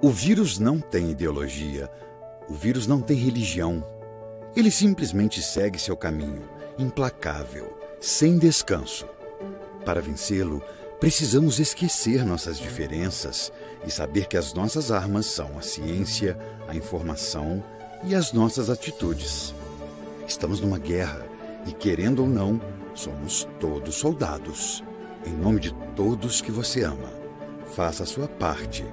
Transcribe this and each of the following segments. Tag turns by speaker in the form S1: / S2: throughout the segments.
S1: O vírus não tem ideologia, o vírus não tem religião. Ele simplesmente segue seu caminho, implacável, sem descanso. Para vencê-lo, precisamos esquecer nossas diferenças e saber que as nossas armas são a ciência, a informação e as nossas atitudes. Estamos numa guerra e, querendo ou não, somos todos soldados. Em nome de todos que você ama, faça a sua parte.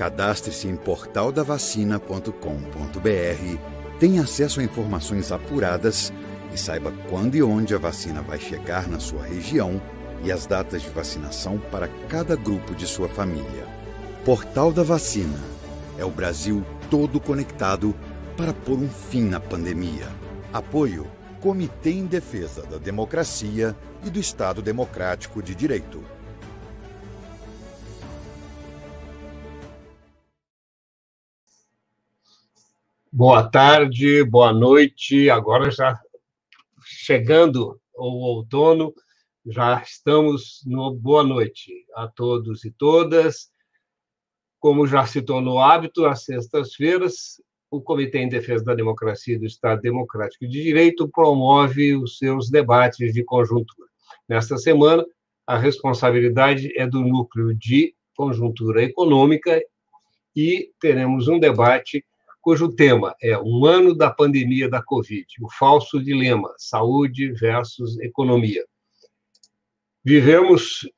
S1: Cadastre-se em portaldavacina.com.br, tenha acesso a informações apuradas e saiba quando e onde a vacina vai chegar na sua região e as datas de vacinação para cada grupo de sua família. Portal da Vacina é o Brasil todo conectado para pôr um fim na pandemia. Apoio Comitê em Defesa da Democracia e do Estado Democrático de Direito.
S2: Boa tarde, boa noite. Agora já chegando o outono, já estamos no boa noite a todos e todas. Como já se tornou hábito, às sextas-feiras, o Comitê em Defesa da Democracia e do Estado Democrático de Direito promove os seus debates de conjuntura. Nesta semana, a responsabilidade é do núcleo de conjuntura econômica e teremos um debate cujo tema é um ano da pandemia da Covid, o falso dilema, saúde versus economia. Vivemos,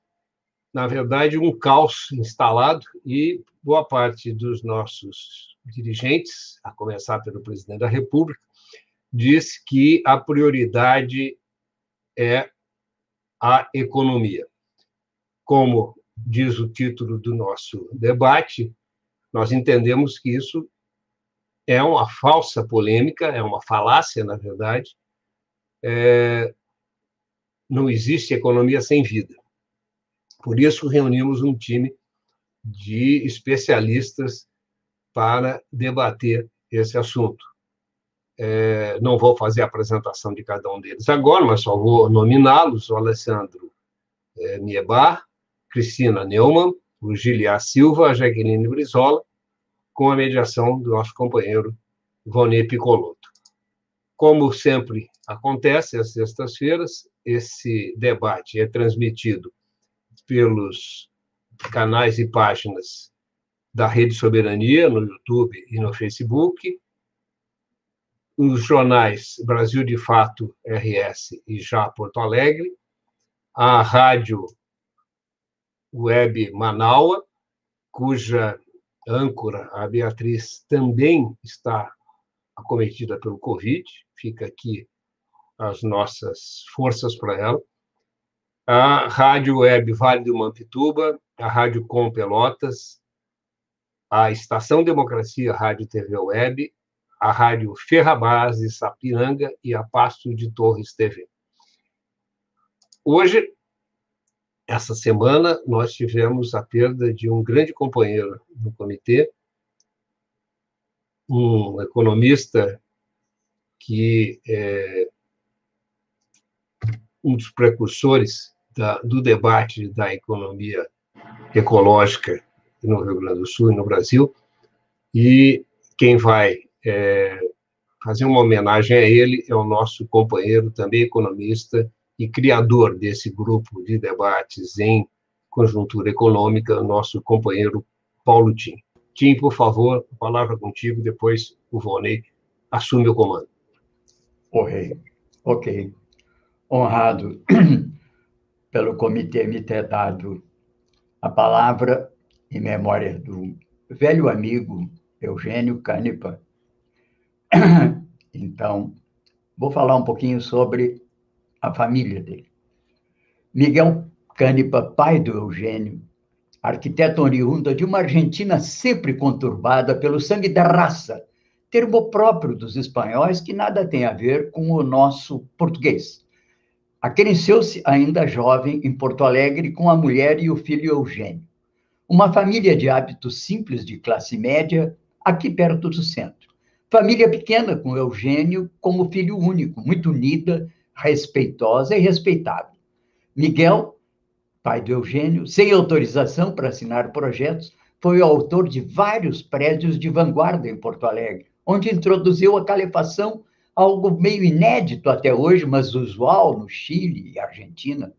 S2: na verdade, um caos instalado e boa parte dos nossos dirigentes, a começar pelo presidente da República, diz que a prioridade é a economia. Como diz o título do nosso debate, nós entendemos que isso é uma falsa polêmica, é uma falácia, na verdade. É, não existe economia sem vida. Por isso, reunimos um time de especialistas para debater esse assunto. É, não vou fazer a apresentação de cada um deles agora, mas só vou nominá-los: o Alessandro é, Cristina Neumann, o Giliar Silva, a Jaqueline Brizola, com a mediação do nosso companheiro Vonê Picoloto. Como sempre acontece às sextas-feiras, esse debate é transmitido pelos canais e páginas da Rede Soberania, no YouTube e no Facebook, os jornais Brasil de Fato, RS e Já Porto Alegre, a rádio web Manaua, cuja âncora, a Beatriz, também está acometida pelo Covid, fica aqui as nossas forças para ela. A Rádio Web Vale do Mampituba, a Rádio Com Pelotas, a Estação Democracia Rádio TV Web, a Rádio Ferrabase Sapiranga e a Pasto de Torres TV. Hoje essa semana, nós tivemos a perda de um grande companheiro do comitê, um economista que é um dos precursores da, do debate da economia ecológica no Rio Grande do Sul e no Brasil, e quem vai é, fazer uma homenagem a ele é o nosso companheiro, também economista, e criador desse grupo de debates em conjuntura econômica, nosso companheiro Paulo Tim. Tim, por favor, palavra contigo, depois o Vonei assume o comando.
S3: Ok, ok. Honrado pelo comitê me ter dado a palavra em memória do velho amigo Eugênio Canipa. Então, vou falar um pouquinho sobre a família dele. Miguel Canipa, pai do Eugênio, arquiteto oriundo de uma Argentina sempre conturbada pelo sangue da raça, termo próprio dos espanhóis que nada tem a ver com o nosso português. Acresceu-se ainda jovem em Porto Alegre com a mulher e o filho Eugênio. Uma família de hábitos simples de classe média, aqui perto do centro. Família pequena com Eugênio como filho único, muito unida, respeitosa e respeitável. Miguel, pai do Eugênio, sem autorização para assinar projetos, foi o autor de vários prédios de vanguarda em Porto Alegre, onde introduziu a calefação, algo meio inédito até hoje, mas usual no Chile e Argentina.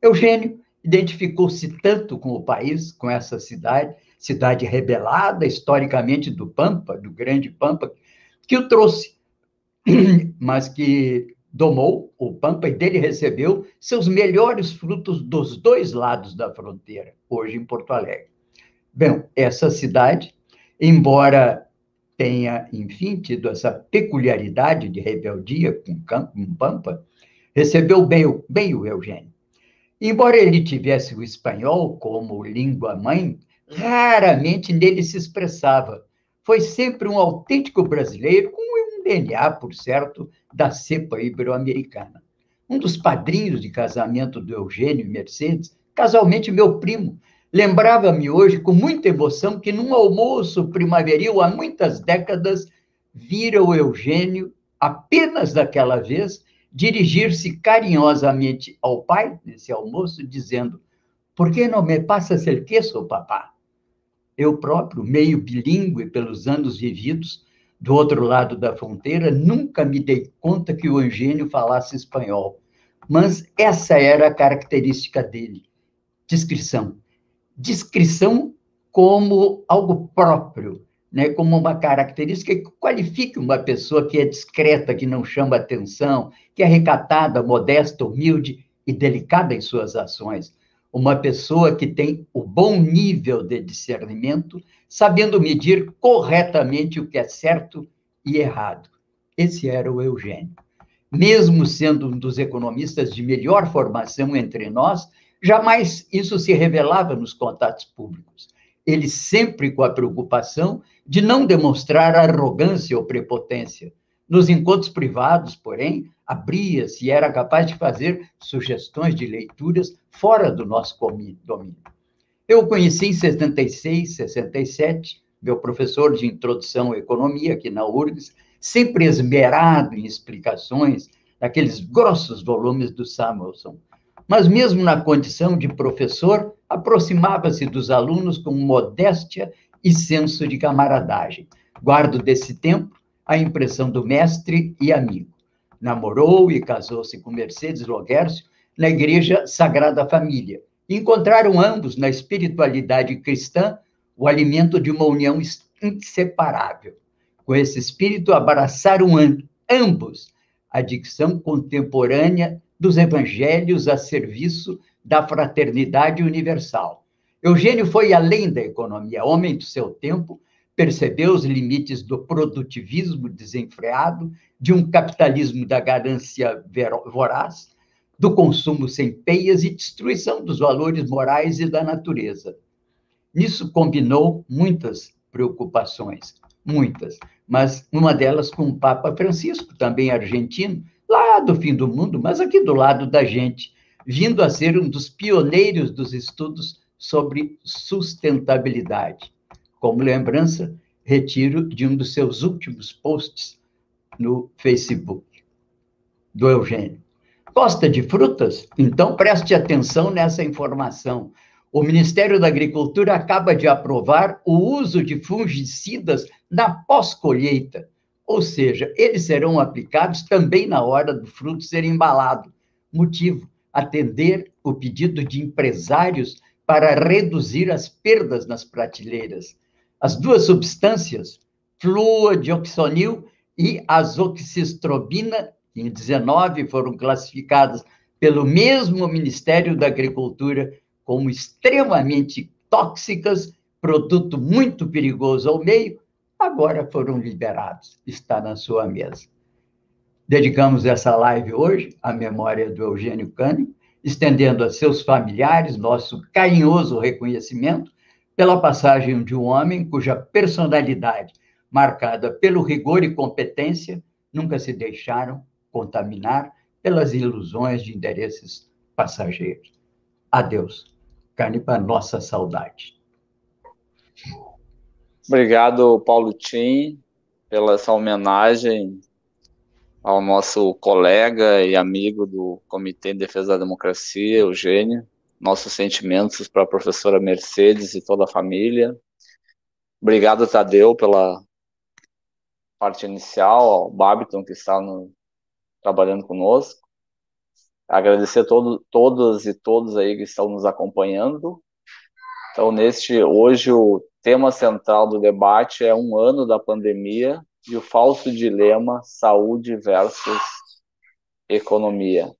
S3: Eugênio identificou-se tanto com o país, com essa cidade, cidade rebelada historicamente do Pampa, do Grande Pampa, que o trouxe, mas que domou o Pampa e dele recebeu seus melhores frutos dos dois lados da fronteira, hoje em Porto Alegre. Bem, essa cidade, embora tenha, enfim, tido essa peculiaridade de rebeldia com, com Pampa, recebeu bem, bem o Eugênio. Embora ele tivesse o espanhol como língua mãe, raramente nele se expressava. Foi sempre um autêntico brasileiro, com DNA, por certo, da cepa ibero-americana. Um dos padrinhos de casamento do Eugênio e Mercedes, casualmente meu primo, lembrava-me hoje com muita emoção que num almoço primaveril há muitas décadas vira o Eugênio, apenas daquela vez, dirigir-se carinhosamente ao pai nesse almoço, dizendo: Por que não me passas el queso, papá? Eu próprio, meio bilíngue pelos anos vividos, do outro lado da fronteira, nunca me dei conta que o Eugênio falasse espanhol. Mas essa era a característica dele: descrição. Descrição como algo próprio, né, como uma característica que qualifique uma pessoa que é discreta, que não chama atenção, que é recatada, modesta, humilde e delicada em suas ações. Uma pessoa que tem o bom nível de discernimento, sabendo medir corretamente o que é certo e errado. Esse era o Eugênio. Mesmo sendo um dos economistas de melhor formação entre nós, jamais isso se revelava nos contatos públicos ele sempre com a preocupação de não demonstrar arrogância ou prepotência. Nos encontros privados, porém, abria-se e era capaz de fazer sugestões de leituras fora do nosso domínio. Eu o conheci em 66, 67, meu professor de introdução à economia aqui na URGS, sempre esmerado em explicações daqueles grossos volumes do Samuelson mas mesmo na condição de professor, aproximava-se dos alunos com modéstia e senso de camaradagem. Guardo desse tempo a impressão do mestre e amigo. Namorou e casou-se com Mercedes Loguércio na Igreja Sagrada Família. Encontraram ambos na espiritualidade cristã o alimento de uma união inseparável. Com esse espírito, abraçaram ambos a dicção contemporânea dos evangelhos a serviço da fraternidade universal. Eugênio foi além da economia, homem do seu tempo, percebeu os limites do produtivismo desenfreado, de um capitalismo da ganância voraz, do consumo sem peias e destruição dos valores morais e da natureza. Nisso combinou muitas preocupações, muitas, mas uma delas com o Papa Francisco, também argentino, lá do fim do mundo, mas aqui do lado da gente, vindo a ser um dos pioneiros dos estudos sobre sustentabilidade. Como lembrança, retiro de um dos seus últimos posts no Facebook, do Eugênio. Gosta de frutas? Então preste atenção nessa informação. O Ministério da Agricultura acaba de aprovar o uso de fungicidas na pós-colheita ou seja, eles serão aplicados também na hora do fruto ser embalado. Motivo: atender o pedido de empresários para reduzir as perdas nas prateleiras. As duas substâncias, fluodioxonil e azoxistrobina, em 19 foram classificadas pelo mesmo Ministério da Agricultura como extremamente tóxicas, produto muito perigoso ao meio, agora foram liberados, está na sua mesa. Dedicamos essa live hoje à memória do Eugênio Cânimo, estendendo a seus familiares nosso carinhoso reconhecimento pela passagem de um homem cuja personalidade, marcada pelo rigor e competência, nunca se deixaram contaminar pelas ilusões de interesses passageiros. Adeus. Carne para nossa saudade.
S4: Obrigado, Paulo Tim, pela essa homenagem ao nosso colega e amigo do Comitê de Defesa da Democracia, Eugênio. Nossos sentimentos para a professora Mercedes e toda a família. obrigado, Tadeu, pela parte inicial, ao Babiton, que está no, trabalhando conosco. Agradecer a todo, todas e todos aí que estão nos acompanhando. Então, neste, hoje, o tema central do debate é um ano da pandemia e o falso dilema saúde versus economia.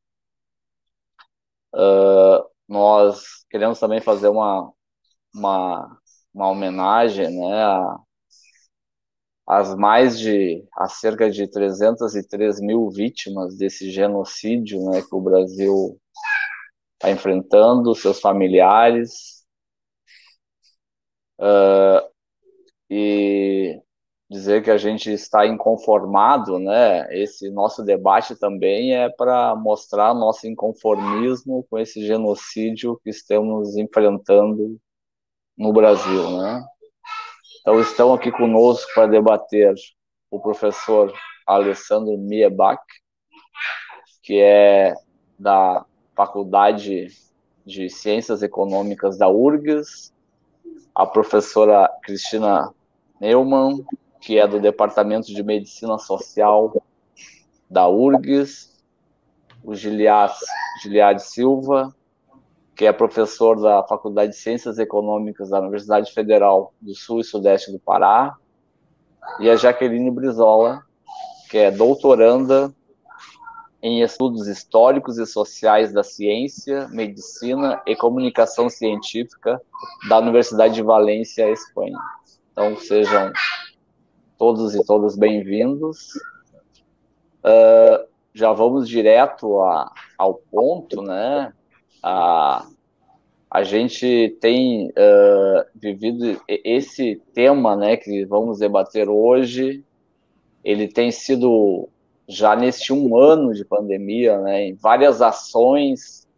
S4: Uh, nós queremos também fazer uma, uma, uma homenagem né, as mais de a cerca de 303 mil vítimas desse genocídio né, que o Brasil está enfrentando, seus familiares. Uh, e dizer que a gente está inconformado, né? Esse nosso debate também é para mostrar nosso inconformismo com esse genocídio que estamos enfrentando no Brasil, né? Então estão aqui conosco para debater o professor Alessandro Miebach, que é da Faculdade de Ciências Econômicas da URGS, a professora Cristina Neumann, que é do Departamento de Medicina Social da URGS, o Giliad, Silva, que é professor da Faculdade de Ciências Econômicas da Universidade Federal do Sul e Sudeste do Pará, e a Jaqueline Brizola, que é doutoranda em estudos históricos e sociais da ciência, medicina e comunicação científica da Universidade de Valência, Espanha. Então, sejam todos e todas bem-vindos. Uh, já vamos direto a, ao ponto, né? A, a gente tem uh, vivido esse tema, né, que vamos debater hoje. Ele tem sido já neste um ano de pandemia, né, em várias ações,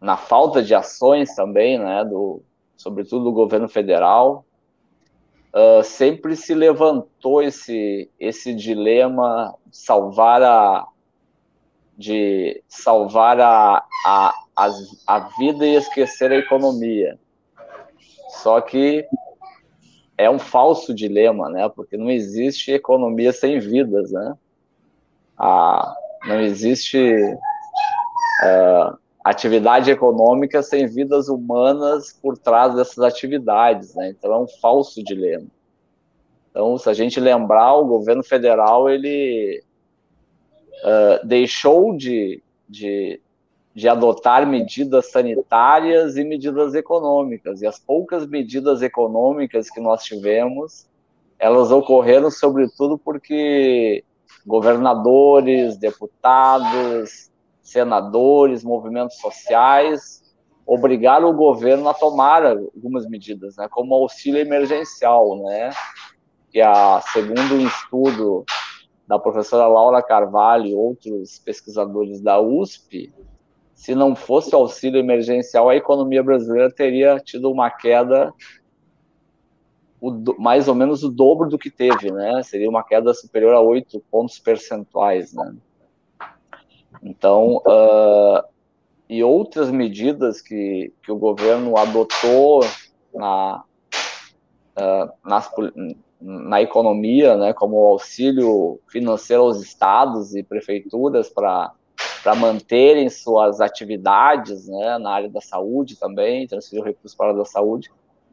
S4: na falta de ações também, né, do, sobretudo do governo federal, uh, sempre se levantou esse, esse dilema de salvar a de salvar a, a, a, a vida e esquecer a economia. Só que é um falso dilema, né? Porque não existe economia sem vidas, né? Ah, não existe uh, atividade econômica sem vidas humanas por trás dessas atividades, né? Então é um falso dilema. Então, se a gente lembrar, o governo federal ele uh, deixou de, de, de adotar medidas sanitárias e medidas econômicas. E as poucas medidas econômicas que nós tivemos, elas ocorreram sobretudo porque governadores, deputados, senadores, movimentos sociais, obrigaram o governo a tomar algumas medidas, né, como auxílio emergencial, né, que a segundo um estudo da professora Laura Carvalho e outros pesquisadores da USP, se não fosse o auxílio emergencial, a economia brasileira teria tido uma queda mais ou menos o dobro do que teve, né? Seria uma queda superior a 8 pontos percentuais, né? Então, uh, e outras medidas que, que o governo adotou na, uh, nas, na economia, né, como auxílio financeiro aos estados e prefeituras para para manterem suas atividades né, na área da saúde também, transferir recursos para a área da saúde.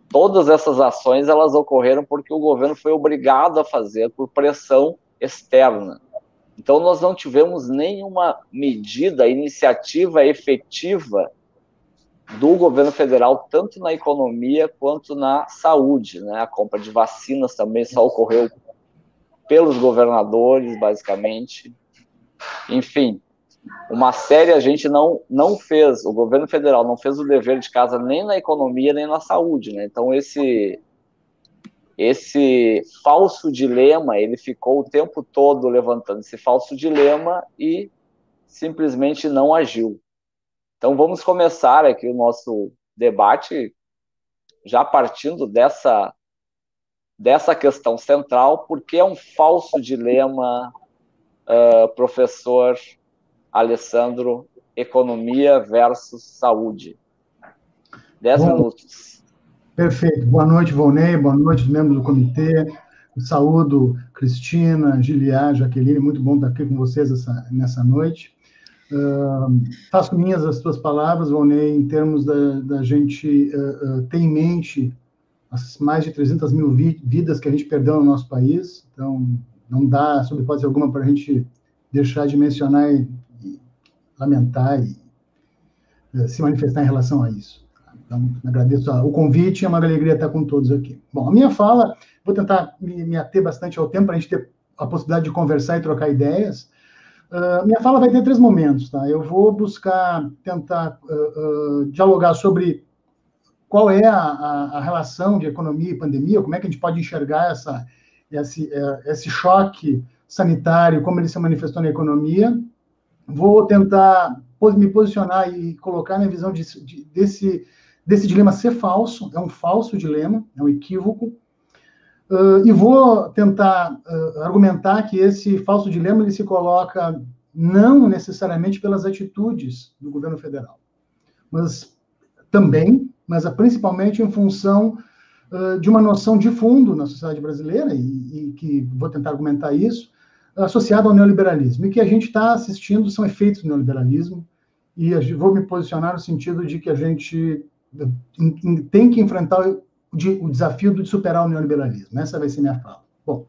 S4: Todas essas ações elas ocorreram porque o governo foi obrigado a fazer por pressão externa. Então, nós não tivemos nenhuma medida, iniciativa efetiva do governo federal, tanto na economia quanto na saúde. Né? A compra de vacinas também só ocorreu pelos governadores, basicamente. Enfim, uma série a gente não, não fez, o governo federal não fez o dever de casa nem na economia nem na saúde. Né? Então, esse esse falso dilema, ele ficou o tempo todo levantando esse falso dilema e simplesmente não agiu. Então vamos começar aqui o nosso debate já partindo dessa dessa questão central, porque é um falso dilema, uh, professor Alessandro, economia versus saúde. Dez Bom, minutos.
S5: Perfeito. Boa noite, Volney. Boa noite, membros do comitê. Saúdo Cristina, Giliá, Jaqueline. Muito bom estar aqui com vocês essa, nessa noite. Uh, faço minhas as tuas palavras, Volney, em termos da, da gente uh, uh, ter em mente as mais de 300 mil vi vidas que a gente perdeu no nosso país. Então, não dá, sob hipótese alguma, para a gente deixar de mencionar e, e lamentar e se manifestar em relação a isso. Então, agradeço o convite, é uma alegria estar com todos aqui. Bom, a minha fala, vou tentar me, me ater bastante ao tempo para a gente ter a possibilidade de conversar e trocar ideias. Uh, minha fala vai ter três momentos, tá? Eu vou buscar tentar uh, uh, dialogar sobre qual é a, a, a, relação de economia e pandemia, como é que a gente pode enxergar essa, esse, é, esse choque sanitário, como ele se manifestou na economia. Vou tentar me posicionar e colocar minha visão de, de, desse, desse dilema ser falso, é um falso dilema, é um equívoco, Uh, e vou tentar uh, argumentar que esse falso dilema ele se coloca não necessariamente pelas atitudes do governo federal, mas também, mas principalmente em função uh, de uma noção de fundo na sociedade brasileira, e, e, que vou tentar argumentar isso, associado ao neoliberalismo. E que a gente está assistindo são efeitos do neoliberalismo, e vou me posicionar no sentido de que a gente tem que enfrentar de, o desafio de superar o neoliberalismo. Essa vai ser minha fala. Bom,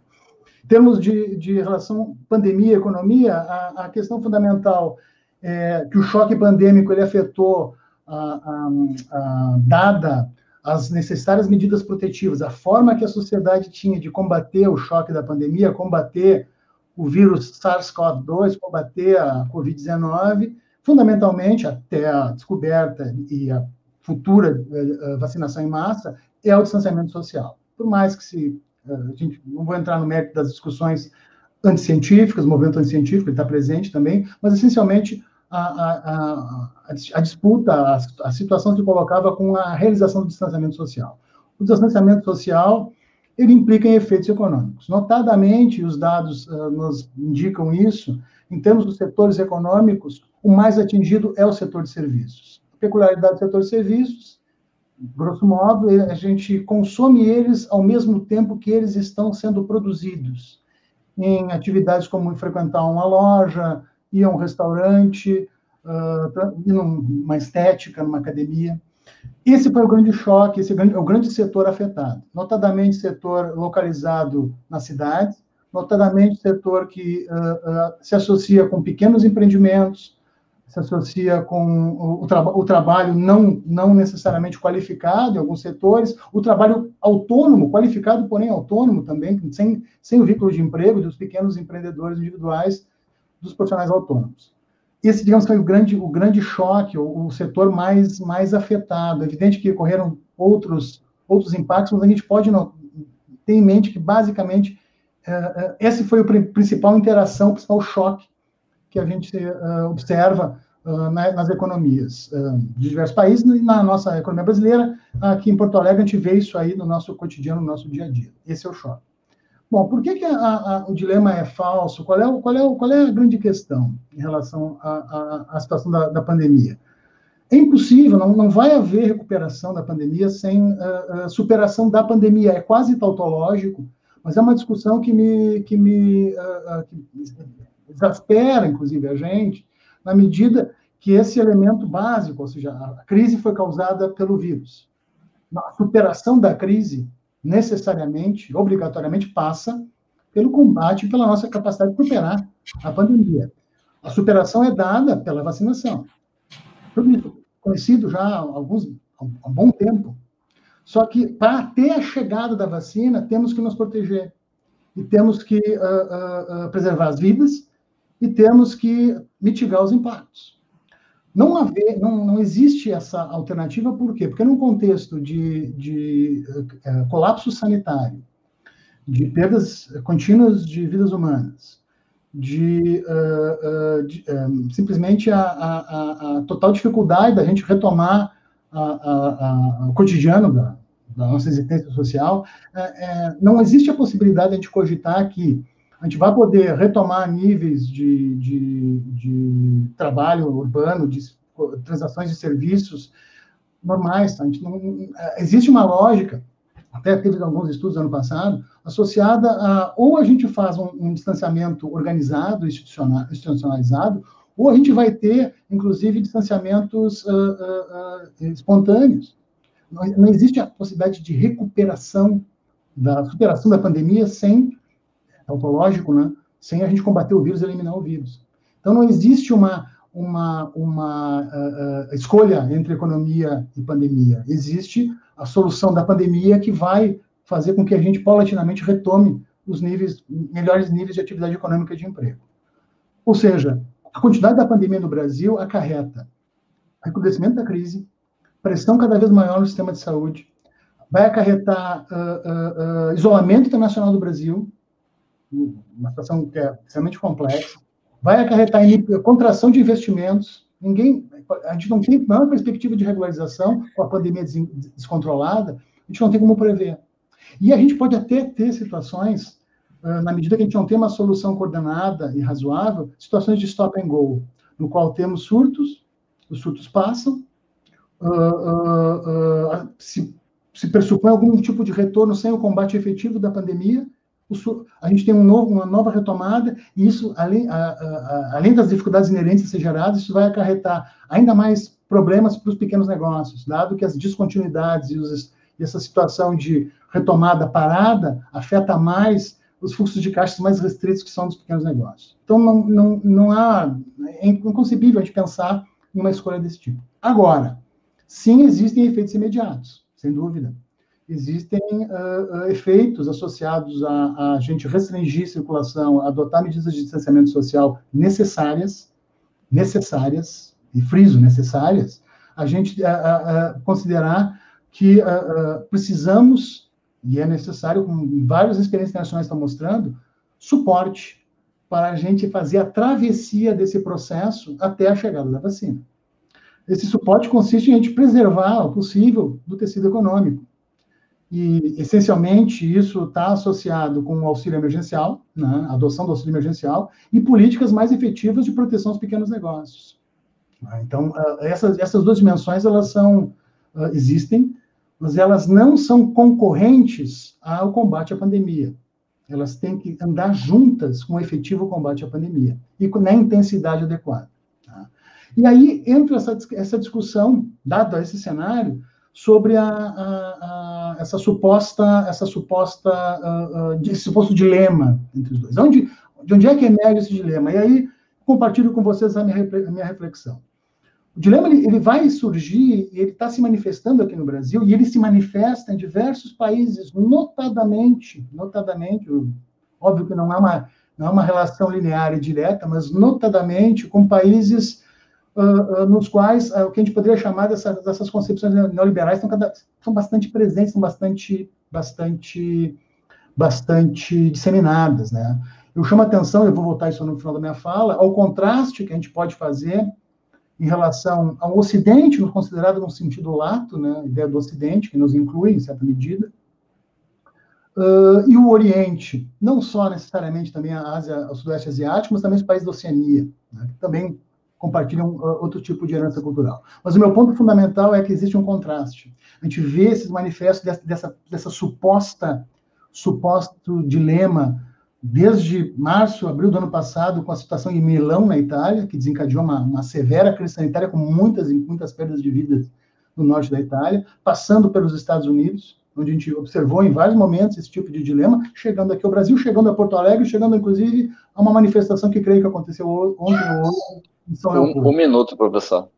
S5: em termos de, de relação pandemia economia, a, a, questão fundamental é que o choque pandêmico ele afetou, a, a, dada as necessárias medidas protetivas, a forma que a sociedade tinha de combater o choque da pandemia, combater o vírus SARS-CoV-2, combater a Covid-19, fundamentalmente até a descoberta e a futura eh, vacinação em massa, é o distanciamento social. Por mais que se. Eh, a gente, não vou entrar no mérito das discussões anticientíficas, o movimento anticientífico está presente também, mas essencialmente a, a, a, a disputa, a, a, situação se colocava com a realização do distanciamento social. O distanciamento social ele implica em efeitos econômicos. Notadamente, os dados uh, nos indicam isso, em termos dos setores econômicos, o mais atingido é o setor de serviços. A peculiaridade do setor de serviços grosso modo, a gente consome eles ao mesmo tempo que eles estão sendo produzidos, em atividades como frequentar uma loja, ir a um restaurante, uh, ir numa estética, numa academia. Esse foi o grande choque, esse é o grande setor afetado, notadamente setor localizado na cidade, notadamente setor que uh, uh, se associa com pequenos empreendimentos, se associa com o, tra o, trabalho não, não necessariamente qualificado em alguns setores, o trabalho autônomo, qualificado, porém autônomo também, sem, sem o vínculo de emprego dos pequenos empreendedores individuais, dos profissionais autônomos. Esse, digamos, foi o grande, o grande choque, o, o setor mais, mais afetado. É evidente que ocorreram outros, outros impactos, mas a gente pode ter em mente que, basicamente, uh, esse foi o principal interação, o principal choque que a gente uh, observa uh, na, nas economias uh, de diversos países e na nossa economia brasileira. Aqui em Porto Alegre, a gente vê isso aí no nosso cotidiano, no nosso dia a dia. Esse é o choque. Bom, por que, que a, a, o dilema é falso? Qual é, qual, é, qual é a grande questão em relação à situação da, da, pandemia? É impossível, não, não vai haver recuperação da pandemia sem uh, superação da pandemia. É quase tautológico, mas é uma discussão que me, que me, que exaspera, inclusive, a gente, na medida que esse elemento básico, ou seja, a crise foi causada pelo vírus. A superação da crise, necessariamente, obrigatoriamente, passa pelo combate, pela nossa capacidade de superar a pandemia. A superação é dada pela vacinação. Tudo isso conhecido já há, alguns, há um bom tempo. Só que, para ter a chegada da vacina, temos que nos proteger. E temos que uh, uh, preservar as vidas e temos que mitigar os impactos. Não, haver, não, não existe essa alternativa, por quê? Porque num contexto de, de uh, colapso sanitário, de perdas contínuas de vidas humanas, de, uh, uh, de simplesmente a, a, a, total dificuldade da gente retomar o cotidiano da, da, nossa existência social, é, não existe a possibilidade de a gente cogitar que a gente vai poder retomar níveis de, de, de trabalho urbano, de transações de serviços, normais. Tá? A gente não, existe uma lógica, até teve alguns estudos ano passado, associada a ou a gente faz um, um distanciamento organizado, institucionalizado, ou a gente vai ter, inclusive, distanciamentos uh, uh, uh, espontâneos. Não, não, existe a possibilidade de recuperação, da superação da pandemia sem, autológico, né? sem a gente combater o vírus e eliminar o vírus. Então, não existe uma, uma, uma escolha entre economia e pandemia. Existe a solução da pandemia que vai fazer com que a gente paulatinamente retome os níveis, melhores níveis de atividade econômica e de emprego. Ou seja, a quantidade da pandemia no Brasil acarreta recrudescimento da crise, pressão cada vez maior no sistema de saúde, vai acarretar uh, uh, uh, isolamento internacional do Brasil, uma situação que é extremamente complexa, vai acarretar contração de investimentos. Ninguém, a gente não tem maior perspectiva de regularização com a pandemia descontrolada, a gente não tem como prever. E a gente pode até ter situações, na medida que a gente não tem uma solução coordenada e razoável, situações de stop and go, no qual temos surtos, os surtos passam, uh, uh, se, se pressupõe algum tipo de retorno sem o combate efetivo da pandemia, a gente tem um novo, uma nova retomada, e isso, além, a, a, além das dificuldades inerentes a ser geradas, isso vai acarretar ainda mais problemas para os pequenos negócios, dado que as descontinuidades e, os, e essa situação de retomada parada afeta mais os fluxos de caixas mais restritos que são dos pequenos negócios. Então, não, não, não há, é inconcebível a gente pensar em uma escolha desse tipo. Agora, sim, existem efeitos imediatos, sem dúvida. Existem uh, uh, efeitos associados a, a gente restringir circulação, adotar medidas de distanciamento social necessárias, necessárias, e friso, necessárias, a gente uh, considerar que precisamos e é necessário, como várias experiências internacionais estão mostrando, suporte para a gente fazer a travessia desse processo até a chegada da vacina. Esse suporte consiste em a gente preservar o possível do tecido econômico. E, essencialmente, isso está associado com o auxílio emergencial, né, a adoção do auxílio emergencial, e políticas mais efetivas de proteção aos pequenos negócios. Então, ah, essas, essas duas dimensões, elas são, ah, existem, mas elas não são concorrentes ao combate à pandemia. Elas têm que andar juntas com o efetivo combate à pandemia e na intensidade adequada. Tá? E aí entra essa, essa discussão, dado esse cenário, sobre a, a, a, essa suposta, essa suposta, uh, uh, esse suposto dilema entre os dois. Onde, de onde é que emerge esse dilema? E aí compartilho com vocês a minha, a minha reflexão. O dilema ele, ele vai surgir ele está se manifestando aqui no Brasil e ele se manifesta em diversos países, notadamente, notadamente, óbvio que não é uma não é uma relação linear e direta, mas notadamente com países uh, uh, nos quais uh, o que a gente poderia chamar dessa, dessas concepções neoliberais estão, cada, são bastante presentes, são bastante, bastante, bastante disseminadas, né? Eu chamo a atenção, eu vou voltar isso no final da minha fala, ao contraste que a gente pode fazer em relação ao Ocidente, considerado num sentido lato, né, a ideia do Ocidente, que nos inclui em certa medida, uh, e o Oriente, não só necessariamente também a Ásia, o Sudeste Asiático, mas também os países da Oceania, né, que também compartilham uh, outro tipo de herança cultural. Mas o meu ponto fundamental é que existe um contraste. A gente vê esses manifestos dessa, dessa, dessa suposta suposto dilema desde março, abril do ano passado, com a situação em Milão, na Itália, que desencadeou uma, uma severa crise sanitária com muitas muitas perdas de vidas no norte da Itália, passando pelos Estados Unidos, onde a gente observou em vários momentos esse tipo de dilema, chegando aqui ao Brasil, chegando a Porto Alegre, chegando inclusive a uma manifestação que creio que aconteceu ontem ou hoje
S4: Um, um minuto, professor.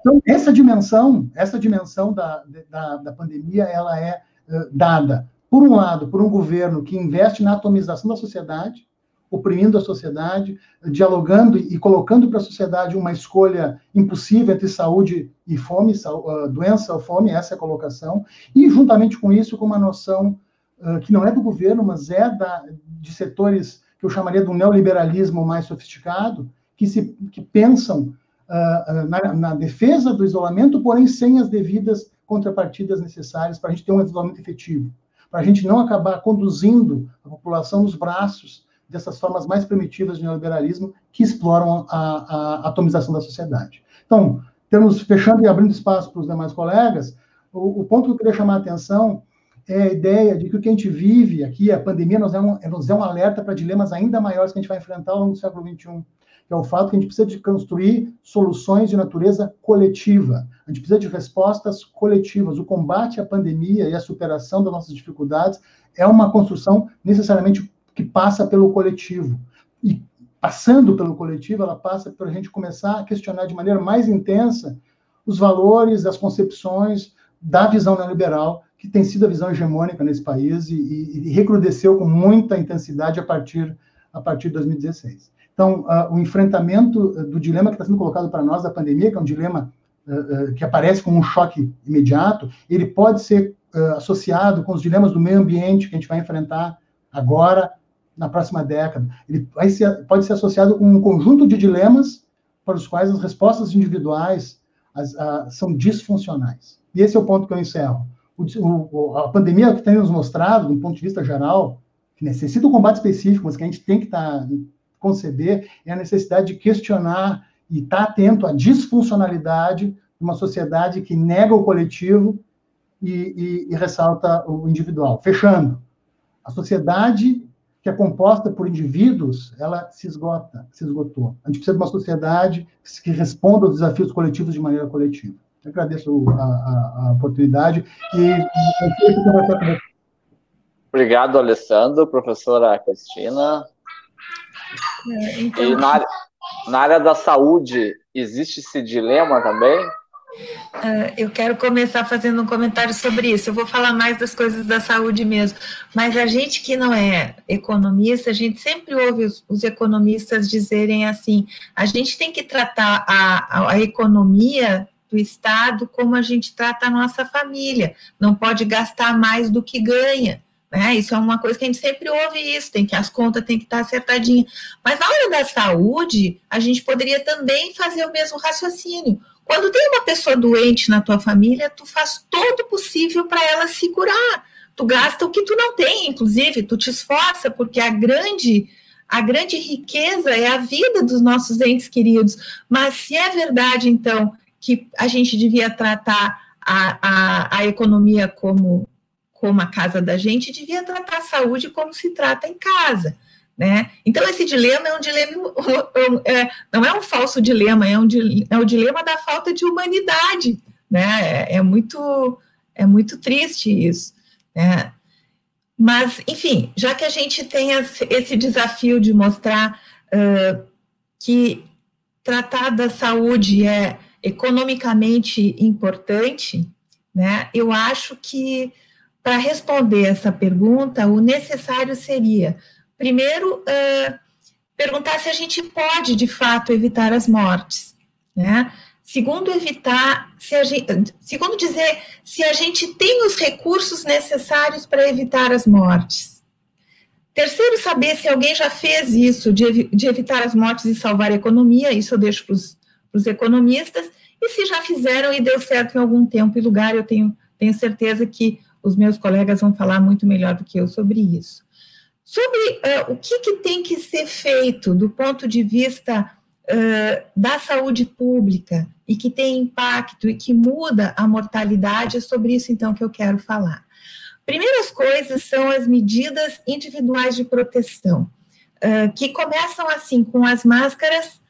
S5: Então, essa dimensão, essa dimensão da, da, da pandemia, ela é uh, dada por um lado, por um governo que investe na atomização da sociedade, oprimindo a sociedade, dialogando e colocando para a sociedade uma escolha impossível entre saúde e fome, ah, doença ou fome, essa é a colocação, e juntamente com isso, com uma noção uh, que não é do governo, mas é da, de setores que eu chamaria de um neoliberalismo mais sofisticado, que, se, que pensam uh, na, na defesa do isolamento, porém sem as devidas contrapartidas necessárias para a gente ter um isolamento efetivo para a gente não acabar conduzindo a população nos braços dessas formas mais primitivas de neoliberalismo que exploram a, a, atomização da sociedade. Então, temos fechando e abrindo espaço para os demais colegas, o, o, ponto que eu queria chamar a atenção é a ideia de que o que a gente vive aqui, a pandemia, nos é um, nos é um alerta para dilemas ainda maiores que a gente vai enfrentar ao longo do século XXI, que é o fato que a gente precisa de construir soluções de natureza coletiva. A gente precisa de respostas coletivas. O combate à pandemia e a superação das nossas dificuldades é uma construção necessariamente que passa pelo coletivo. E passando pelo coletivo, ela passa por a gente começar a questionar de maneira mais intensa os valores, as concepções da visão neoliberal, que tem sido a visão hegemônica nesse país e, e, recrudesceu com muita intensidade a partir, a partir de 2016. Então, uh, o enfrentamento do dilema que está sendo colocado para nós da pandemia, que é um dilema uh, uh, que aparece como um choque imediato, ele pode ser associado com os dilemas do meio ambiente que a gente vai enfrentar agora, na próxima década. Ele ser, pode ser associado com um conjunto de dilemas para os quais as respostas individuais as, são disfuncionais. E esse é o ponto que eu encerro. O, o, a pandemia que tem nos mostrado, do ponto de vista geral, que necessita um combate específico, mas que a gente tem que estar tá, conceber é a necessidade de questionar e estar tá atento à disfuncionalidade de uma sociedade que nega o coletivo e, e, e ressalta o individual. Fechando, a sociedade que é composta por indivíduos, ela se esgota, se esgotou. A gente precisa de uma sociedade que responda aos desafios coletivos de maneira coletiva. Eu agradeço a, a, a oportunidade e
S4: Obrigado, Alessandro, professora Cristina. É, então... E na área, na área da saúde, existe esse dilema também?
S6: Uh, eu quero começar fazendo um comentário sobre isso. Eu vou falar mais das coisas da saúde mesmo. Mas a gente que não é economista, a gente sempre ouve os, os economistas dizerem assim: a gente tem que tratar a, a, a economia do Estado como a gente trata a nossa família. Não pode gastar mais do que ganha. Né? Isso é uma coisa que a gente sempre ouve isso, tem que as contas têm que estar acertadinhas. Mas na hora da saúde, a gente poderia também fazer o mesmo raciocínio. Quando tem uma pessoa doente na tua família, tu faz todo o possível para ela se curar. Tu gasta o que tu não tem, inclusive, tu te esforça, porque a grande a grande riqueza é a vida dos nossos entes queridos. Mas se é verdade, então, que a gente devia tratar a, a, a economia como como a casa da gente, devia tratar a saúde como se trata em casa. Né? Então, esse dilema é um dilema, é, não é um falso dilema, é, um, é o dilema da falta de humanidade. Né? É, é muito, é muito triste isso. Né? Mas, enfim, já que a gente tem esse desafio de mostrar uh, que tratar da saúde é economicamente importante, né, eu acho que para responder essa pergunta, o necessário seria, primeiro, uh, perguntar se a gente pode, de fato, evitar as mortes, né? Segundo, evitar, se gente, segundo dizer, se a gente tem os recursos necessários para evitar as mortes. Terceiro, saber se alguém já fez isso, de, de evitar as mortes e salvar a economia, isso eu deixo para os economistas, e se já fizeram e deu certo em algum tempo e lugar, eu tenho, tenho certeza que os meus colegas vão falar muito melhor do que eu sobre isso. Sobre uh, o que, que, tem que ser feito do ponto de vista uh, da saúde pública e que tem impacto e que muda a mortalidade, é sobre isso então que eu quero falar. Primeiras coisas são as medidas individuais de proteção, uh, que começam assim com as máscaras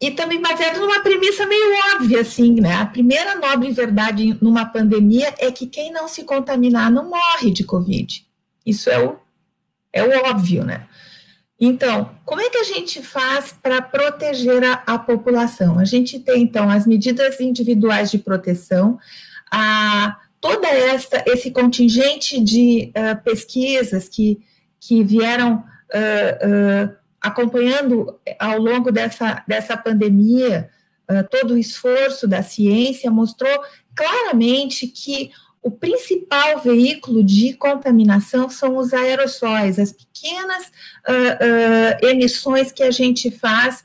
S6: e também baseado numa premissa meio óbvia, assim, né? A primeira nobre verdade numa pandemia é que quem não se contaminar não morre de Covid. Isso é o, é o óbvio, né? Então, como é que a gente faz para proteger a, a, população? A gente tem, então, as medidas individuais de proteção, a, toda essa, esse contingente de uh, pesquisas que, que vieram uh, uh, acompanhando ao longo dessa, dessa pandemia, uh, todo o esforço da ciência mostrou claramente que o principal veículo de contaminação são os aerossóis, as pequenas uh, uh, emissões que a gente faz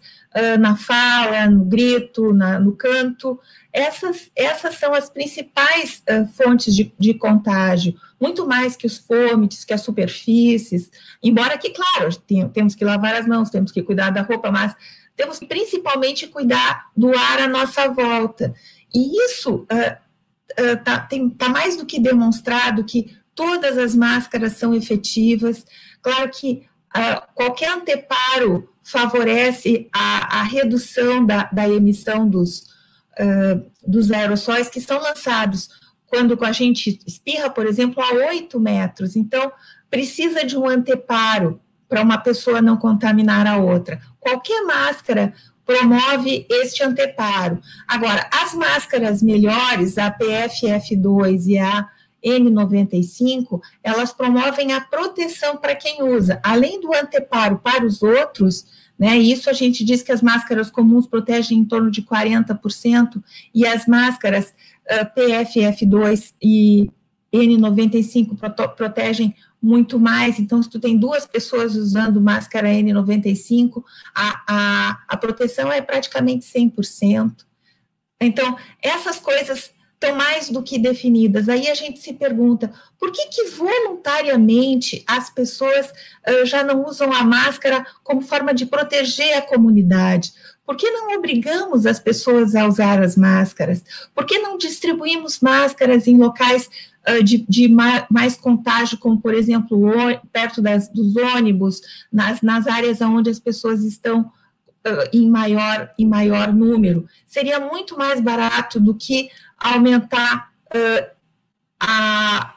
S6: na fala, no grito, na, no canto. Essas, essas são as principais fontes de, de contágio muito mais que os fômites, que as superfícies, embora que, claro, tem, temos que lavar as mãos, temos que cuidar da roupa, mas temos que principalmente cuidar do ar à nossa volta. E isso está uh, uh, tá mais do que demonstrado que todas as máscaras são efetivas. Claro que uh, qualquer anteparo favorece a, a redução da, da emissão dos, uh, dos aerossóis que são lançados quando a gente espirra, por exemplo, a 8 metros. Então, precisa de um anteparo para uma pessoa não contaminar a outra. Qualquer máscara promove este anteparo. Agora, as máscaras melhores, a PFF2 e a N95, elas promovem a proteção para quem usa, além do anteparo para os outros, né? Isso a gente diz que as máscaras comuns protegem em torno de 40%, e as máscaras uh, PFF2 e N95 protegem muito mais. Então, se tu tem duas pessoas usando máscara N95, a, a, a proteção é praticamente 100%. Então, essas coisas estão mais do que definidas. Aí a gente se pergunta, por que que voluntariamente as pessoas uh, já não usam a máscara como forma de proteger a comunidade? Por que não obrigamos as pessoas a usar as máscaras? Por que não distribuímos máscaras em locais uh, de, de ma mais contágio, como, por exemplo, perto das, dos ônibus, nas, nas áreas onde as pessoas estão Uh, em maior em maior número. Seria muito mais barato do que aumentar uh, a,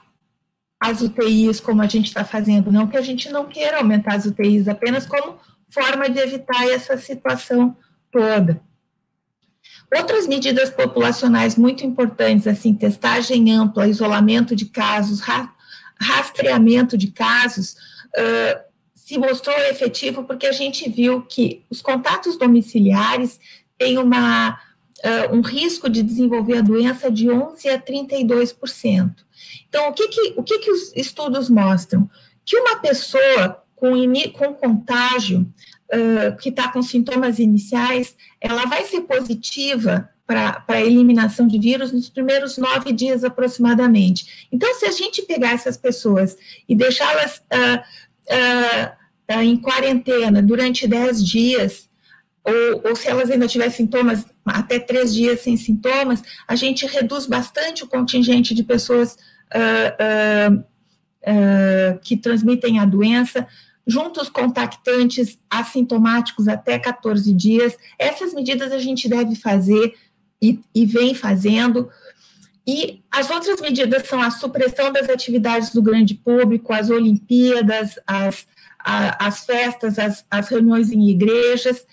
S6: as UTIs como a gente está fazendo. Não que a gente não queira aumentar as UTIs, apenas como forma de evitar essa situação toda. Outras medidas populacionais muito importantes, assim, testagem ampla, isolamento de casos, ra rastreamento de casos, uh, se mostrou efetivo porque a gente viu que os contatos domiciliares têm uma, uh, um risco de desenvolver a doença de 11% a 32%. Então, o que, que, o que, que os estudos mostram? Que uma pessoa com, com contágio uh, que está com sintomas iniciais, ela vai ser positiva para a eliminação de vírus nos primeiros nove dias aproximadamente. Então, se a gente pegar essas pessoas e deixá-las uh, uh, em quarentena durante dez dias, ou, ou, se elas ainda tiverem sintomas, até três dias sem sintomas, a gente reduz bastante o contingente de pessoas que transmitem a doença, junto os contactantes assintomáticos até 14 dias. Essas medidas a gente deve fazer e, e vem fazendo. E as outras medidas são a supressão das atividades do grande público, as Olimpíadas, as, a, as festas, as, as reuniões em igrejas,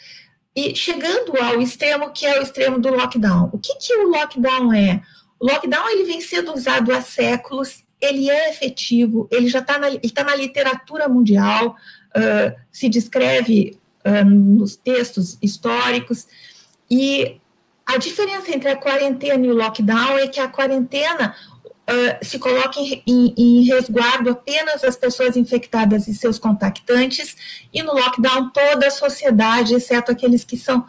S6: e chegando ao extremo que é o extremo do lockdown. O que, que o lockdown é? O lockdown ele vem sendo usado há séculos ele é efetivo, ele já está na, tá na literatura mundial, uh, se descreve uh, nos textos históricos, e a diferença entre a quarentena e o lockdown é que a quarentena uh, se coloca em, em, em, resguardo apenas as pessoas infectadas e seus contactantes, e no lockdown toda a sociedade, exceto aqueles que são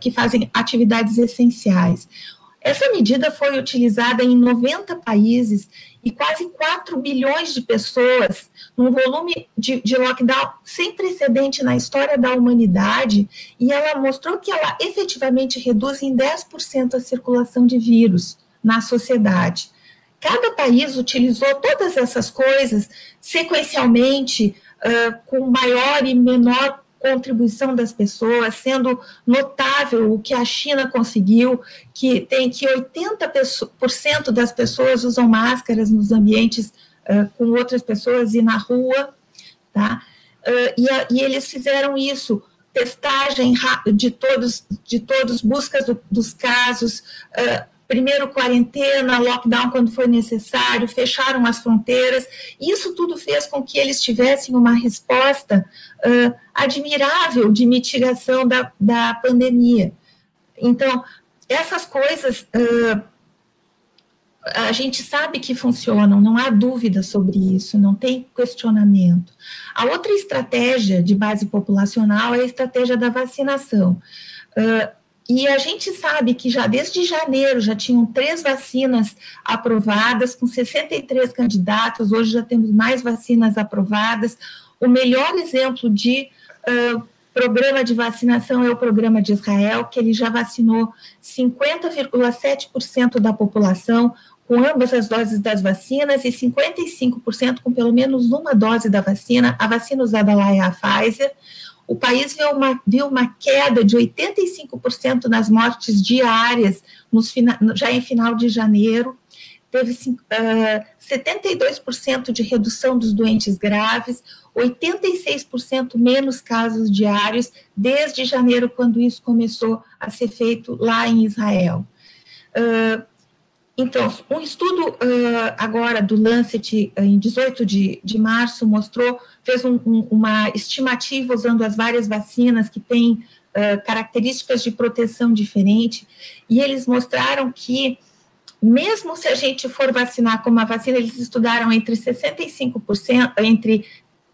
S6: que fazem atividades essenciais. Essa medida foi utilizada em 90 países e quase 4 bilhões de pessoas, num volume de, de, lockdown sem precedente na história da humanidade, e ela mostrou que ela efetivamente reduz em 10% a circulação de vírus na sociedade. Cada país utilizou todas essas coisas sequencialmente, uh, com maior e menor contribuição das pessoas, sendo notável o que a China conseguiu, que tem que 80% das pessoas usam máscaras nos ambientes uh, com outras pessoas e na rua, tá? Uh, e, a, e, eles fizeram isso, testagem de todos, de todos, buscas do, dos casos, uh, primeiro quarentena, lockdown quando foi necessário, fecharam as fronteiras. Isso tudo fez com que eles tivessem uma resposta uh, admirável de mitigação da, da pandemia. Então, essas coisas uh, a gente sabe que funcionam, não há dúvida sobre isso, não tem questionamento. A outra estratégia de base populacional é a estratégia da vacinação. Uh, e a gente sabe que já desde janeiro já tinham três vacinas aprovadas, com 63 candidatos, hoje já temos mais vacinas aprovadas. O melhor exemplo de uh, programa de vacinação é o programa de Israel, que ele já vacinou 50,7% da população com ambas as doses das vacinas e 55% com pelo menos uma dose da vacina. A vacina usada lá é a Pfizer. O país viu uma, viu uma queda de 85% nas mortes diárias nos, já em final de janeiro teve uh, 72% de redução dos doentes graves, 86% menos casos diários desde janeiro, quando isso começou a ser feito lá em Israel. Uh, então, um estudo uh, agora do Lancet, em 18 de, de março, mostrou, fez um, um, uma estimativa usando as várias vacinas que têm uh, características de proteção diferente, e eles mostraram que mesmo se a gente for vacinar com uma vacina, eles estudaram entre 65%, entre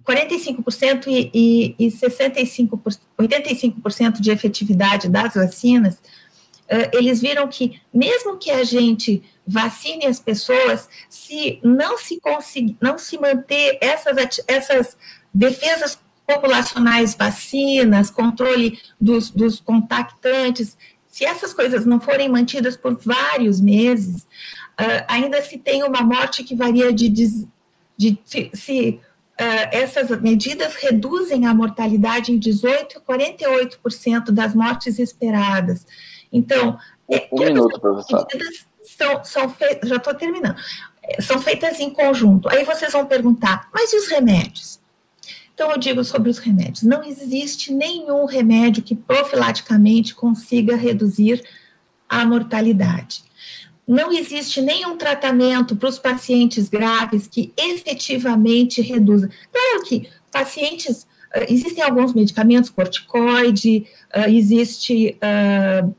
S6: 45% e, e, e 65%, 85% de efetividade das vacinas, uh, eles viram que, mesmo que a gente vacine as pessoas, se não se conseguir, não se manter essas, essas defesas populacionais, vacinas, controle dos, dos contactantes, se essas coisas não forem mantidas por vários meses, uh, ainda se tem uma morte que varia de, de, de se uh, essas medidas reduzem a mortalidade em 18 a 48% das mortes esperadas. Então,
S4: um minuto, professor. medidas
S6: são, são feitas, já estou terminando, são feitas em conjunto. Aí vocês vão perguntar, mas e os remédios? Então, eu digo sobre os remédios: não existe nenhum remédio que profilaticamente consiga reduzir a mortalidade. Não existe nenhum tratamento para os pacientes graves que efetivamente reduza. Claro que pacientes, ah, existem alguns medicamentos, corticoide, uh, existe uh,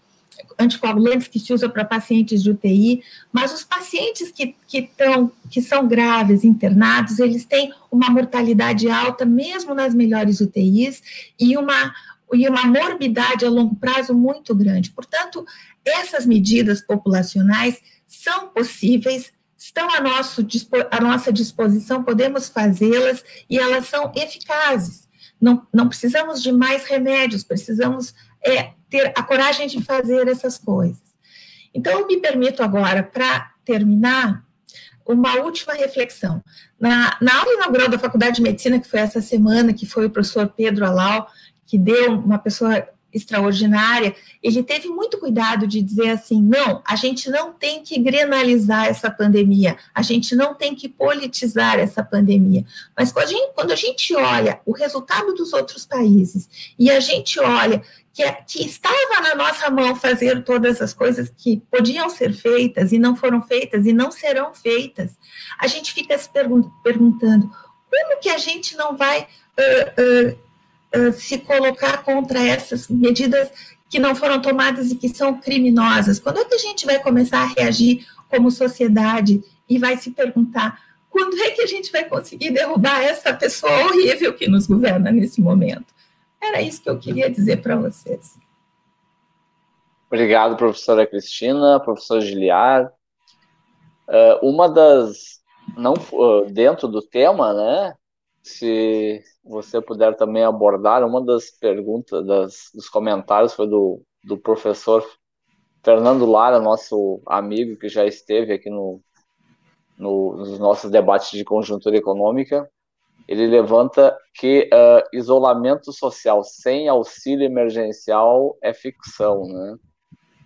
S6: anticoagulantes que se usam para pacientes de UTI, mas os pacientes que, que, tão, que são graves, internados, eles têm uma mortalidade alta, mesmo nas melhores UTIs, e uma, e uma morbidade a longo prazo muito grande. Portanto, essas medidas populacionais são possíveis, estão à, nosso, à nossa disposição, podemos fazê-las e elas são eficazes. Não, não precisamos de mais remédios, precisamos é, ter a coragem de fazer essas coisas. Então, eu me permito agora, para terminar, uma última reflexão. Na, na aula inaugural da Faculdade de Medicina, que foi essa semana, que foi o professor Pedro Alau, que deu uma pessoa extraordinária, ele teve muito cuidado de dizer assim: não, a gente não tem que grenalizar essa pandemia, a gente não tem que politizar essa pandemia. Mas quando a gente, quando a gente olha o resultado dos outros países e a gente olha que, que estava na nossa mão fazer todas as coisas que podiam ser feitas e não foram feitas e não serão feitas, a gente fica se pergun perguntando como que a gente não vai. Uh, uh, se colocar contra essas medidas que não foram tomadas e que são criminosas? Quando é que a gente vai começar a reagir como sociedade e vai se perguntar quando é que a gente vai conseguir derrubar essa pessoa horrível que nos governa nesse momento? Era isso que eu queria dizer para vocês.
S4: Obrigado, professora Cristina, professor Giliar. Uh, uma das, não uh, dentro do tema, né, se você puder também abordar, uma das perguntas, das, dos comentários foi do, do professor Fernando Lara, nosso amigo que já esteve aqui no, no, nos nossos debates de conjuntura econômica. Ele levanta que uh, isolamento social sem auxílio emergencial é ficção, né?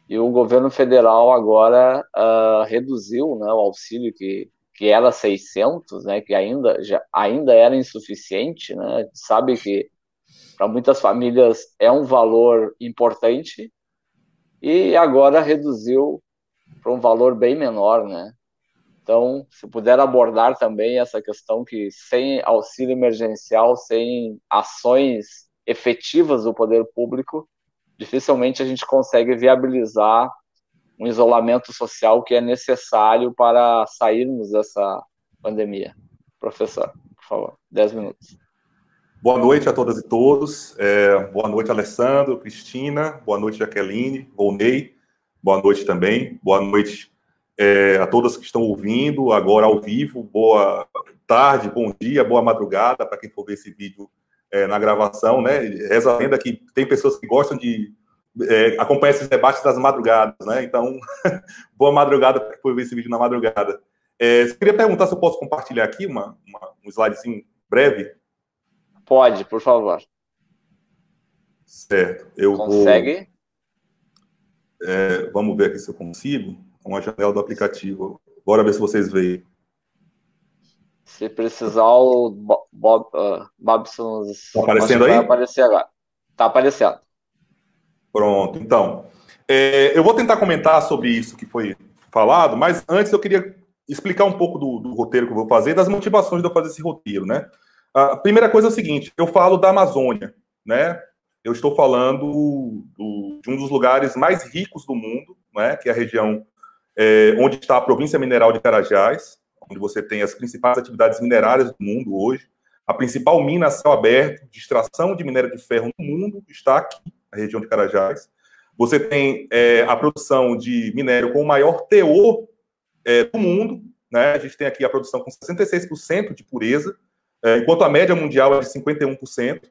S4: E o governo federal agora uh, reduziu né, o auxílio que que era 600, né, que ainda, já, ainda era insuficiente, né, sabe que para muitas famílias é um valor importante e agora reduziu para um valor bem menor, né? Então, se puder abordar também essa questão que sem auxílio emergencial, sem ações efetivas do poder público, dificilmente a gente consegue viabilizar um isolamento social que é necessário para sairmos dessa pandemia. Professor, por favor, 10 minutos.
S7: Boa noite a todas e todos. É, boa noite, Alessandro, Cristina. Boa noite, Jaqueline, Volney. Boa noite também. Boa noite é, a todas que estão ouvindo agora ao vivo. Boa tarde, bom dia, boa madrugada para quem for ver esse vídeo é, na gravação, né? Reza a lenda que tem pessoas que gostam de é, acompanhar esses debates das madrugadas, né? Então, boa madrugada para quem ver esse vídeo na madrugada. É, queria perguntar se eu posso compartilhar aqui uma, uma, um slidezinho breve.
S4: Pode, por favor.
S7: Certo. Eu
S4: Consegue?
S7: Vou, é, vamos ver aqui se eu consigo. Uma janela do aplicativo. Bora ver se vocês veem.
S4: Se precisar, o Bob, uh, Bobson.
S7: Está aparecendo aí?
S4: Vai aparecer agora. Está aparecendo.
S7: Pronto. Então, é, eu vou tentar comentar sobre isso que foi falado, mas antes eu queria explicar um pouco do, do roteiro que eu vou fazer, das motivações de eu fazer esse roteiro, né? A primeira coisa é o seguinte: eu falo da Amazônia, né? Eu estou falando do, de um dos lugares mais ricos do mundo, né? Que é a região é, onde está a província mineral de Carajás, onde você tem as principais atividades minerárias do mundo hoje. A principal mina a céu aberto de extração de minério de ferro no mundo está aqui, na região de Carajás. Você tem é, a produção de minério com o maior teor é, do mundo. Né? A gente tem aqui a produção com 66% de pureza, é, enquanto a média mundial é de 51%.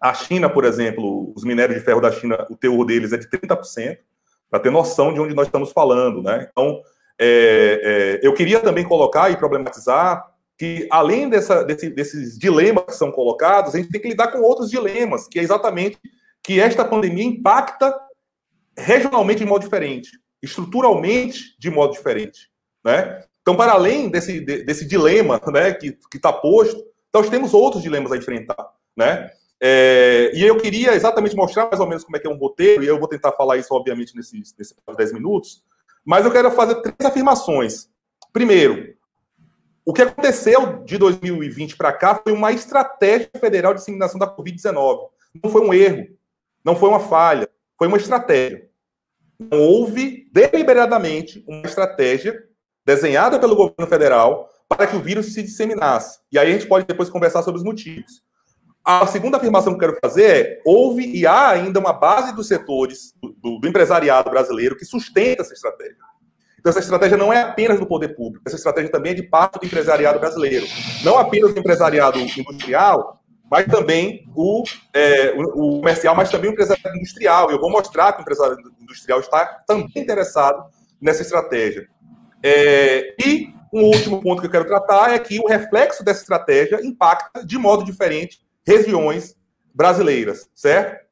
S7: A China, por exemplo, os minérios de ferro da China, o teor deles é de 30% para ter noção de onde nós estamos falando, né? Então, é, é, eu queria também colocar e problematizar que, além dessa, desse, desses dilemas que são colocados, a gente tem que lidar com outros dilemas, que é exatamente que esta pandemia impacta regionalmente de modo diferente, estruturalmente de modo diferente, né? Então, para além desse, desse dilema né, que está posto, nós temos outros dilemas a enfrentar, né? É, e eu queria exatamente mostrar mais ou menos como é que é um roteiro, e eu vou tentar falar isso, obviamente, nesses, nesses 10 minutos, mas eu quero fazer três afirmações. Primeiro, o que aconteceu de 2020 para cá foi uma estratégia federal de disseminação da Covid-19. Não foi um erro, não foi uma falha, foi uma estratégia. Houve deliberadamente uma estratégia desenhada pelo governo federal para que o vírus se disseminasse. E aí a gente pode depois conversar sobre os motivos. A segunda afirmação que eu quero fazer é: houve e há ainda uma base dos setores do, do, empresariado brasileiro que sustenta essa estratégia. Então, essa estratégia não é apenas do poder público, essa estratégia também é de parte do empresariado brasileiro. Não apenas do empresariado industrial, mas também o, é, o, o comercial, mas também o empresariado industrial. Eu vou mostrar que o empresariado industrial está também interessado nessa estratégia. É, e um último ponto que eu quero tratar é que o reflexo dessa estratégia impacta de modo diferente regiões brasileiras, certo?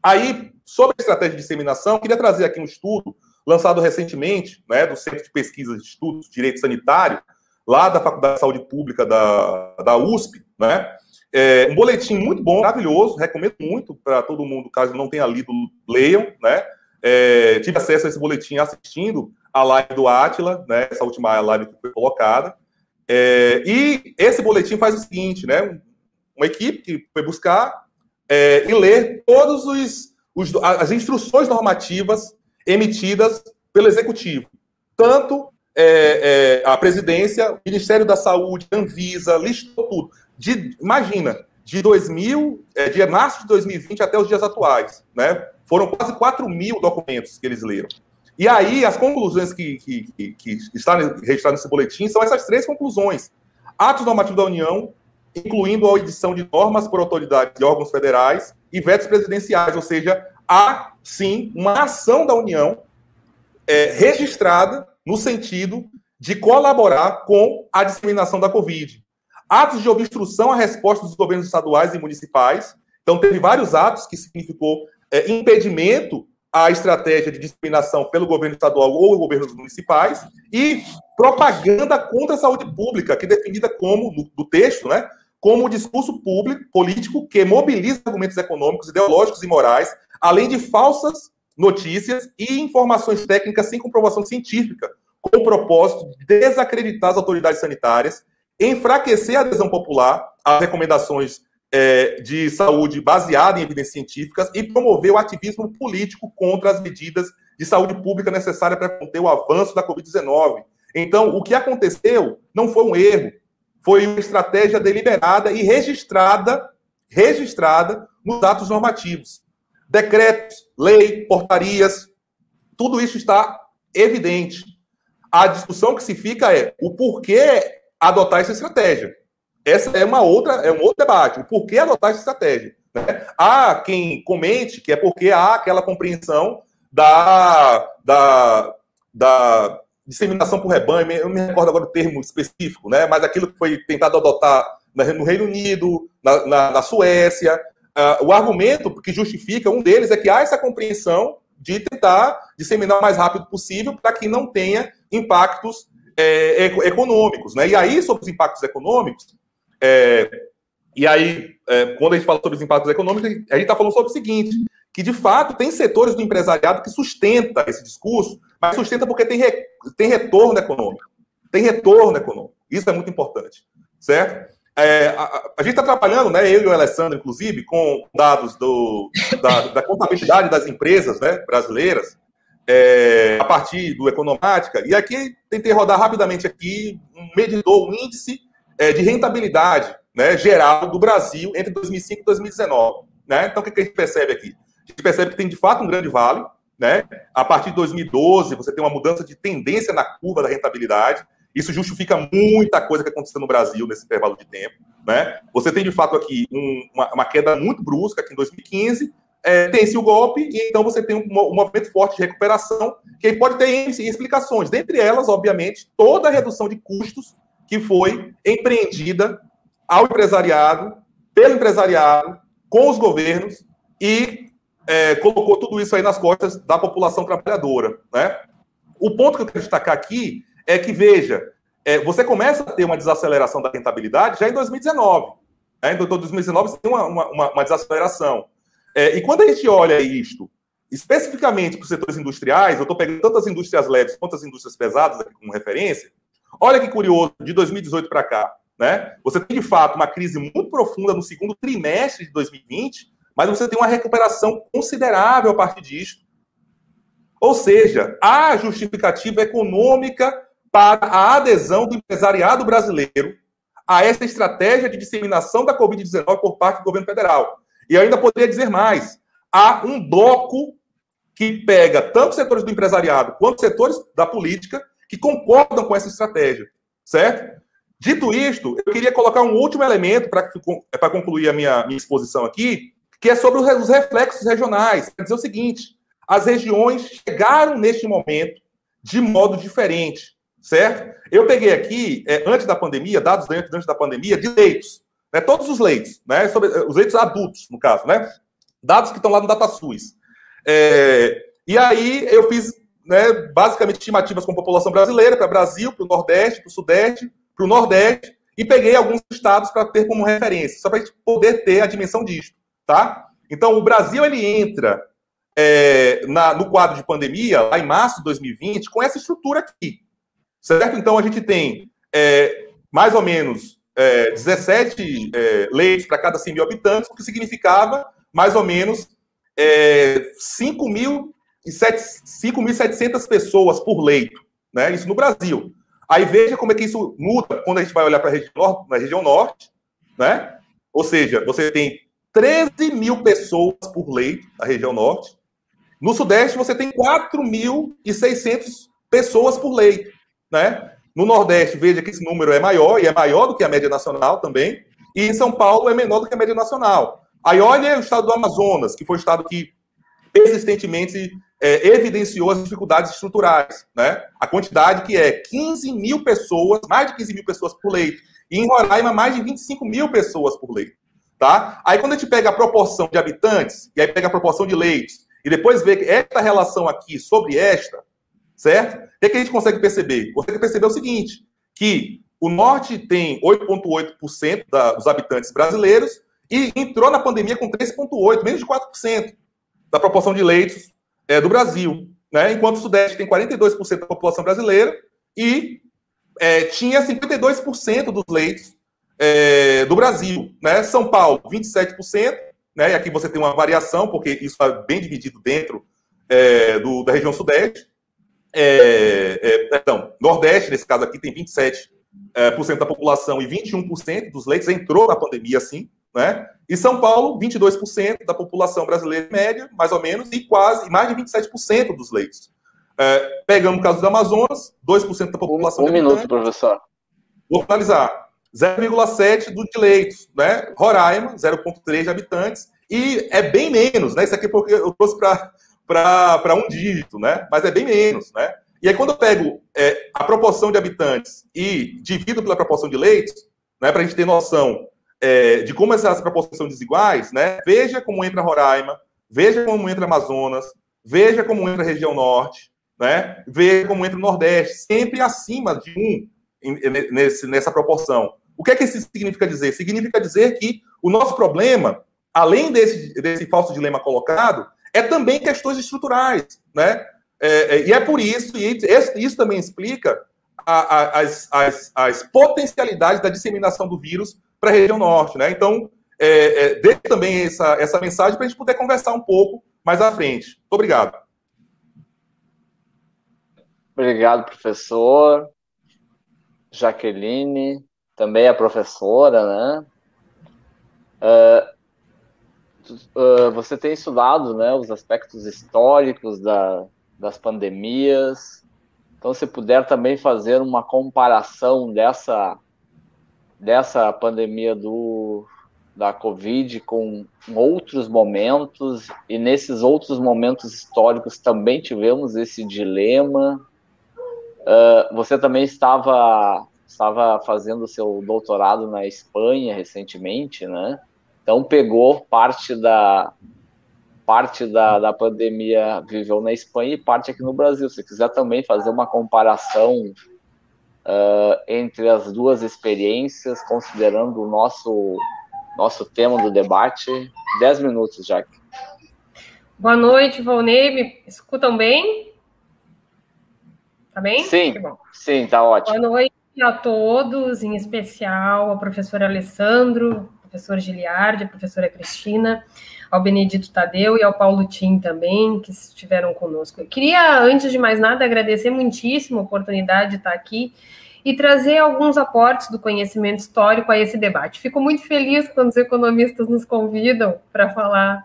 S7: Aí, sobre a estratégia de disseminação, queria trazer aqui um estudo lançado recentemente, né, do Centro de Pesquisa de Estudos de Direito Sanitário, lá da Faculdade de Saúde Pública da, da USP, né? É um boletim muito bom, maravilhoso, recomendo muito para todo mundo, caso não tenha lido, leiam, né? É, tive acesso a esse boletim assistindo a live do Atila, né? Essa última live que foi colocada. É, e esse boletim faz o seguinte, né? Uma equipe que foi buscar é, e ler todos os, os, as instruções normativas emitidas pelo executivo, tanto é, é, a presidência, o Ministério da Saúde, Anvisa, listou tudo. De, imagina, de 2000, é, de março de 2020 até os dias atuais, né? Foram quase 4 mil documentos que eles leram. E aí, as conclusões que, que, que, que estão registradas nesse boletim são essas três conclusões. Atos normativos da União, incluindo a edição de normas por autoridades e órgãos federais e vetos presidenciais, ou seja, há sim uma ação da União é, registrada no sentido de colaborar com a disseminação da Covid. Atos de obstrução à resposta dos governos estaduais e municipais. Então, teve vários atos que significou é, impedimento à estratégia de disseminação pelo governo estadual ou governos municipais e propaganda contra a saúde pública, que é definida como, no, do texto, né, como discurso público, político que mobiliza argumentos econômicos, ideológicos e morais, além de falsas notícias e informações técnicas sem comprovação científica, com o propósito de desacreditar as autoridades sanitárias, enfraquecer a adesão popular às recomendações é, de saúde baseadas em evidências científicas e promover o ativismo político contra as medidas de saúde pública necessárias para conter o avanço da Covid-19. Então, o que aconteceu não foi um erro, foi uma estratégia deliberada e registrada, registrada nos atos normativos. Decretos, lei, portarias, tudo isso está evidente. A discussão que se fica é o porquê adotar essa estratégia. Essa é uma outra, é um outro debate. O porquê adotar essa estratégia? Né? Há quem comente que é porque há aquela compreensão da, da, da disseminação por rebanho, eu não me recordo agora o termo específico, né? mas aquilo que foi tentado adotar no Reino Unido, na, na, na Suécia. Uh, o argumento que justifica, um deles, é que há essa compreensão de tentar disseminar o mais rápido possível para que não tenha impactos é, econômicos. Né? E aí, sobre os impactos econômicos, é, e aí, é, quando a gente fala sobre os impactos econômicos, a gente está falando sobre o seguinte, que de fato tem setores do empresariado que sustenta esse discurso, mas sustenta porque tem, re, tem retorno econômico. Tem retorno econômico. Isso é muito importante, certo? É, a, a, gente está trabalhando, né, eu e o Alessandro, inclusive, com dados do, da, da contabilidade das empresas né, brasileiras, é, a partir do Economática, e aqui tentei rodar rapidamente aqui um medidor, um índice é, de rentabilidade né, geral do Brasil entre 2005 e 2019. Né? Então, o que, que a gente percebe aqui? A gente percebe que tem, de fato, um grande vale. Né? A partir de 2012, você tem uma mudança de tendência na curva da rentabilidade. Isso justifica muita coisa que aconteceu no Brasil nesse intervalo de tempo. Né? Você tem, de fato, aqui um, uma, uma, queda muito brusca, aqui em 2015, é, tem-se o golpe, e então você tem um, um, movimento forte de recuperação, que pode ter explicações. Dentre elas, obviamente, toda a redução de custos que foi empreendida ao empresariado, pelo empresariado, com os governos, e é, colocou tudo isso aí nas costas da população trabalhadora. Né? O ponto que eu quero destacar aqui é que, veja, é, você começa a ter uma desaceleração da rentabilidade já em 2019. Né? Em 2019 você tem uma, uma, uma desaceleração. É, e quando a gente olha isto, especificamente para os setores industriais, eu estou pegando tanto as indústrias leves quanto as indústrias pesadas aqui como referência, olha que curioso, de 2018 para cá, né? Você tem, de fato, uma crise muito profunda no segundo trimestre de 2020, mas você tem uma recuperação considerável a partir disso. Ou seja, há justificativa econômica para a adesão do empresariado brasileiro a essa estratégia de disseminação da Covid-19 por parte do governo federal. E ainda poderia dizer mais: há um bloco que pega tanto setores do empresariado quanto setores da política que concordam com essa estratégia, certo? Dito isto, eu queria colocar um último elemento para concluir a minha, minha exposição aqui, que é sobre os reflexos regionais. Quer dizer o seguinte: as regiões chegaram neste momento de modo diferente certo? Eu peguei aqui, é, antes da pandemia, dados antes, antes da pandemia, de leitos, né, todos os leitos, né, sobre, eh, os leitos adultos, no caso, né, dados que estão lá no DataSUS. É, e aí eu fiz, né, basicamente, estimativas com a população brasileira, para o Brasil, para o Nordeste, para o Sudeste, para o Nordeste, e peguei alguns estados para ter como referência, só para a gente poder ter a dimensão disso, tá? Então, o Brasil, ele entra é, na, no quadro de pandemia, lá em março de 2020, com essa estrutura aqui, certo? Então, a gente tem é, mais ou menos é, 17 é, leitos para cada 100 mil habitantes, o que significava mais ou menos é, 5.700 pessoas por leito, né? Isso no Brasil. Aí veja como é que isso muda quando a gente vai olhar para a região, região norte, né? Ou seja, você tem 13 mil pessoas por leito na região norte. No Sudeste, você tem 4.600 pessoas por leito né? No Nordeste, veja que esse número é maior, e é maior do que a média nacional também, e em São Paulo é menor do que a média nacional. Aí olha o estado do Amazonas, que foi o estado que persistentemente é, evidenciou as dificuldades estruturais, né? A quantidade que é 15 mil pessoas, mais de 15 mil pessoas por leito, e em Roraima mais de 25 mil pessoas por leito, tá? Aí quando a gente pega a proporção de habitantes, e aí pega a proporção de leitos, e depois vê esta relação aqui sobre esta, certo? O que, é a gente consegue perceber? Consegue perceber o seguinte, que o Norte tem 8,8% dos habitantes brasileiros e entrou na pandemia com 3,8%, menos de 4% da proporção de leitos é, do Brasil. Né? Enquanto o Sudeste tem 42% da população brasileira e é, tinha 52% dos leitos é, do Brasil. Né? São Paulo, 27%, né? e aqui você tem uma variação, porque isso está bem dividido dentro é, do, da região Sudeste é, é, perdão, Nordeste, nesse caso aqui, tem 27% é, da população e 21% dos leitos entrou na pandemia, assim, né? E São Paulo, 22% da população brasileira média, mais ou menos, e quase mais de 27% dos leitos. É, pegando o caso do Amazonas, 2% da população.
S4: Um, um minuto, professor.
S7: Vou finalizar. 0,7 do de leitos, né? Roraima, 0,3 de habitantes, e é bem menos, né? Isso aqui porque eu trouxe para um dígito, né? Mas é bem menos, né? E aí, quando eu pego é, a proporção de habitantes e divido pela proporção de leitos, né, para a gente ter noção é, de como essas proporções são desiguais, né? Veja como entra Roraima, veja como entra Amazonas, veja como entra a região norte, né? Veja como entra o Nordeste, sempre acima de um nesse, nessa proporção. O que é que isso significa dizer? Significa dizer que o nosso problema, além desse, desse falso dilema colocado, é também questões estruturais, né? É, é, e é por isso, e isso também explica a, a, as, as, as, potencialidades da disseminação do vírus para a região norte, né? Então, é, é, também essa, essa mensagem para a gente poder conversar um pouco mais à frente. Muito obrigado.
S4: Obrigado, professor. Jaqueline, também é professora, né? Uh, uh, você tem estudado né, os aspectos históricos da, das pandemias. Então, se puder também fazer uma comparação dessa, dessa pandemia do, da Covid com outros momentos, e nesses outros momentos históricos também tivemos esse dilema. Uh, você também estava estava fazendo seu doutorado na Espanha recentemente, né? Então pegou parte da parte da, da pandemia viveu na Espanha e parte aqui no Brasil. Se quiser também fazer uma comparação uh, entre as duas experiências, considerando o nosso nosso tema do debate, dez minutos, Jaque.
S8: Boa noite, Volney. Me escutam bem? Tá bem?
S4: Sim, sim, tá ótimo.
S8: Boa noite a todos, em especial ao professor Alessandro, professor Giliardi, a professora Cristina, ao Benedito Tadeu e ao Paulo Tim também, que estiveram conosco. Eu queria, antes de mais nada, agradecer muitíssimo a oportunidade de estar aqui e trazer alguns aportes do conhecimento histórico a esse debate. Fico muito feliz quando os economistas nos convidam para falar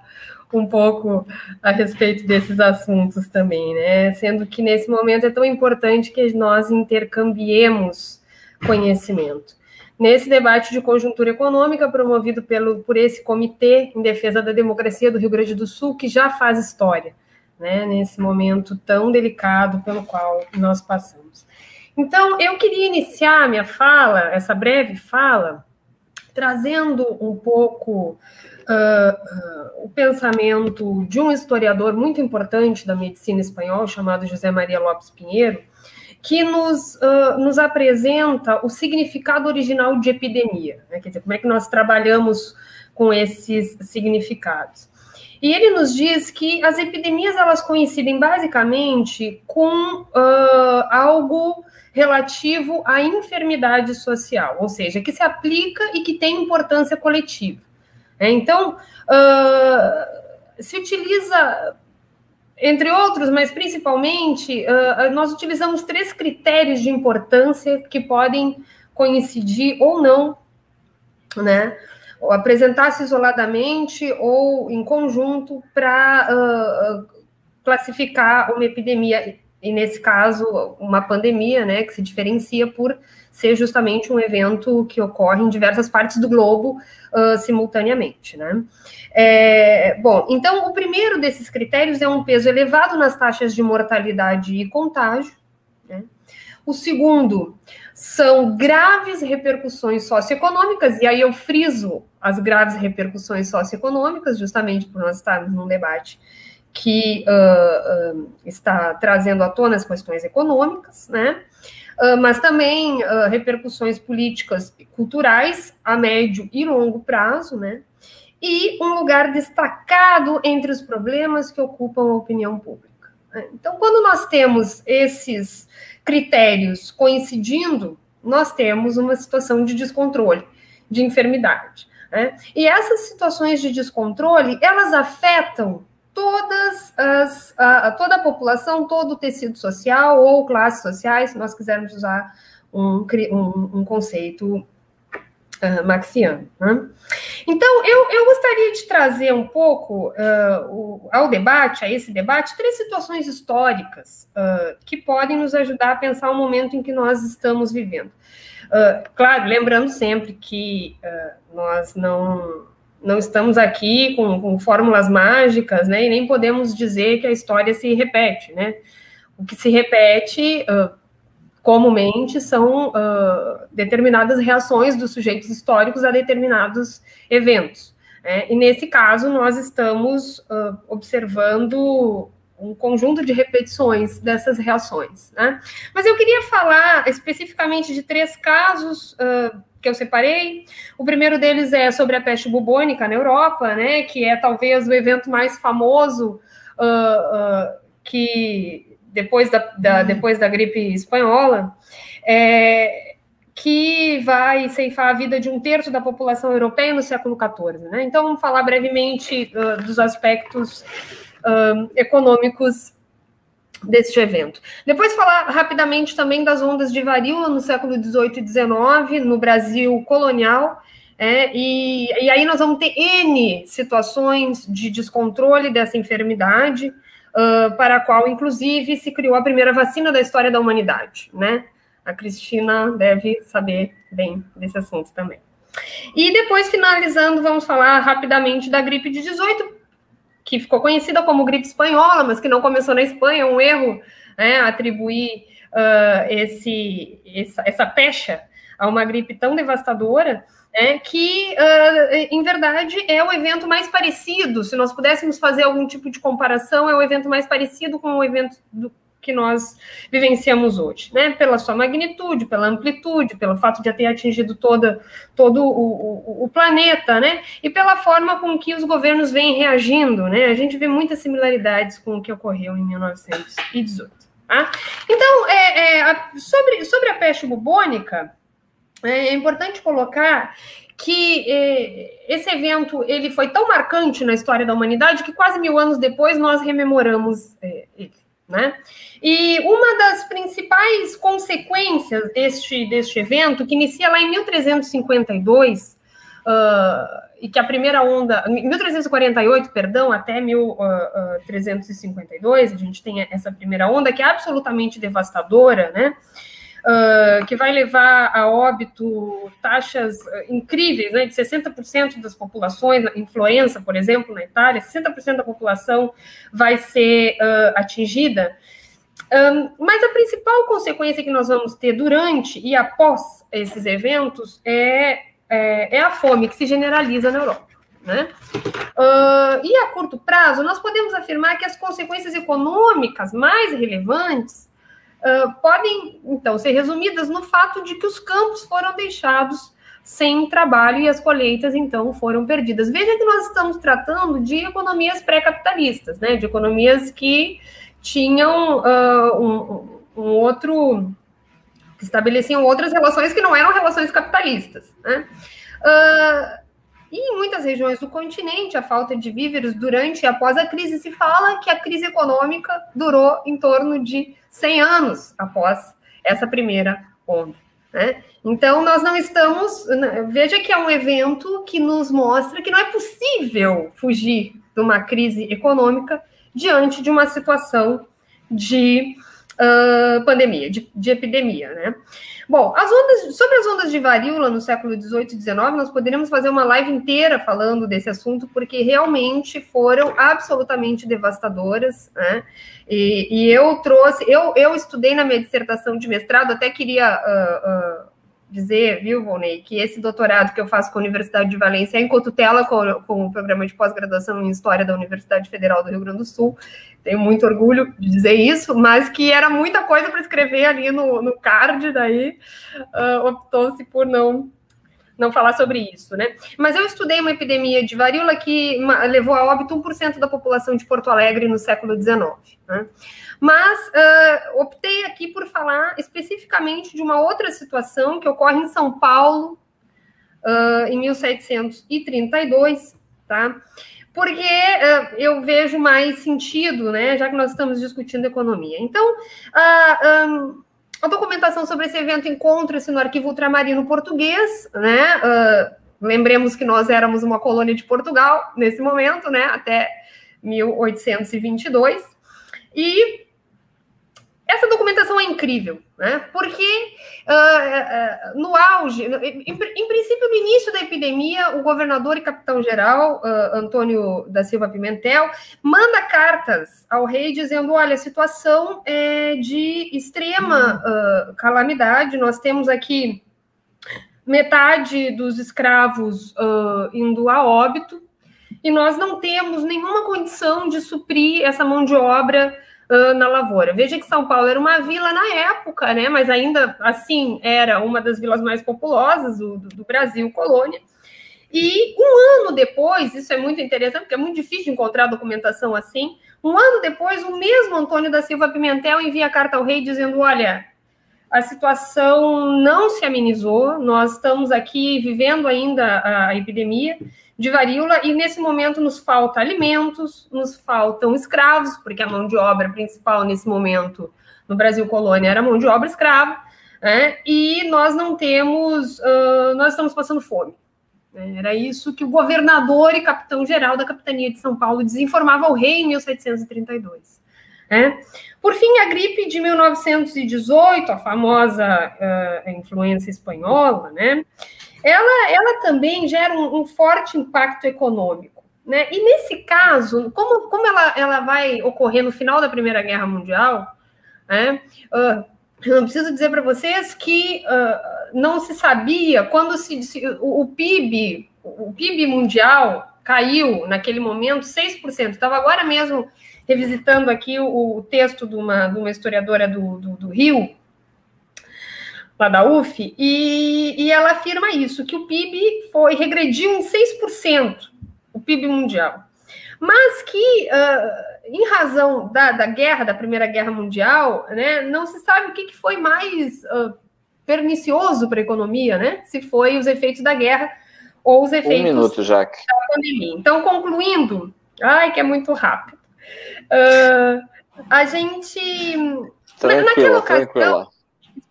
S8: um pouco a respeito desses assuntos também, né? Sendo que nesse momento é tão importante que nós intercambiemos conhecimento. Nesse debate de conjuntura econômica promovido pelo, por esse Comitê em Defesa da Democracia do Rio Grande do Sul, que já faz história, né? Nesse momento tão delicado pelo qual nós passamos. Então, eu queria iniciar minha fala, essa breve fala, trazendo um pouco uh, o pensamento de um historiador muito importante da medicina espanhola, chamado José Maria Lopes Pinheiro, que nos, uh, nos apresenta o significado original de epidemia, né? quer dizer, como é que nós trabalhamos com esses significados. E ele nos diz que as epidemias elas coincidem basicamente com uh, algo relativo à enfermidade social, ou seja, que se aplica e que tem importância coletiva. É, então, uh, se utiliza, entre outros, mas principalmente, uh, nós utilizamos três critérios de importância que podem coincidir ou não, né? Apresentar-se isoladamente ou em conjunto para uh, classificar uma epidemia, e nesse caso, uma pandemia, né, que se diferencia por ser justamente um evento que ocorre em diversas partes do globo uh, simultaneamente, né? É, bom, então o primeiro desses critérios é um peso elevado nas taxas de mortalidade e contágio. Né? O segundo são graves repercussões socioeconômicas, e aí eu friso as graves repercussões socioeconômicas, justamente por nós estarmos num debate que uh, uh, está trazendo à tona as questões econômicas, né? uh, mas também repercussões políticas e culturais a médio e longo prazo, né? E um lugar destacado entre os problemas que ocupam a opinião pública. Né? Então, quando nós temos esses critérios coincidindo, nós temos uma situação de descontrole, de enfermidade. Né? E essas situações de descontrole, elas afetam todas as, a, toda a população, todo o tecido social ou classes sociais, se nós quisermos usar um, um, um conceito uh, marxiano. Né? Então, eu, eu gostaria de trazer um pouco uh, o, ao debate, a esse debate, três situações históricas uh, que podem nos ajudar a pensar o momento em que nós estamos vivendo. Claro, lembrando sempre que nós não, não estamos aqui com, com, fórmulas mágicas, né, e nem podemos dizer que a história se repete, né. O que se repete uh, comumente são determinadas reações dos sujeitos históricos a determinados eventos. Né? E nesse caso, nós estamos observando um conjunto de repetições dessas reações. Né? Mas eu queria falar especificamente de três casos uh, que eu separei. O primeiro deles é sobre a peste bubônica na Europa, né, que é talvez o evento mais famoso uh, uh, que depois da, da, depois da gripe espanhola. É, que vai ceifar a vida de um terço da população europeia no século XIV. Né? Então, vamos falar brevemente dos aspectos econômicos deste evento. Depois falar rapidamente também das ondas de varíola no século XVIII e XIX, no Brasil colonial, é, e, e, aí nós vamos ter N situações de descontrole dessa enfermidade, uh, para a qual, inclusive, se criou a primeira vacina da história da humanidade, né? A Cristina deve saber bem desse assunto também. E depois, finalizando, vamos falar rapidamente da gripe de 18, que ficou conhecida como gripe espanhola, mas que não começou na Espanha, é um erro né, atribuir uh, esse, essa, essa pecha a uma gripe tão devastadora, é que, uh, em verdade, é o evento mais parecido, se nós pudéssemos fazer algum tipo de comparação, é o evento mais parecido com o evento do, que nós vivenciamos hoje, né? Pela sua magnitude, pela amplitude, pelo fato de ter atingido toda, todo o, o, o, planeta, né? E pela forma com que os governos vêm reagindo, né? A gente vê muitas similaridades com o que ocorreu em 1918. Tá? Então, é, é, sobre, sobre a peste bubônica, é, é importante colocar que é, esse evento ele foi tão marcante na história da humanidade que quase mil anos depois nós rememoramos é, ele. Né? E uma das principais consequências deste, deste evento, que inicia lá em 1352, uh, e que a primeira onda, 1348, perdão, até 1352, a gente tem essa primeira onda, que é absolutamente devastadora, né? Uh, que vai levar a óbito taxas incríveis, né, de 60% das populações, influenza, por exemplo, na Itália, 60% da população vai ser uh, atingida. Um, mas a principal consequência que nós vamos ter durante e após esses eventos é, é, é a fome que se generaliza na Europa. Né? Uh, e a curto prazo, nós podemos afirmar que as consequências econômicas mais relevantes uh, podem, então, ser resumidas no fato de que os campos foram deixados sem trabalho e as colheitas, então, foram perdidas. Veja que nós estamos tratando de economias pré-capitalistas, né? De economias que tinham uh, um, um, outro. que estabeleciam outras relações que não eram relações capitalistas, né? Uh, e em muitas regiões do continente, a falta de víveres durante e após a crise se fala que a crise econômica durou em torno de 100 anos após essa primeira onda. Né? Então, nós não estamos. Né, veja que é um evento que nos mostra que não é possível fugir de uma crise econômica diante de uma situação de uh, pandemia, de, de, epidemia, né? Bom, as ondas, sobre as ondas de varíola no século XVIII e XIX, nós poderíamos fazer uma live inteira falando desse assunto, porque realmente foram absolutamente devastadoras, né? E, e eu trouxe, eu, eu estudei na minha dissertação de mestrado, até queria uh, uh, dizer, viu, Volney, que esse doutorado que eu faço com a Universidade de Valência é em cotutela com, com o programa de pós-graduação em História da Universidade Federal do Rio Grande do Sul. Tenho muito orgulho de dizer isso, mas que era muita coisa para escrever ali no, no card, daí uh, optou-se por não não falar sobre isso, né? Mas eu estudei uma epidemia de varíola que levou a óbito 1% da população de Porto Alegre no século XIX, né? Mas uh, optei aqui por falar especificamente de uma outra situação que ocorre em São Paulo uh, em 1732, tá? Porque uh, eu vejo mais sentido, né? Já que nós estamos discutindo economia. Então, um, a documentação sobre esse evento encontra-se no arquivo ultramarino português, né? lembremos que nós éramos uma colônia de Portugal nesse momento, né? Até 1822. E essa documentação é incrível, né? Porque uh, uh, no auge, em, em, princípio, no início da epidemia, o governador e capitão-geral, uh, Antônio da Silva Pimentel, manda cartas ao rei dizendo: olha, a situação é de extrema calamidade, nós temos aqui metade dos escravos indo a óbito, e nós não temos nenhuma condição de suprir essa mão de obra uh, na lavoura. Veja que São Paulo era uma vila na época, né? Mas ainda assim era uma das vilas mais populosas do, do, Brasil, colônia. E um ano depois, isso é muito interessante, porque é muito difícil encontrar documentação assim. Um ano depois, o mesmo Antônio da Silva Pimentel envia carta ao rei dizendo: olha, a situação não se amenizou, nós estamos aqui vivendo ainda a epidemia de varíola e nesse momento nos falta alimentos, nos faltam escravos, porque a mão de obra principal nesse momento no Brasil colônia era mão de obra escrava, né? e nós não temos, uh, nós estamos passando fome. Né? Era isso que o governador e capitão-geral da capitania de São Paulo desinformava ao rei em 1732. Né? Por fim, a gripe de 1918, a famosa uh, influenza espanhola, né? Ela, ela também gera um, um forte impacto econômico. Né? E nesse caso, como, como ela, ela vai ocorrer no final da Primeira Guerra Mundial, né? Uh, eu preciso dizer para vocês que uh, não se sabia quando se, se o, o, PIB, o PIB mundial caiu naquele momento 6%. Estava agora mesmo revisitando aqui o, o, texto de uma, de uma historiadora do, do, do Rio, lá da UF, e, e ela afirma isso, que o PIB foi regrediu em 6%, o PIB mundial. Mas que, uh, em razão da, da guerra, da Primeira Guerra Mundial, né, não se sabe o que, que foi mais uh, pernicioso para a economia, né? Se foi os efeitos da guerra ou os efeitos
S4: um minuto,
S8: da pandemia. Então, concluindo, ai, que é muito rápido. Uh, a gente.
S4: Tranquila, naquela ocasião, tranquila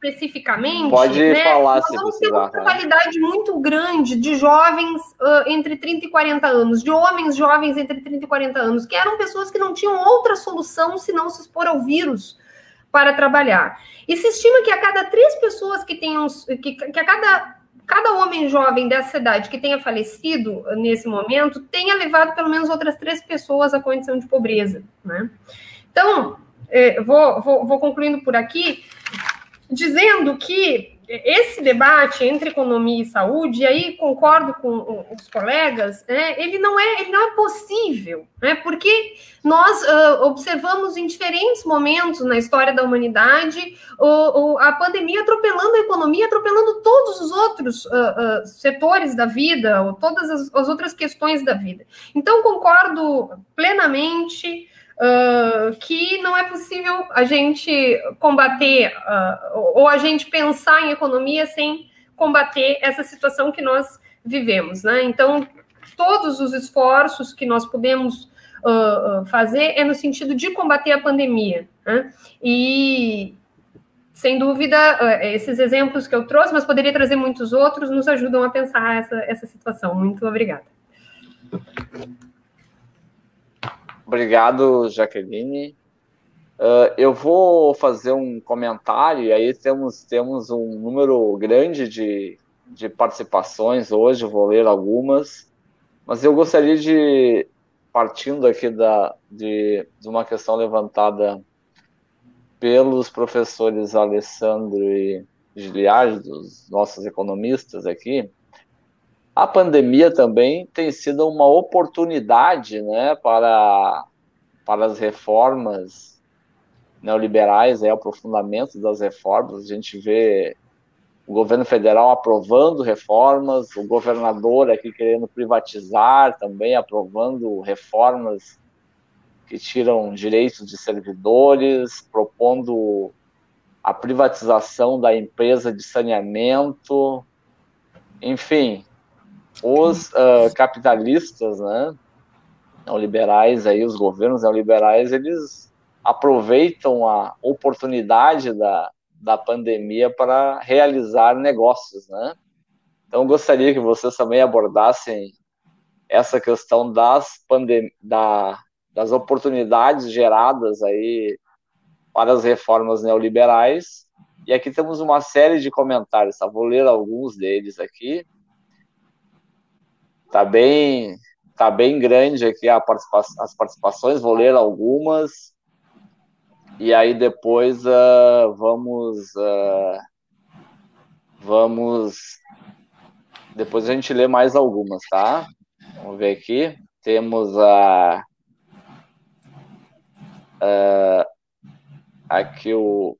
S8: especificamente,
S4: Pode né, falar
S8: nós
S4: se
S8: vamos ter uma qualidade muito grande de jovens uh, entre 30 e 40 anos, de homens jovens entre 30 e 40 anos, que eram pessoas que não tinham outra solução senão se expor ao vírus para trabalhar. E se estima que a cada três pessoas que tenham, que, que a cada, cada homem jovem dessa idade que tenha falecido nesse momento, tenha levado pelo menos outras três pessoas à condição de pobreza, né? Então, eh, vou, vou, vou concluindo por aqui dizendo que esse debate entre economia e saúde, e aí concordo com os colegas, né, ele, não é, ele não é possível, né, porque nós uh, observamos em diferentes momentos na história da humanidade o, o, a pandemia atropelando a economia, atropelando todos os outros uh, uh, setores da vida, ou todas as, as outras questões da vida. Então, concordo plenamente uh, que não é possível a gente combater uh, ou a gente pensar em economia sem combater essa situação que nós vivemos, né? Então, todos os esforços que nós podemos uh, fazer é no sentido de combater a pandemia, né? E sem dúvida, esses exemplos que eu trouxe, mas poderia trazer muitos outros, nos ajudam a pensar essa, essa situação. Muito obrigada.
S4: Obrigado, Jaqueline. Uh, eu vou fazer um comentário, e aí temos, temos um número grande de, de participações hoje, vou ler algumas, mas eu gostaria de, partindo aqui da, de, de uma questão levantada pelos professores Alessandro e Giliard, dos nossos economistas aqui, a pandemia também tem sido uma oportunidade né, para, para as reformas neoliberais, é, o aprofundamento das reformas. A gente vê o governo federal aprovando reformas, o governador aqui querendo privatizar também, aprovando reformas que tiram direitos de servidores, propondo a privatização da empresa de saneamento, enfim, os uh, capitalistas, né, neoliberais aí, os governos neoliberais, eles aproveitam a oportunidade da, da pandemia para realizar negócios, né? Então, gostaria que vocês também abordassem essa questão das, da, das oportunidades geradas aí para as reformas neoliberais. E aqui temos uma série de comentários, tá? vou ler alguns deles aqui. Tá bem, tá bem grande aqui participa as participações, vou ler algumas. E aí depois uh, vamos uh, vamos depois a gente lê mais algumas, tá? Vamos ver aqui. Temos a uh, aqui o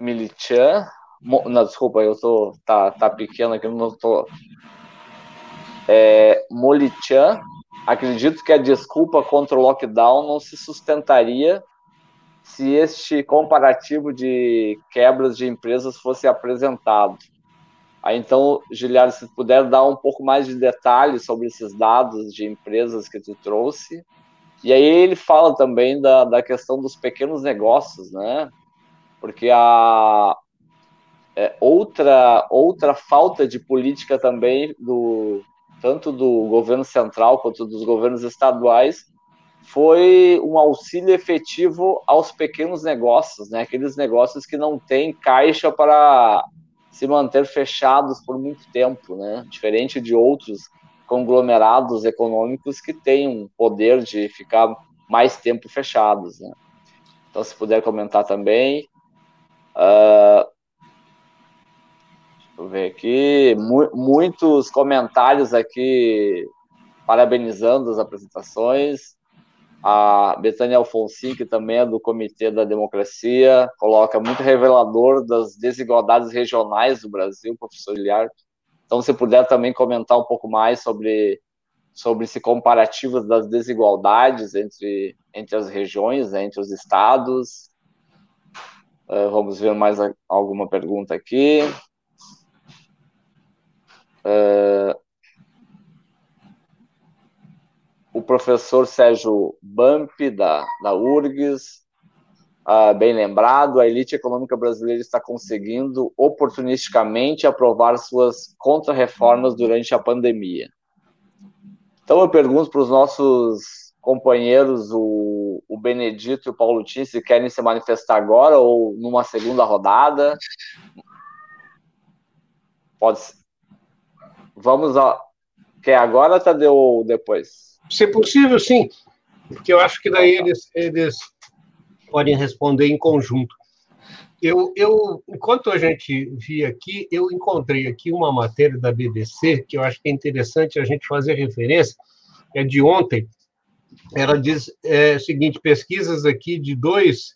S4: Milichan. Não, desculpa, eu tô tá, tá pequeno aqui, não tô é, Molichan, acredito que a desculpa contra o lockdown não se sustentaria se este comparativo de quebras de empresas fosse apresentado. Aí então, Giliardo, se puder dar um pouco mais de detalhes sobre esses dados de empresas que tu trouxe. E aí ele fala também da, da questão dos pequenos negócios, né? Porque a é, outra outra falta de política também do tanto do governo central quanto dos governos estaduais, foi um auxílio efetivo aos pequenos negócios, né? Aqueles negócios que não têm caixa para se manter fechados por muito tempo, né? Diferente de outros conglomerados econômicos que têm um poder de ficar mais tempo fechados, né? Então, se puder comentar também. Uh, Deixa eu ver aqui. Mu muitos comentários aqui parabenizando as apresentações. A Betânia Alfonsin, que também é do Comitê da Democracia, coloca muito revelador das desigualdades regionais do Brasil, professor Iliar. Então, se puder também comentar um pouco mais sobre, sobre esse comparativo das desigualdades entre, entre as regiões, entre os estados. Uh, vamos ver mais alguma pergunta aqui. Uh, o professor Sérgio Bump, da, da URGS, uh, bem lembrado, a elite econômica brasileira está conseguindo oportunisticamente aprovar suas contrarreformas durante a pandemia. Então eu pergunto para os nossos companheiros, o, o Benedito e o Paulo Tim, se querem se manifestar agora ou numa segunda rodada. Pode ser. Vamos a. Quer agora, Tadeu, ou depois?
S2: Se possível, sim. Porque eu acho que daí eles, eles podem responder em conjunto. Eu, eu, enquanto a gente via aqui, eu encontrei aqui uma matéria da BBC que eu acho que é interessante a gente fazer referência, é de ontem. Ela diz é, o seguinte: pesquisas aqui de dois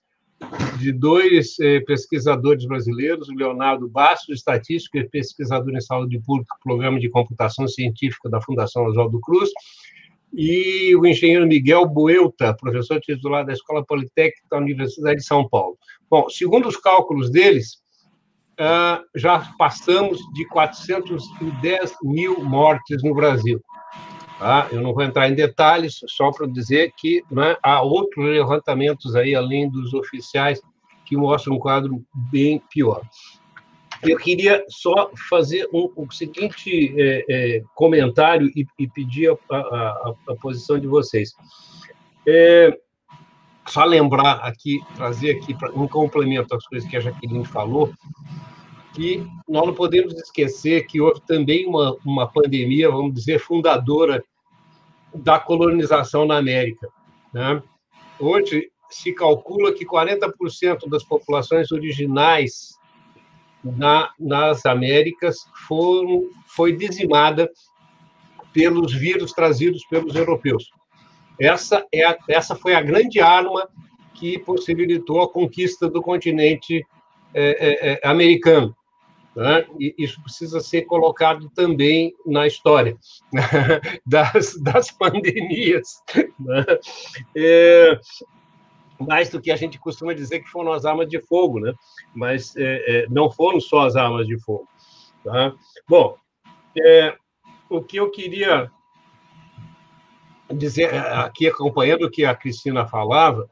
S2: de dois eh, pesquisadores brasileiros, Leonardo Bastos, estatístico e pesquisador em saúde pública, programa de computação científica da Fundação Oswaldo Cruz, e o engenheiro Miguel Buelta, professor titular da Escola Politécnica da Universidade de São Paulo. Bom, segundo os cálculos deles, uh, já passamos de 410 mil mortes no Brasil. Tá? Eu não vou entrar em detalhes, só para dizer que né, há outros levantamentos aí, além dos oficiais, que mostram um quadro bem pior. Eu queria só fazer um, o seguinte é, é, comentário e, e pedir a, a, a, posição de vocês. É, só lembrar aqui, trazer aqui pra, um complemento às coisas que a Jaqueline falou, que nós não podemos esquecer que houve também uma, uma pandemia, vamos dizer, fundadora da colonização na América. Né? Hoje, se calcula que 40% das populações originais na, nas Américas foram, foi dizimada pelos vírus trazidos pelos europeus. Essa, é a, essa foi a grande arma que possibilitou a conquista do continente é, é americano. Né? E isso precisa ser colocado também na história das, das pandemias. Né? É, mais do que a gente costuma dizer que foram as armas de fogo, né? mas é, é, não foram só as armas de fogo. Tá? Bom, é, o que eu queria dizer aqui, acompanhando o que a Cristina falava,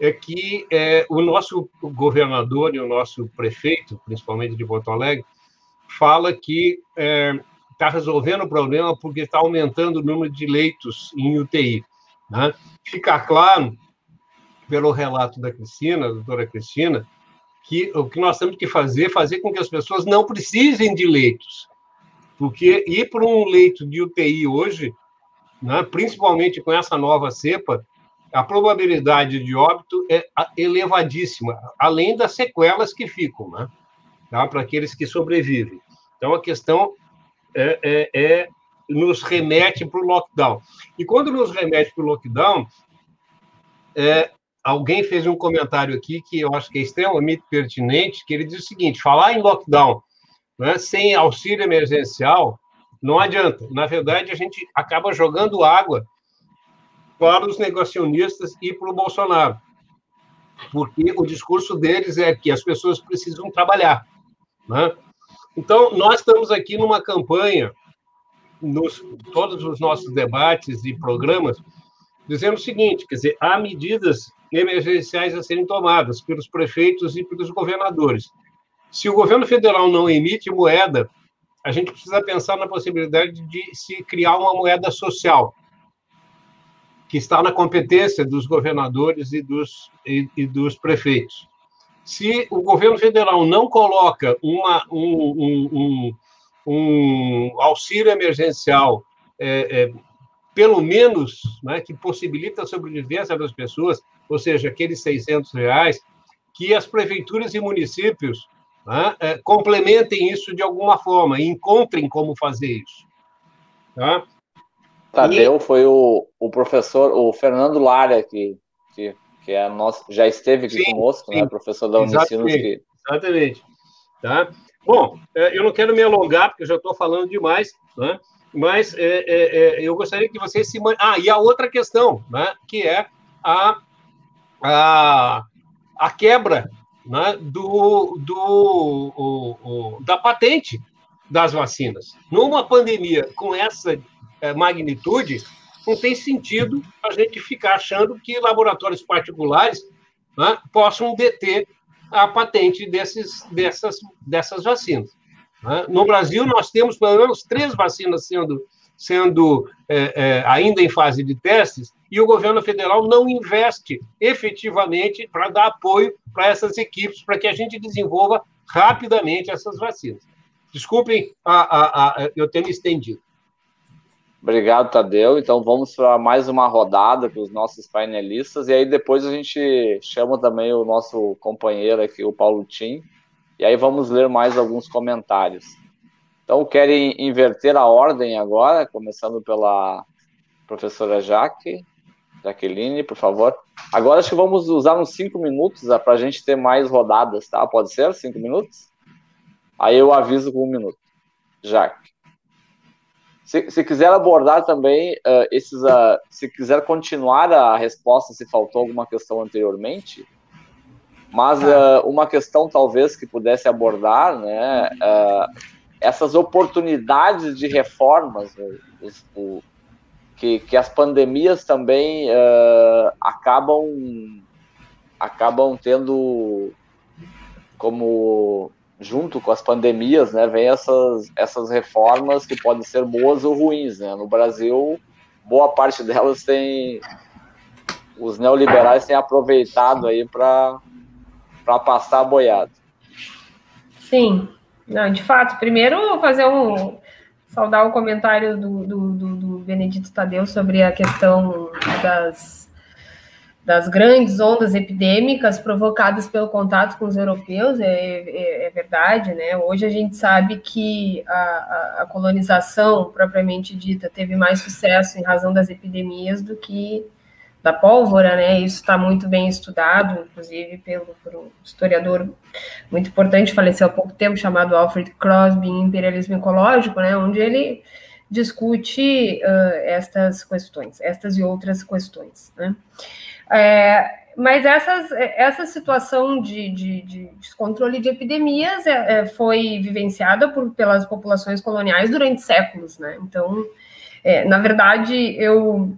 S2: é que é, o nosso governador e o nosso prefeito, principalmente de Porto Alegre, fala que está é, tá resolvendo o problema porque está aumentando o número de leitos em UTI. Né? Fica claro pelo relato da Cristina, da doutora Cristina, que o que nós temos que fazer é fazer com que as pessoas não precisem de leitos. Porque ir para um leito de UTI hoje, né, principalmente com essa nova cepa, a probabilidade de óbito é elevadíssima, além das sequelas que ficam, né, tá, para aqueles que sobrevivem. Então, a questão é, é, é nos remete para o lockdown. E quando nos remete para o lockdown, é, alguém fez um comentário aqui que eu acho que é extremamente pertinente, que ele diz o seguinte, falar em lockdown né, sem auxílio emergencial não adianta. Na verdade, a gente acaba jogando água para os negacionistas e para o Bolsonaro, porque o discurso deles é que as pessoas precisam trabalhar. Né? Então, nós estamos aqui numa campanha, nos todos os nossos debates e programas, dizendo o seguinte: quer dizer, há medidas emergenciais a serem tomadas pelos prefeitos e pelos governadores. Se o governo federal não emite moeda, a gente precisa pensar na possibilidade de se criar uma moeda social, que está na competência dos governadores e dos, e, e dos prefeitos. Se o governo federal não coloca uma, um, um, um, um auxílio emergencial é, é, pelo menos, né, que possibilita a sobrevivência das pessoas, ou seja, aqueles 600 reais, que as prefeituras e municípios né, é, complementem isso de alguma forma encontrem como fazer isso. Tá?
S4: Tadeu e... foi o, o professor, o Fernando Lara, que, que, que é nosso, já esteve aqui sim, conosco, né, sim. né, professor da Unicinos.
S2: Exatamente. Que... Exatamente. Tá? Bom, é, eu não quero me alongar, porque eu já estou falando demais, né? mas é, é, é, eu gostaria que vocês se. Ah, e a outra questão, né, que é a, a, a quebra né, do, do, o, o, da patente das vacinas. Numa pandemia com essa magnitude, não tem sentido a gente ficar achando que laboratórios particulares né, possam deter a patente desses, dessas, dessas vacinas. Né? No Brasil, nós temos pelo menos três vacinas sendo, sendo é, é, ainda em fase de testes, e o governo federal não investe efetivamente para dar apoio para essas equipes, para que a gente desenvolva rapidamente essas vacinas. Desculpem a, a, a, eu ter me estendido.
S4: Obrigado, Tadeu. Então vamos para mais uma rodada com os nossos painelistas e aí depois a gente chama também o nosso companheiro aqui, o Paulo Tim, e aí vamos ler mais alguns comentários. Então, querem inverter a ordem agora, começando pela professora Jaque, Jaqueline, por favor. Agora acho que vamos usar uns cinco minutos para a gente ter mais rodadas, tá? Pode ser? Cinco minutos? Aí eu aviso com um minuto. Jaque. Se, se quiser abordar também uh, esses, uh, se quiser continuar a resposta, se faltou alguma questão anteriormente, mas uh, uma questão talvez que pudesse abordar, né, essas oportunidades de reformas, né, os, o, que, que as pandemias também uh, acabam acabam tendo como junto com as pandemias, né, vem essas essas reformas que podem ser boas ou ruins, né? No Brasil, boa parte delas tem os neoliberais têm aproveitado aí para para passar a boiada.
S8: Sim, não, de fato. Primeiro, fazer um saudar o comentário do, do, do, do Benedito Tadeu sobre a questão das, das grandes ondas epidêmicas provocadas pelo contato com os europeus, é, é, é verdade, né? Hoje a gente sabe que a, a, colonização propriamente dita teve mais sucesso em razão das epidemias do que da pólvora, né? Isso está muito bem estudado, inclusive pelo por um historiador muito importante, faleceu há pouco tempo, chamado Alfred Crosby, em Imperialismo Ecológico, né? Onde ele discute uh, estas questões, estas e outras questões, né? É, mas essas, essa situação de, de, de descontrole de epidemias é, é, foi vivenciada por, pelas populações coloniais durante séculos, né? Então, é, na verdade, eu,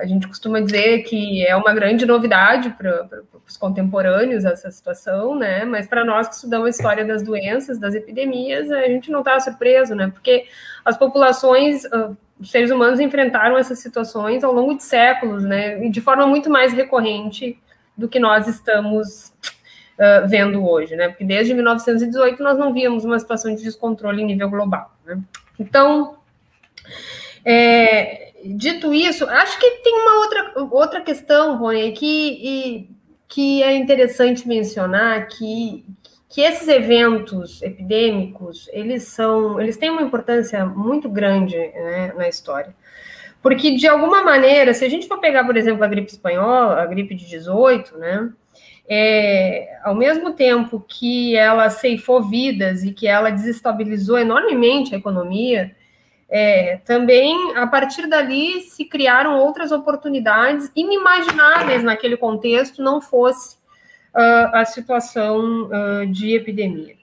S8: a gente costuma dizer que é uma grande novidade para os contemporâneos essa situação, né? Mas para nós que estudamos a história das doenças, das epidemias, a gente não está surpreso, né? Porque as populações, os seres humanos enfrentaram essas situações ao longo de séculos, né? E de forma muito mais recorrente do que nós estamos uh, vendo hoje, né? Porque desde 1918 nós não víamos uma situação de descontrole em nível global. Né? Então, é, dito isso, acho que tem uma outra, outra questão, Rony, que, e, que é interessante mencionar que, que esses eventos epidêmicos, eles são, eles têm uma importância muito grande né, na história. Porque, de alguma maneira, se a gente for pegar, por exemplo, a gripe espanhola, a gripe de 18, né, é, ao mesmo tempo que ela ceifou vidas e que ela desestabilizou enormemente a economia, é, também, a partir dali, se criaram outras oportunidades inimagináveis naquele contexto, não fosse a situação uh, de epidemia.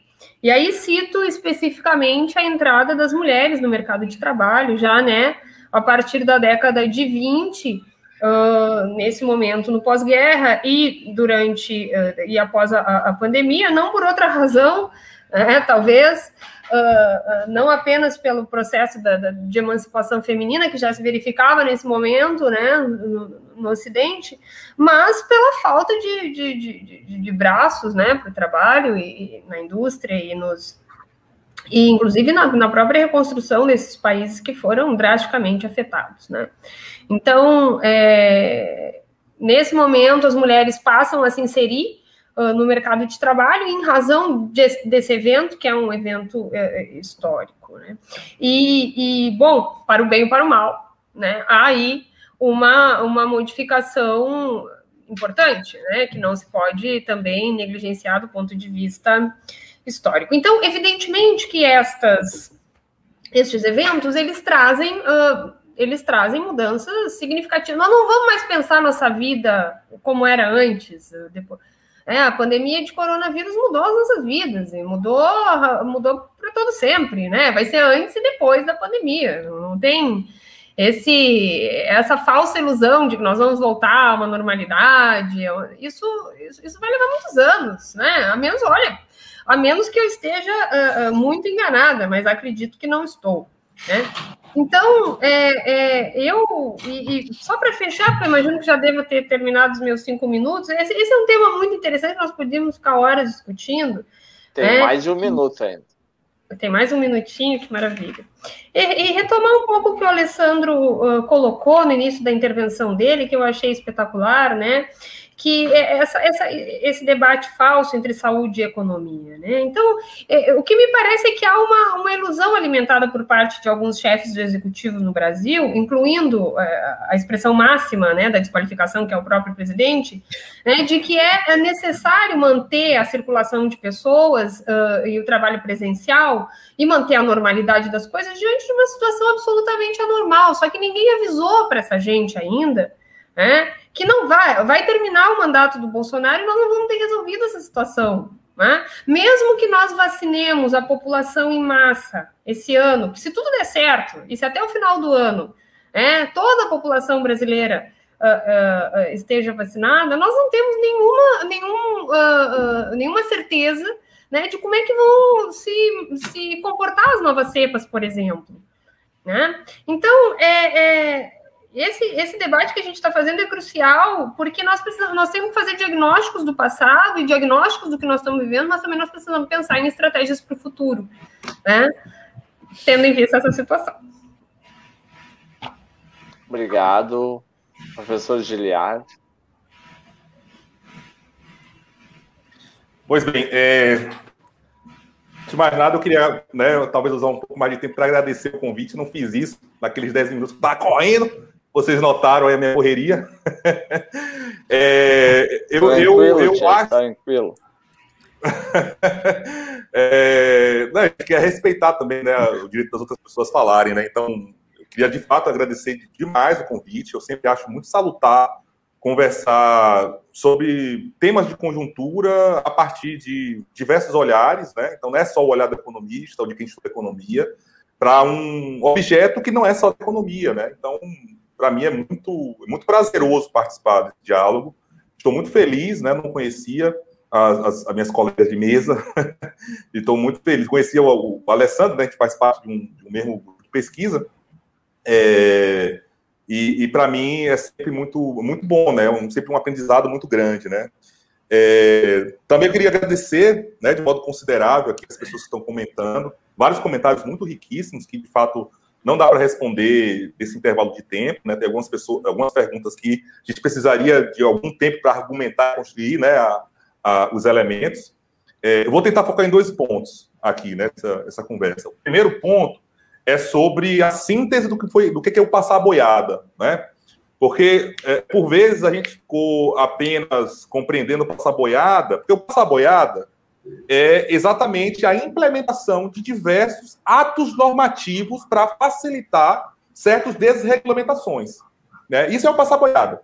S8: E aí cito especificamente a entrada das mulheres no mercado de trabalho, já né, a partir da década de 20, uh, ah, nesse momento no pós-guerra e durante e após a, a, pandemia, não por outra razão, né, talvez, uh, não apenas pelo processo da, da, de emancipação feminina que já se verificava nesse momento, né, no, no Ocidente, mas pela falta de, de, de, de braços, né, para o trabalho e, e, na indústria e nos e inclusive na, na, própria reconstrução desses países que foram drasticamente afetados, né? Então, é, nesse momento, as mulheres passam a se inserir no mercado de trabalho em razão de, desse evento, que é um evento é, é, histórico. Né? E, e, bom, para o bem e para o mal, né? há aí uma, uma modificação importante, né? que não se pode também negligenciar do ponto de vista histórico. Então, evidentemente que estas, estes eventos, eles trazem... Uh, eles trazem mudanças significativas. Nós não vamos mais pensar nossa vida como era antes, depois, é, a pandemia de coronavírus mudou as nossas vidas e mudou, mudou para todo sempre, né? Vai ser antes e depois da pandemia. Não tem esse essa falsa ilusão de que nós vamos voltar a uma normalidade. Isso, isso, isso vai levar muitos anos, né? A menos, olha, a menos que eu esteja uh, uh, muito enganada, mas acredito que não estou. Né? Então, é, é, eu, e, e só para fechar, porque eu imagino que já devo ter terminado os meus cinco minutos, esse, esse, é um tema muito interessante, nós podíamos ficar horas discutindo.
S4: Tem né? mais de um minuto ainda.
S8: Tem mais um minutinho, que maravilha. E, e retomar um pouco o que o Alessandro uh, colocou no início da intervenção dele, que eu achei espetacular, né? Que é essa, essa, esse debate falso entre saúde e economia. Né? Então, é, o que me parece é que há uma, uma ilusão alimentada por parte de alguns chefes do executivo no Brasil, incluindo é, a expressão máxima né, da desqualificação, que é o próprio presidente, né, de que é, é necessário manter a circulação de pessoas uh, e o trabalho presencial e manter a normalidade das coisas diante de uma situação absolutamente anormal. Só que ninguém avisou para essa gente ainda né? Que não vai, vai terminar o mandato do Bolsonaro e nós não vamos ter resolvido essa situação. Né? Mesmo que nós vacinemos a população em massa esse ano, se tudo der certo, e se até o final do ano né, toda a população brasileira uh, uh, esteja vacinada, nós não temos nenhuma, nenhum, uh, nenhuma certeza né, de como é que vão se, se comportar as novas cepas, por exemplo. Né? Então, é, é esse, esse debate que a gente está fazendo é crucial, porque nós precisamos, nós temos que fazer diagnósticos do passado e diagnósticos do que nós estamos vivendo, mas também nós precisamos pensar em estratégias para o futuro, né? Tendo em vista essa situação.
S4: Obrigado, professor Giliard.
S7: Pois bem, é, de mais nada, eu queria, né, talvez usar um pouco mais de tempo para agradecer o convite. Não fiz isso naqueles 10 minutos que tá correndo, vocês notaram aí a minha correria. é, eu, tranquilo, eu, eu acho. Tranquilo. é, né, quer respeitar também né, o direito das outras pessoas falarem, né? Então, eu queria de fato agradecer demais o convite. Eu sempre acho muito salutar conversar sobre temas de conjuntura a partir de diversos olhares, né? Então, não é só o olhar do economista ou de quem estuda economia, para um objeto que não é só economia, né? Então, para mim é muito, muito prazeroso participar desse diálogo. Estou muito feliz, né? Não conhecia as, as, as minhas colegas de mesa e estou muito feliz. Conhecia o, o Alessandro, né? Que faz parte de um, de um mesmo grupo de pesquisa. É, E, e para mim é sempre muito, muito bom, né? Um, sempre um aprendizado muito grande, né? É, também queria agradecer, né, de modo considerável, aqui as pessoas que estão comentando, vários comentários muito riquíssimos que de fato não dá para responder nesse intervalo de tempo, né? Tem algumas pessoas, algumas perguntas que a gente precisaria de algum tempo para argumentar, construir, né, a, a, os elementos. É, eu vou tentar focar em dois pontos aqui, né, essa, conversa. O primeiro ponto é sobre a síntese do que foi, do que é o passar boiada, né? Porque, é, por vezes, a gente ficou apenas compreendendo passar boiada, porque o passar boiada é exatamente a implementação de diversos atos normativos para facilitar certas desregulamentações. Né? Isso é o passar boiada,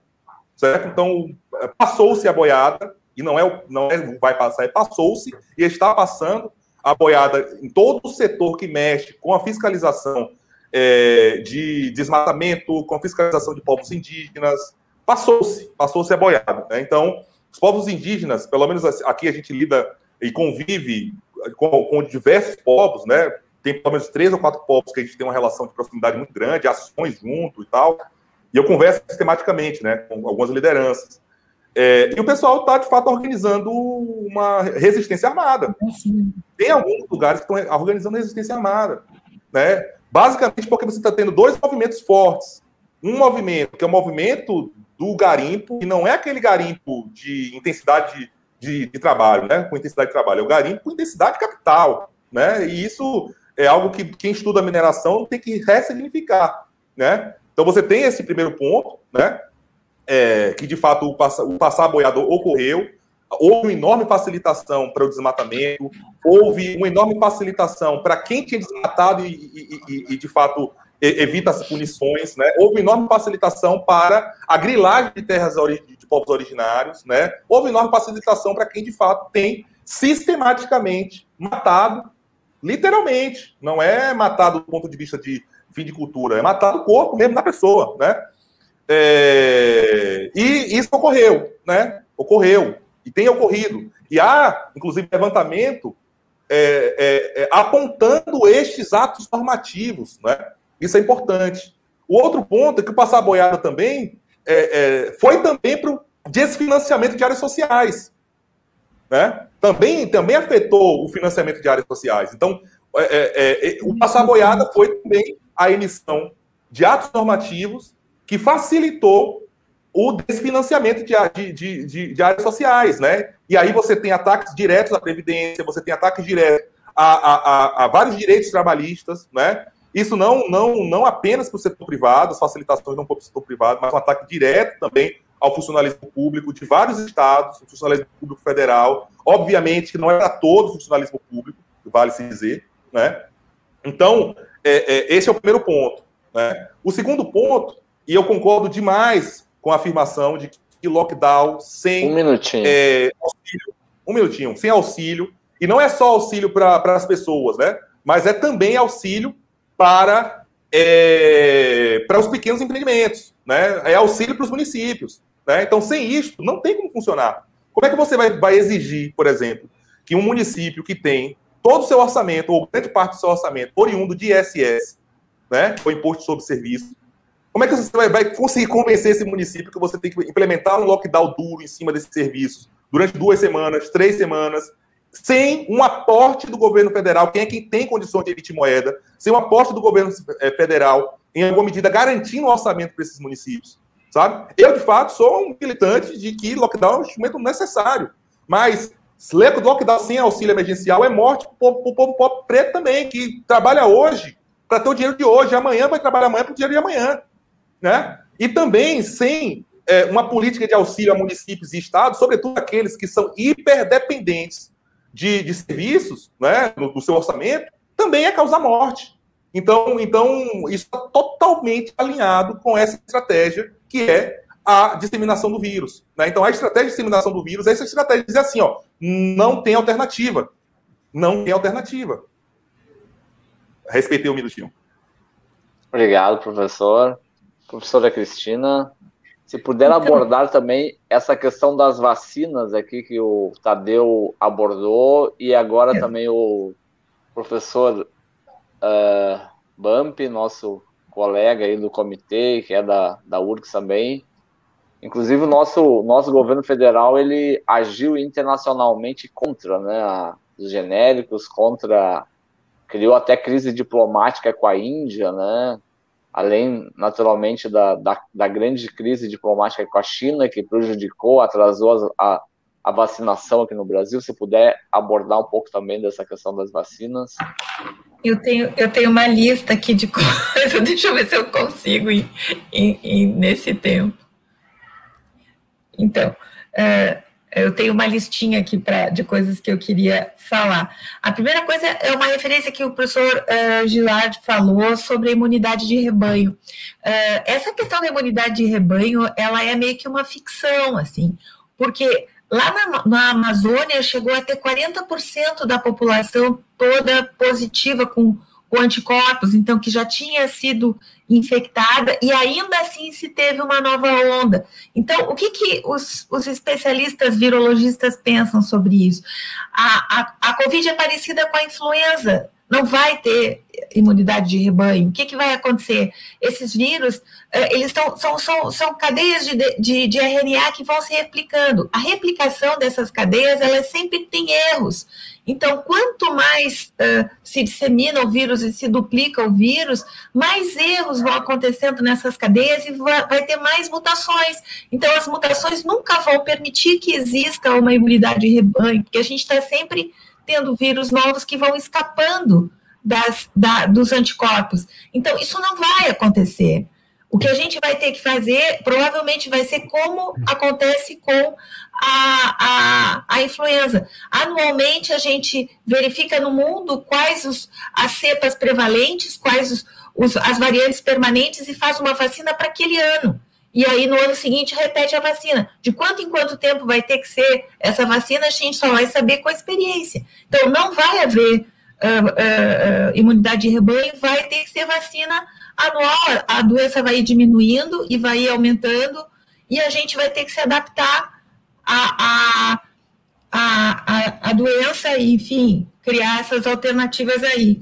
S7: certo? Então, passou-se a boiada, e não é, não é vai passar, é passou-se e está passando a boiada em todo o setor que mexe com a fiscalização é, de desmatamento, com a fiscalização de povos indígenas. Passou-se, passou-se a boiada. Né? Então, os povos indígenas, pelo menos aqui a gente lida e convive com, com diversos povos, né? Tem pelo menos três ou quatro povos que a gente tem uma relação de proximidade muito grande, ações junto e tal. E eu converso sistematicamente, né, com algumas lideranças. É, e o pessoal está, de fato, organizando uma resistência armada. Tem alguns lugares que estão organizando resistência armada. Né? Basicamente porque você está tendo dois movimentos fortes. Um movimento que é o movimento do garimpo, que não é aquele garimpo de intensidade de, de, trabalho, né? com intensidade de trabalho, é o garimpo com intensidade de capital. Né? E isso é algo que quem estuda mineração tem que ressignificar. Né? Então você tem esse primeiro ponto, né? é, que de fato o, passa, o passar boiado ocorreu, houve uma enorme facilitação para o desmatamento, houve uma enorme facilitação para quem tinha desmatado e, e, e, e de fato evita as punições, né? Houve enorme facilitação para a grilagem de terras de povos originários, né? Houve enorme facilitação para quem de fato tem sistematicamente matado, literalmente, não é matado do ponto de vista de fim de cultura, é matado o corpo mesmo da pessoa, né? É, e isso ocorreu, né? Ocorreu e tem ocorrido. E há, inclusive, levantamento é, é, é, apontando estes atos normativos, né? Isso é importante. O outro ponto é que o passar boiada também é, é, foi também para o desfinanciamento de áreas sociais, né? Também, também afetou o financiamento de áreas sociais. Então, o passar boiada foi também a emissão de atos normativos que facilitou o desfinanciamento de, de, de, de, áreas sociais, né? E aí você tem ataques diretos à Previdência, você tem ataques diretos a, a, a, a vários direitos trabalhistas, né? Isso não, não, não apenas para o setor privado, as facilitações não para o setor privado, mas um ataque direto também ao funcionalismo público de vários estados, o funcionalismo público federal. Obviamente que não é para todo o funcionalismo público, vale se dizer, né? Então, é, é, esse é o primeiro ponto. Né? O segundo ponto e eu concordo demais com a afirmação de que lockdown sem
S4: um minutinho.
S7: É, auxílio, um minutinho, sem auxílio, e não é só auxílio para as pessoas, né? Mas é também auxílio para, é, para os pequenos empreendimentos, né? É auxílio para os municípios. Né? Então, sem isso, não tem como funcionar. Como é que você vai, vai exigir, por exemplo, que um município que tem todo o seu orçamento, ou grande parte do seu orçamento, oriundo de ISS, né? O Imposto sobre Serviço, como é que você vai, vai conseguir convencer esse município que você tem que implementar um lockdown duro em cima desses serviços durante duas semanas, três semanas, sem um aporte do governo federal, quem é quem tem condições de emitir moeda, sem um aporte do governo eh, federal, em alguma medida garantindo o orçamento para esses municípios, sabe? Eu, de fato, sou um militante de que lockdown é um instrumento necessário, mas lockdown sem auxílio emergencial é morte para o povo, povo preto também, que trabalha hoje para ter o dinheiro de hoje, amanhã vai trabalhar amanhã para o dinheiro de amanhã né? E também sem é, uma política de auxílio a municípios e estados, sobretudo aqueles que são hiperdependentes de, de serviços, né, no, no, seu orçamento, também é causar morte. Então, então isso está totalmente alinhado com essa estratégia que é a disseminação do vírus. Né? Então, a estratégia de disseminação do vírus é essa estratégia de dizer assim, ó, não tem alternativa. Não tem alternativa. Respeitei um minutinho.
S4: Obrigado, professor professora Cristina, se puder então, abordar também essa questão das vacinas aqui que o Tadeu abordou e agora é. também o professor uh, Bump, nosso colega aí do comitê, que é da, da URCS também. Inclusive, o nosso, nosso governo federal, ele agiu internacionalmente contra né, a, os genéricos, contra... Criou até crise diplomática com a Índia, né? Além, naturalmente, da, da, da grande crise diplomática com a China, que prejudicou, atrasou a, a vacinação aqui no Brasil. Se puder abordar um pouco também dessa questão das vacinas.
S6: Eu tenho, eu tenho uma lista aqui de coisas, deixa eu ver se eu consigo ir, ir, ir nesse tempo. Então, uh, eu tenho uma listinha aqui pra, de coisas que eu queria falar. A primeira coisa é uma referência que o professor uh, Gilard falou sobre a imunidade de rebanho. Uh, essa questão da imunidade de rebanho, ela é meio que uma ficção, assim, porque Lá na, na, Amazônia chegou a ter 40% da população toda positiva com, com anticorpos, então que já tinha sido infectada e ainda assim se teve uma nova onda. Então, o que, que os, os especialistas virologistas pensam sobre isso? A, a, a Covid é parecida com a influenza, não vai ter imunidade de rebanho. O que, que vai acontecer? Esses vírus, eh, eles são, são, são, são cadeias de, de, de RNA que vão se replicando. A replicação dessas cadeias, elas sempre tem erros. Então, quanto mais uh, se dissemina o vírus e se duplica o vírus, mais erros vão acontecendo nessas cadeias e vai, vai ter mais mutações. Então, as mutações nunca vão permitir que exista uma imunidade de rebanho, porque a gente está sempre tendo vírus novos que vão escapando das, da, dos anticorpos. Então, isso não vai acontecer. O que a gente vai ter que fazer provavelmente vai ser como acontece com a, a, a influenza. Anualmente, a gente verifica no mundo quais os, as cepas prevalentes, quais os, os, as variantes permanentes e faz uma vacina para aquele ano e aí no ano seguinte repete a vacina. De quanto em quanto tempo vai ter que ser essa vacina, a gente só vai saber com a experiência. Então, não vai haver uh, uh, imunidade de rebanho, vai ter que ser vacina anual. A doença vai diminuindo e vai aumentando, e a gente vai ter que se adaptar à, à, à, à doença e, enfim, criar essas alternativas aí.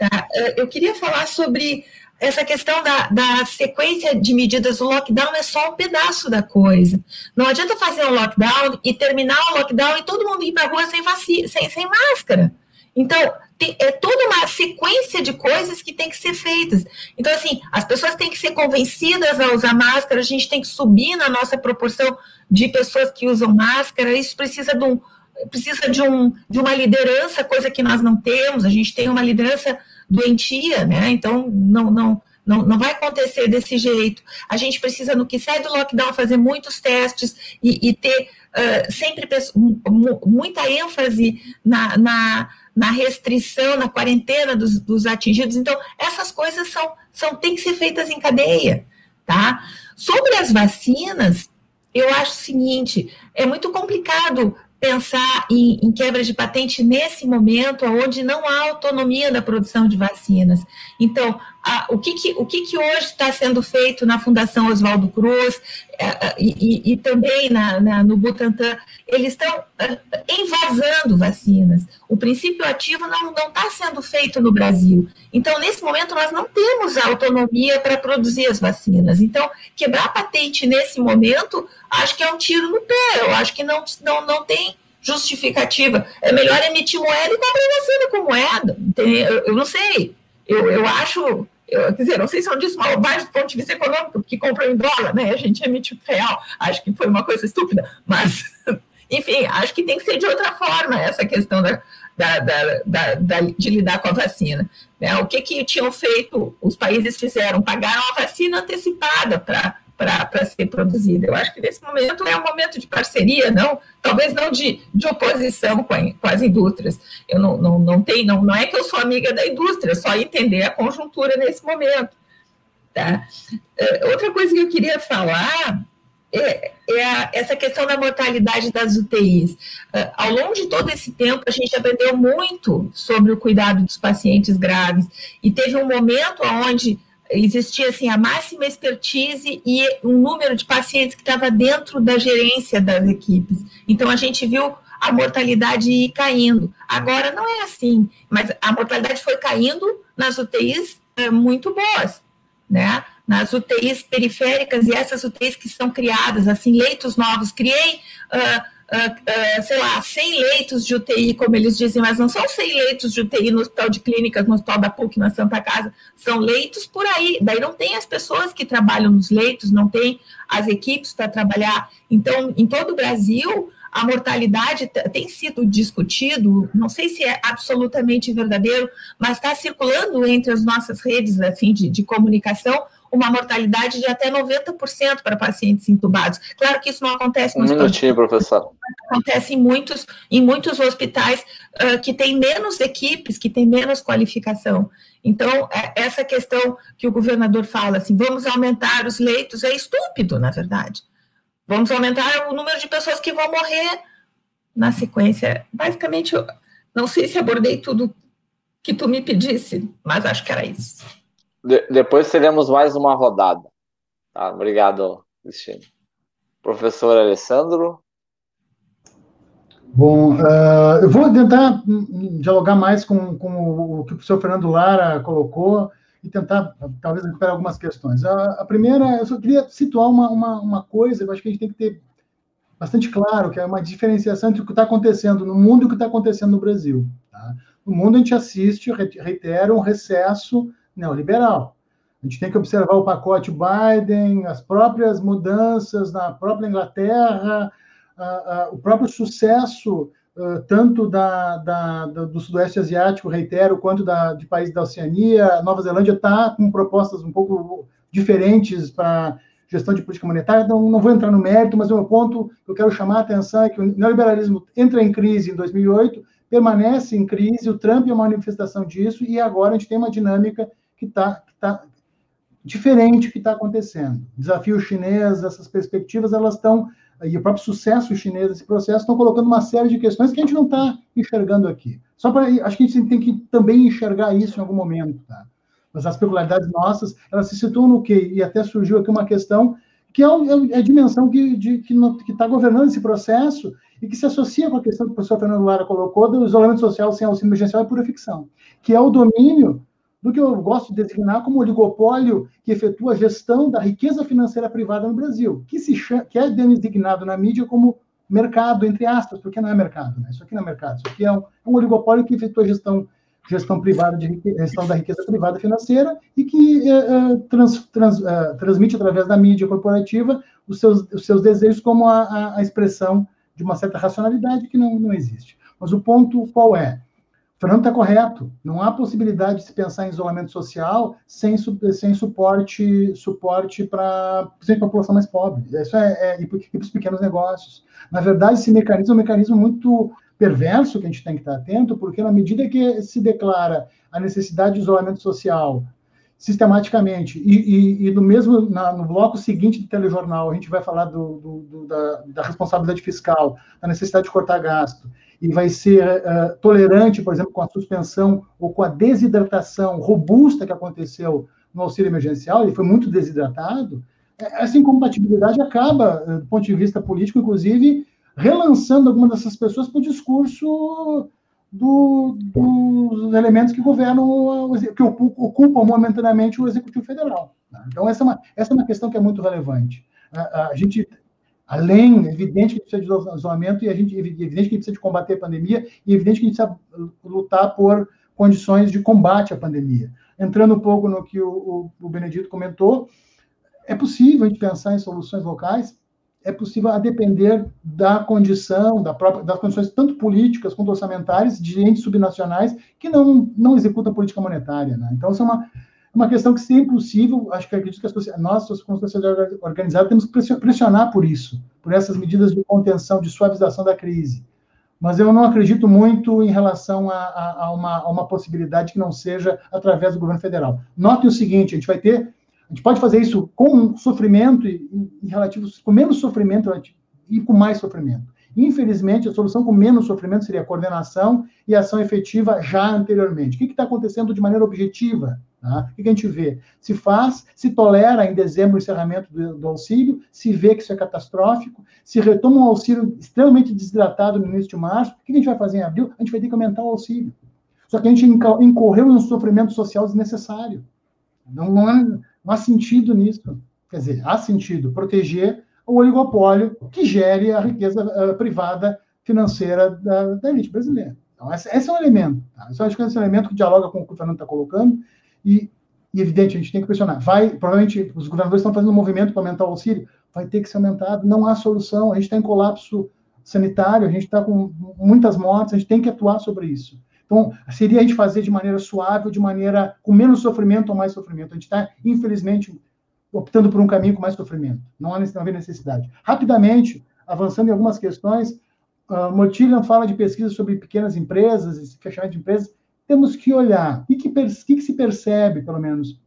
S6: Tá? Eu queria falar sobre essa questão da, da sequência de medidas do lockdown é só um pedaço da coisa. Não adianta fazer um lockdown e terminar o lockdown e todo mundo ir para a rua sem, sem, sem máscara. Então, tem, é toda uma sequência de coisas que tem que ser feitas. Então, assim, as pessoas têm que ser convencidas a usar máscara, a gente tem que subir na nossa proporção de pessoas que usam máscara, isso precisa de um precisa de, um, de uma liderança, coisa que nós não temos, a gente tem uma liderança doentia, né? Então não, não, não, não vai acontecer desse jeito. A gente precisa, no que sai do lockdown, fazer muitos testes e, e ter uh, sempre muita ênfase na, na, na, restrição, na quarentena dos, dos atingidos. Então, essas coisas são, são têm que ser feitas em cadeia, tá? Sobre as vacinas, eu acho o seguinte: é muito complicado pensar em, em, quebra de patente nesse momento, onde não há autonomia da produção de vacinas. Então, a, o, que, que, o que, que hoje está sendo feito na Fundação Oswaldo Cruz é, e, e, também na, na, no Butantan, eles estão é, envasando vacinas. O princípio ativo não está sendo feito no Brasil. Então, nesse momento, nós não temos a autonomia para produzir as vacinas. Então, quebrar a patente nesse momento, acho que é um tiro no pé. Eu acho que não, não, não tem justificativa. É melhor emitir moeda e comprar vacina com moeda. Eu, eu não sei. Eu, eu acho quer dizer, não sei se eu disse uma bobagem do ponto de vista econômico, porque comprou em dólar, né? A gente emite real. Acho que foi uma coisa estúpida, mas, enfim, acho que tem que ser de outra forma essa questão da, da, da, da de lidar com a vacina. Né? O que, que tinham feito, os países fizeram? Pagaram a vacina antecipada para para ser produzida. Eu acho que nesse momento é um momento de parceria, não, talvez não de, de oposição com, a, com as indústrias. Eu não, não, não tenho, não, não é que eu sou amiga da indústria, só entender a conjuntura nesse momento. Tá? É, outra coisa que eu queria falar é, é a, essa questão da mortalidade das UTIs. Uh, ao longo de todo esse tempo, a gente aprendeu muito sobre o cuidado dos pacientes graves, e teve um momento onde existia assim a máxima expertise e um número de pacientes que estava dentro da gerência das equipes. Então a gente viu a mortalidade ir caindo. Agora não é assim, mas a mortalidade foi caindo nas UTIs é, muito boas, né? Nas UTIs periféricas e essas UTIs que são criadas, assim, leitos novos. Criei, uh, uh, uh, sei lá, 100 leitos de UTI, como eles dizem, mas não são 100 leitos de UTI no hospital de clínicas, no hospital da PUC, na Santa Casa. São leitos por aí. Daí não tem as pessoas que trabalham nos leitos, não tem as equipes para trabalhar. Então, em todo o Brasil, a mortalidade tem sido discutido, não sei se é absolutamente verdadeiro, mas está circulando entre as nossas redes assim, de, de comunicação uma mortalidade de até 90% para pacientes intubados. Claro que isso não acontece
S4: um minutinho, professor.
S6: Acontece em muitos, em muitos hospitais uh, que têm menos equipes, que têm menos qualificação. Então, é essa questão que o governador fala, assim, vamos aumentar os leitos, é estúpido, na verdade. Vamos aumentar o número de pessoas que vão morrer na sequência. Basicamente, não sei se abordei tudo que tu me pedisse, mas acho que era isso.
S4: De depois teremos mais uma rodada. Tá? Obrigado, Cristina. Professor Alessandro.
S5: Bom, uh, eu vou tentar dialogar mais com, com o que o professor Fernando Lara colocou e tentar, talvez, recuperar algumas questões. A, a primeira, eu só queria situar uma, uma, uma coisa, eu acho que a gente tem que ter bastante claro, que é uma diferenciação entre o que está acontecendo no mundo e o que está acontecendo no Brasil. Tá? No mundo, a gente assiste, reitero, um recesso neoliberal. A gente tem que observar o pacote Biden, as próprias mudanças na própria Inglaterra, o próprio sucesso tanto da, da, do Sudoeste Asiático, reitero, quanto da, de países da Oceania. Nova Zelândia está com propostas um pouco diferentes para gestão de política monetária, então não vou entrar no mérito, mas o meu ponto que eu quero chamar a atenção é que o neoliberalismo entra em crise em 2008, permanece em crise, o Trump é uma manifestação disso, e agora a gente tem uma dinâmica que está tá diferente que está acontecendo. Desafio chinês, essas perspectivas, elas estão e o próprio sucesso chinês nesse processo estão colocando uma série de questões que a gente não está enxergando aqui. Só para acho que a gente tem que também enxergar isso em algum momento, tá? Mas as peculiaridades nossas, elas se situam no quê? E até surgiu aqui uma questão que é, é, é a dimensão que está governando esse processo e que se associa com a questão que o professor Fernando Lara colocou do isolamento social sem auxílio emergencial e pura ficção, que é o domínio do que eu gosto de designar como oligopólio que efetua a gestão da riqueza financeira privada no Brasil, que, se chama, que é designado na mídia como mercado, entre aspas, porque não é mercado, né? isso aqui não é mercado, isso aqui é um, é um oligopólio que efetua a gestão, gestão privada de gestão da riqueza privada financeira e que é, trans, trans, é, transmite através da mídia corporativa os seus, os seus desejos como a, a, a expressão de uma certa racionalidade que não, não existe. Mas o ponto qual é? Fernando está correto. Não há possibilidade de se pensar em isolamento social sem, sem suporte suporte para a população mais pobre. Isso é, é e para os pequenos negócios. Na verdade, esse mecanismo é um mecanismo muito perverso que a gente tem que estar atento, porque na medida que se declara a necessidade de isolamento social sistematicamente, e, e, e no mesmo, na, no bloco seguinte do telejornal, a gente vai falar do, do, do, da, da responsabilidade fiscal, da necessidade de cortar gasto, e vai ser uh, tolerante, por exemplo, com a suspensão ou com a desidratação robusta que aconteceu no auxílio emergencial, ele foi muito desidratado, é, essa incompatibilidade acaba, eh, do ponto de vista político, inclusive, relançando algumas dessas pessoas para o discurso do, dos elementos que governam, que ocupam momentaneamente o Executivo Federal. Né? Então, essa é, uma, essa é uma questão que é muito relevante. A, a gente Além, é evidente que precisa de isolamento e a gente, é evidente que precisa de combater a pandemia e é evidente que a gente precisa lutar por condições de combate à pandemia. Entrando um pouco no que o, o, o Benedito comentou, é possível a gente pensar em soluções locais, é possível a depender da condição, da própria, das condições tanto políticas quanto orçamentárias de entes subnacionais que não, não executam política monetária. Né? Então, isso é uma, uma questão que, se é impossível, acho que acredito que nós, como sociedade organizada, temos que pressionar por isso, por essas medidas de contenção, de suavização da crise. Mas eu não acredito muito em relação a, a, a, uma, a uma possibilidade que não seja através do governo federal. Note o seguinte: a gente vai ter, a gente pode fazer isso com sofrimento e, em relativo, com menos sofrimento e com mais sofrimento. Infelizmente, a solução com menos sofrimento seria coordenação e ação efetiva já anteriormente. O que está acontecendo de maneira objetiva? Tá? O que a gente vê? Se faz, se tolera em dezembro o encerramento do, do, auxílio, se vê que isso é catastrófico, se retoma um auxílio extremamente desidratado no início de março, o que a gente vai fazer em abril? A gente vai ter que aumentar o auxílio. Só que a gente incorreu em um sofrimento social desnecessário. Não, não, é, Não há sentido nisso. Quer dizer, há sentido proteger o oligopólio que gere a riqueza uh, privada financeira da, da, elite brasileira. Então, esse, esse é um elemento. Tá? Eu acho que esse é um elemento que dialoga com o que o Fernando está colocando e, e, evidente, a gente tem que questionar. Vai, provavelmente, os governadores estão fazendo um movimento para aumentar o auxílio, vai ter que ser aumentado, não há solução, a gente está em colapso sanitário, a gente está com muitas mortes, a gente tem que atuar sobre isso. Então, seria a gente fazer de maneira suave, de maneira com menos sofrimento ou mais sofrimento. A gente está, infelizmente, optando por um caminho com mais sofrimento. Não há necessidade. Rapidamente, avançando em algumas questões, uh, Motillian fala de pesquisa sobre pequenas empresas, fechamento de empresas. Temos que olhar. O que, que, que se percebe, pelo menos?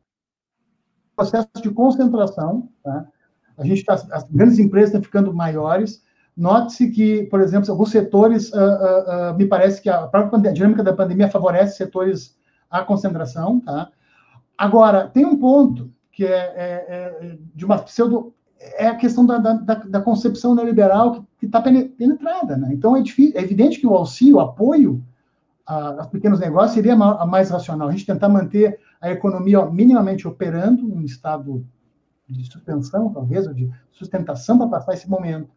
S5: Processo de concentração. Tá? A gente tá, as grandes empresas estão ficando maiores. Note-se que, por exemplo, alguns setores, uh, uh, uh, me parece que a própria dinâmica da pandemia favorece setores à concentração. Tá? Agora, tem um ponto que é, é, é de uma pseudo. É a questão da, da, da concepção neoliberal que está penetrada. Né? Então, é, difícil, é evidente que o auxílio, o apoio a, a pequenos negócios seria a mais racional. A gente tentar manter a economia ó, minimamente operando, um estado de suspensão, talvez, ou de sustentação para passar esse momento.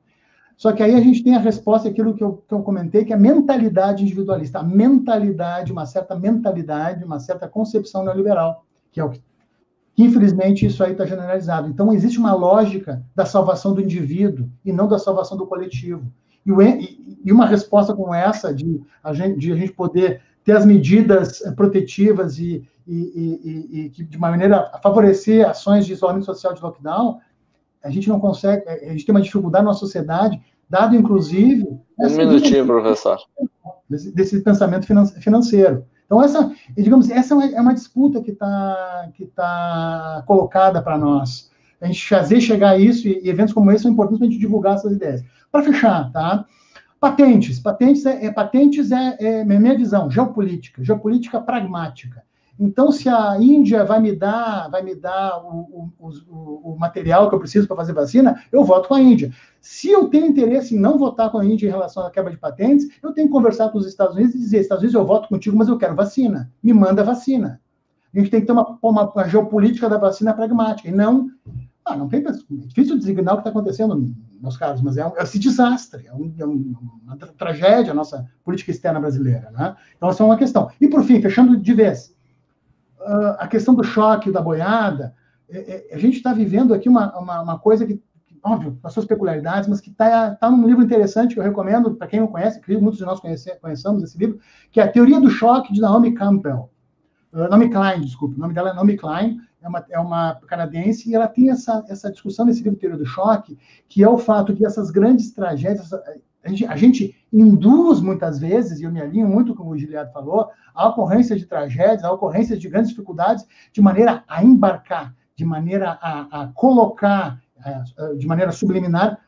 S5: Só que aí a gente tem a resposta àquilo que eu, que eu comentei, que é a mentalidade individualista, a mentalidade, uma certa mentalidade, uma certa concepção neoliberal, que é o que, infelizmente, isso aí está generalizado. Então, existe uma lógica da salvação do indivíduo e não da salvação do coletivo. E, o, e uma resposta como essa, de a gente, de a gente poder ter as medidas eh, protetivas e, e, e, e, de maneira a favorecer ações de isolamento social de lockdown, a gente não consegue, a gente tem uma dificuldade na sociedade, dado inclusive.
S4: Um minutinho, professor.
S5: Desse, desse pensamento financeiro. Então, essa, digamos, essa é uma é disputa que está que tá colocada para nós. A gente fazer chegar a isso, e, eventos como esse são importantes para a gente divulgar essas ideias. Para fechar, tá? Patentes. Patentes é, é patentes é, é minha visão, geopolítica, geopolítica pragmática. Então, se a Índia vai me dar, vai me dar o, o, o, o material que eu preciso para fazer vacina, eu voto com a Índia. Se eu tenho interesse em não votar com a Índia em relação à quebra de patentes, eu tenho que conversar com os Estados Unidos e dizer: Estados Unidos, eu voto contigo, mas eu quero vacina. Me manda vacina. A gente tem que ter uma, uma, uma geopolítica da vacina pragmática, e não. Ah, não tem. É difícil designar o que está acontecendo, meus caros, mas é, um, é esse desastre, é, um, é uma tragédia a nossa política externa brasileira. Né? Então, essa é uma questão. E, por fim, fechando de vez a questão do choque, da boiada, é, é, a gente está vivendo aqui uma, uma, uma, coisa que, óbvio, com as suas peculiaridades, mas que está tá num livro interessante que eu recomendo para quem não conhece, que muitos de nós conhece, esse livro, que é A Teoria do Choque, de Naomi Campbell. Uh, Naomi Klein, desculpa, o nome dela é Naomi Klein, é uma, é uma canadense, e ela tem essa, essa discussão nesse livro Teoria do Choque, que é o fato que essas grandes tragédias, a gente, a gente, induz muitas vezes, e eu me alinho muito com o Giliado falou, a ocorrência de tragédias, a ocorrência de grandes dificuldades, de maneira a embarcar, de maneira a, a colocar, de maneira subliminar,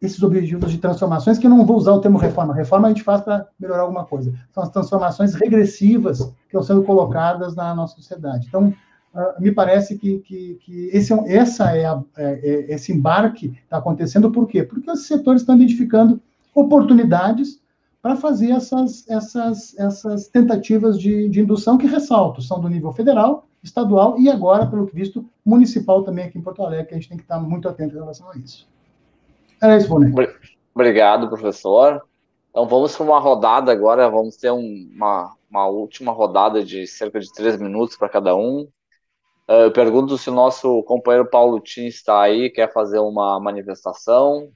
S5: esses objetivos de transformações, que eu não vou usar o termo reforma. Reforma a gente faz para melhorar alguma coisa. São as transformações regressivas que estão sendo colocadas na nossa sociedade. Então, uh, me parece que, que, que esse, é, essa é, a, é, é esse embarque está acontecendo, por quê? Porque os setores estão identificando oportunidades para fazer essas, essas, essas tentativas de, de indução que ressalto, são do nível federal, estadual e agora, pelo que visto, municipal também aqui em Porto Alegre, que a gente tem que estar muito atento em relação a isso.
S4: Era isso, Boné. Obrigado, professor. Então vamos para uma rodada agora, vamos ter um, uma, uma última rodada de cerca de três minutos para cada um. Uh, eu pergunto se o nosso companheiro Paulo Tim está aí, quer fazer uma manifestação.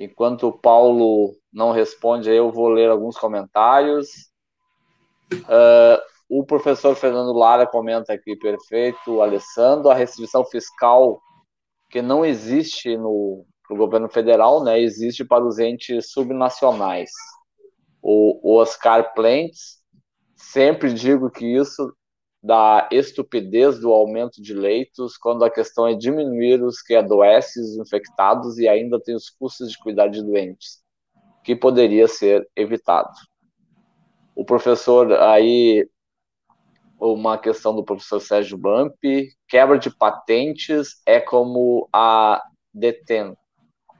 S4: Enquanto o Paulo não responde, eu vou ler alguns comentários. Uh, o professor Fernando Lara comenta aqui, perfeito, Alessandro, a restrição fiscal que não existe no, no governo federal, né, existe para os entes subnacionais. O, o Oscar Plentes, sempre digo que isso da estupidez do aumento de leitos, quando a questão é diminuir os que adoecem, os infectados e ainda tem os custos de cuidar de doentes, que poderia ser evitado. O professor aí uma questão do professor Sérgio Bump, quebra de patentes é como a DETEN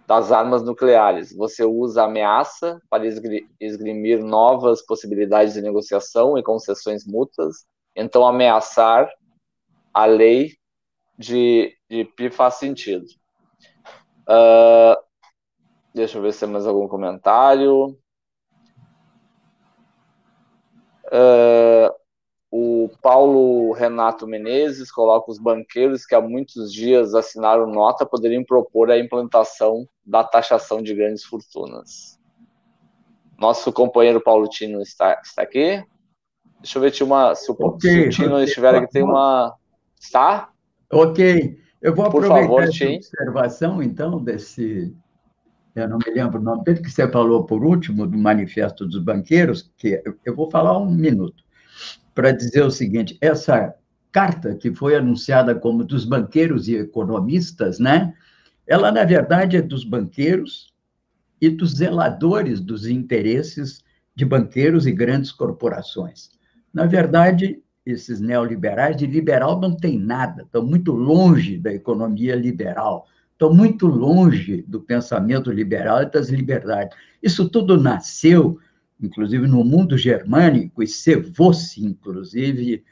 S4: das armas nucleares. Você usa ameaça para esgrimir novas possibilidades de negociação e concessões mútuas então, ameaçar a lei de, de PIB faz sentido. Uh, deixa eu ver se tem mais algum comentário. Uh, o Paulo Renato Menezes coloca os banqueiros que há muitos dias assinaram nota poderiam propor a implantação da taxação de grandes fortunas. Nosso companheiro Paulo Tino está, está aqui. Deixa eu ver se, uma, se, o, okay, se o Tino okay. estiver aqui, tem uma. Está?
S3: Ok. Eu vou Por aproveitar favor, essa observação, então, desse. Eu não me lembro o nome dele, que você falou por último, do Manifesto dos Banqueiros, que eu vou falar um minuto, para dizer o seguinte: essa carta que foi anunciada como dos banqueiros e economistas, né? Ela, na verdade, é dos banqueiros e dos zeladores dos interesses de banqueiros e grandes corporações. Na verdade, esses neoliberais, de liberal não tem nada, estão muito longe da economia liberal, estão muito longe do pensamento liberal e das liberdades. Isso tudo nasceu, inclusive, no mundo germânico, e Sevosse, inclusive,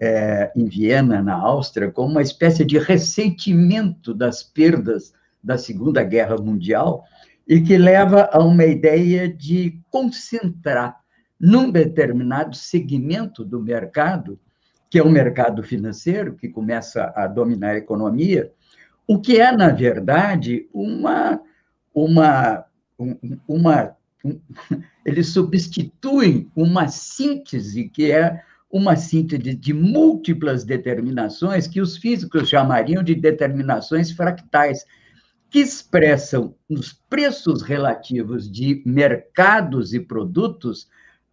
S3: é, em Viena, na Áustria, como uma espécie de ressentimento das perdas da Segunda Guerra Mundial, e que leva a uma ideia de concentrar num determinado segmento do mercado, que é o mercado financeiro, que começa a dominar a economia, o que é, na verdade, uma. uma, uma um, eles substituem uma síntese que é uma síntese de múltiplas determinações que os físicos chamariam de determinações fractais, que expressam nos preços relativos de mercados e produtos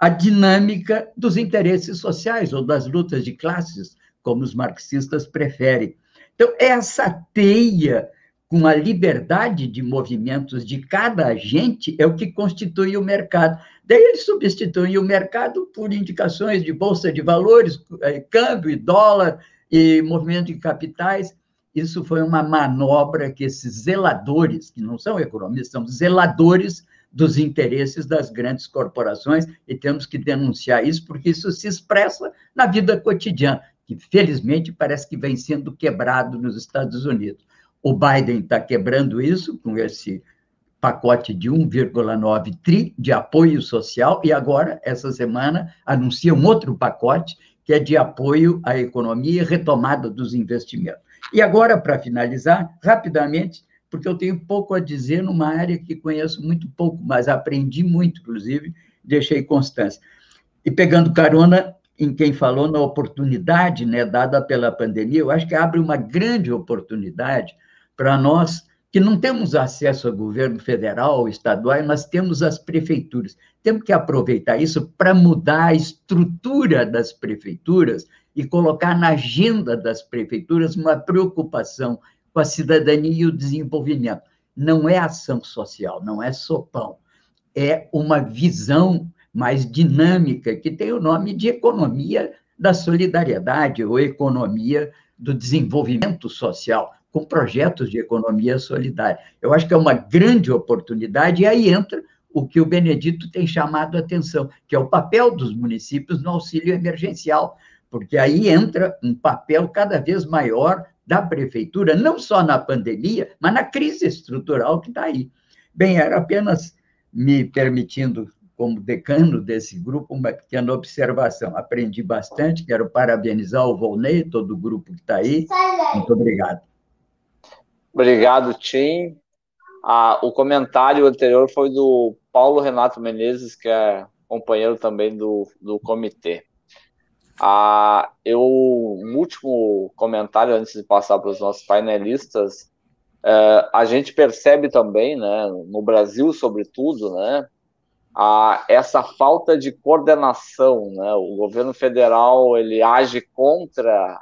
S3: a dinâmica dos interesses sociais ou das lutas de classes, como os marxistas preferem. Então, essa teia com a liberdade de movimentos de cada agente é o que constitui o mercado. Daí eles substituem o mercado por indicações de bolsa de valores, eh, câmbio dólar e movimento de capitais. Isso foi uma manobra que esses zeladores, que não são economistas, são zeladores dos interesses das grandes corporações e temos que denunciar isso porque isso se expressa na vida cotidiana, que felizmente parece que vem sendo quebrado nos Estados Unidos. O Biden está quebrando isso com esse pacote de 1,9 tri de apoio social e agora, essa semana, anuncia um outro pacote que é de apoio à economia e retomada dos investimentos. E agora, para finalizar, rapidamente, porque eu tenho pouco a dizer numa área que conheço muito pouco, mas aprendi muito, inclusive, deixei constância. E pegando carona em quem falou na oportunidade né, dada pela pandemia, eu acho que abre uma grande oportunidade para nós que não temos acesso ao governo federal estadual, mas temos as prefeituras. Temos que aproveitar isso para mudar a estrutura das prefeituras e colocar na agenda das prefeituras uma preocupação com a cidadania e o desenvolvimento. Não é ação social, não é sopão. É uma visão mais dinâmica, que tem o nome de economia da solidariedade ou economia do desenvolvimento social, com projetos de economia solidária. Eu acho que é uma grande oportunidade, e aí entra o que o Benedito tem chamado a atenção, que é o papel dos municípios no auxílio emergencial, porque aí entra um papel cada vez maior da prefeitura, não só na pandemia, mas na crise estrutural que está aí. Bem, era apenas me permitindo, como decano desse grupo, uma pequena observação. Aprendi bastante, quero parabenizar o Volney, todo o grupo que está aí. Muito obrigado.
S4: Obrigado, Tim. Ah, o comentário anterior foi do Paulo Renato Menezes, que é companheiro também do, do comitê. Ah, eu, um último comentário antes de passar para os nossos painelistas, é, a gente percebe também, né, no Brasil sobretudo, né, a, essa falta de coordenação, né, o governo federal ele age contra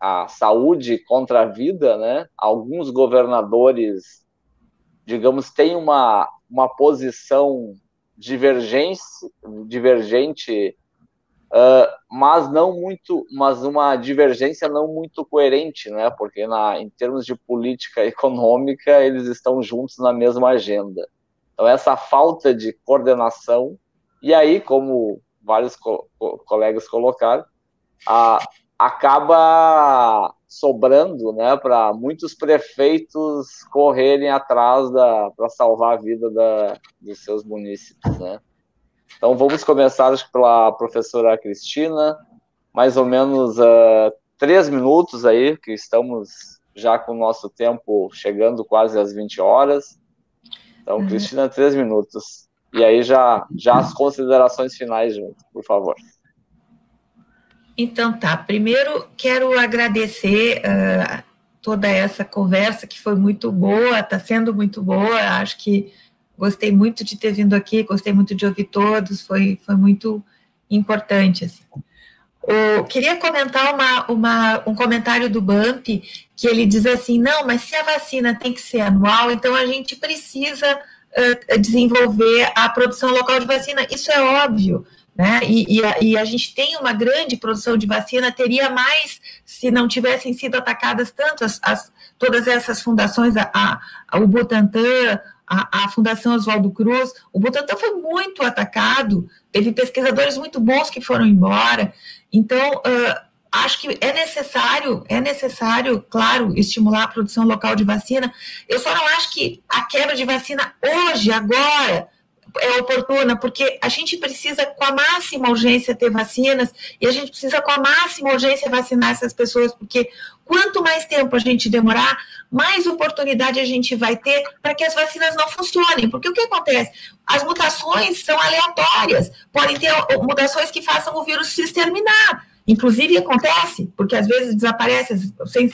S4: a saúde, contra a vida, né, alguns governadores, digamos, têm uma, uma posição divergente, divergente Uh, mas não muito, mas uma divergência não muito coerente, né? Porque na, em termos de política econômica eles estão juntos na mesma agenda. Então essa falta de coordenação e aí, como vários co colegas colocaram, a, acaba sobrando, né, para muitos prefeitos correrem atrás para salvar a vida da, dos seus munícipes, né? Então vamos começar acho, pela professora Cristina, mais ou menos uh, três minutos aí, que estamos já com o nosso tempo chegando quase às 20 horas. Então, uhum. Cristina, três minutos. E aí já, já as considerações finais junto, por favor.
S6: Então tá, primeiro quero agradecer uh, toda essa conversa que foi muito boa, está sendo muito boa, acho que gostei muito de ter vindo aqui, gostei muito de ouvir todos, foi, foi muito importante. Assim. Eu queria comentar uma, uma, um comentário do BAMP, que ele diz assim, não, mas se a vacina tem que ser anual, então a gente precisa uh, desenvolver a produção local de vacina, isso é óbvio, né? E, e, a, e, a, gente tem uma grande produção de vacina, teria mais se não tivessem sido atacadas tanto as, as todas essas fundações, a, a, o Butantan, a, a, Fundação Oswaldo Cruz. O Butantan foi muito atacado, teve pesquisadores muito bons que foram embora. Então, uh, acho que é necessário, é necessário, claro, estimular a produção local de vacina. Eu só não acho que a quebra de vacina hoje, agora, é oportuna, porque a gente precisa com a máxima urgência ter vacinas e a gente precisa com a máxima urgência vacinar essas pessoas, porque quanto mais tempo a gente demorar, mais oportunidade a gente vai ter para que as vacinas não funcionem. Porque o que acontece? As mutações são aleatórias, podem ter mutações que façam o vírus se exterminar. Inclusive acontece, porque às vezes desaparece sem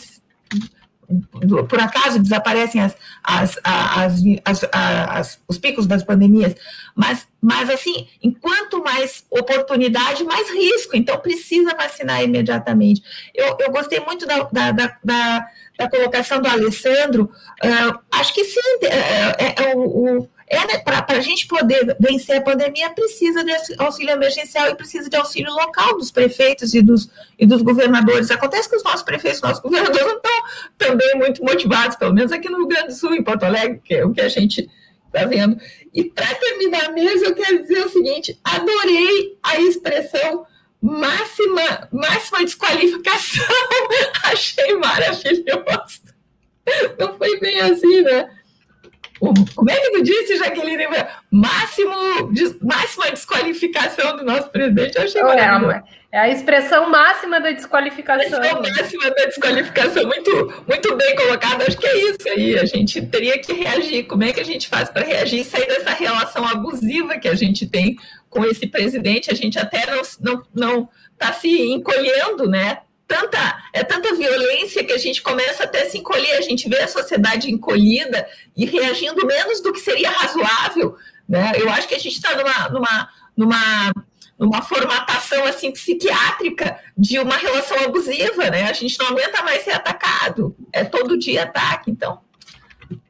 S6: por acaso desaparecem as, as, as, as, os picos das pandemias, mas, mas assim, enquanto mais oportunidade, mais risco, então precisa vacinar imediatamente. Eu, eu gostei muito da, da, da, da, colocação do Alessandro, uh, acho que sim, é, é, é o, o é, né, para a gente poder vencer a pandemia, precisa de auxílio emergencial e precisa de auxílio local dos prefeitos e dos, e dos governadores. Acontece que os nossos prefeitos, nossos governadores não estão também muito motivados, pelo menos aqui no Rio Grande do Sul, em Porto Alegre, que é o que a gente está vendo. E para terminar mesmo, eu quero dizer o seguinte: adorei a expressão máxima, máxima desqualificação. Achei maravilhoso. Não foi bem assim, né? Como é que tu disse, Jaqueline? Máximo, máxima desqualificação do nosso presidente, eu achei
S8: é, é a expressão máxima da desqualificação. A
S6: expressão máxima da desqualificação, muito, muito bem colocado. Acho que é isso aí. A gente teria que reagir. Como é que a gente faz para reagir e sair dessa relação abusiva que a gente tem com esse presidente? A gente até não está não, não tá se encolhendo, né? Tanta, é tanta violência que a gente começa até a se encolher, a gente vê a sociedade encolhida e reagindo menos do que seria razoável. Né? Eu acho que a gente está numa, numa, numa, numa formatação assim psiquiátrica de uma relação abusiva, né? A gente não aguenta mais ser atacado, é todo dia ataque. Então,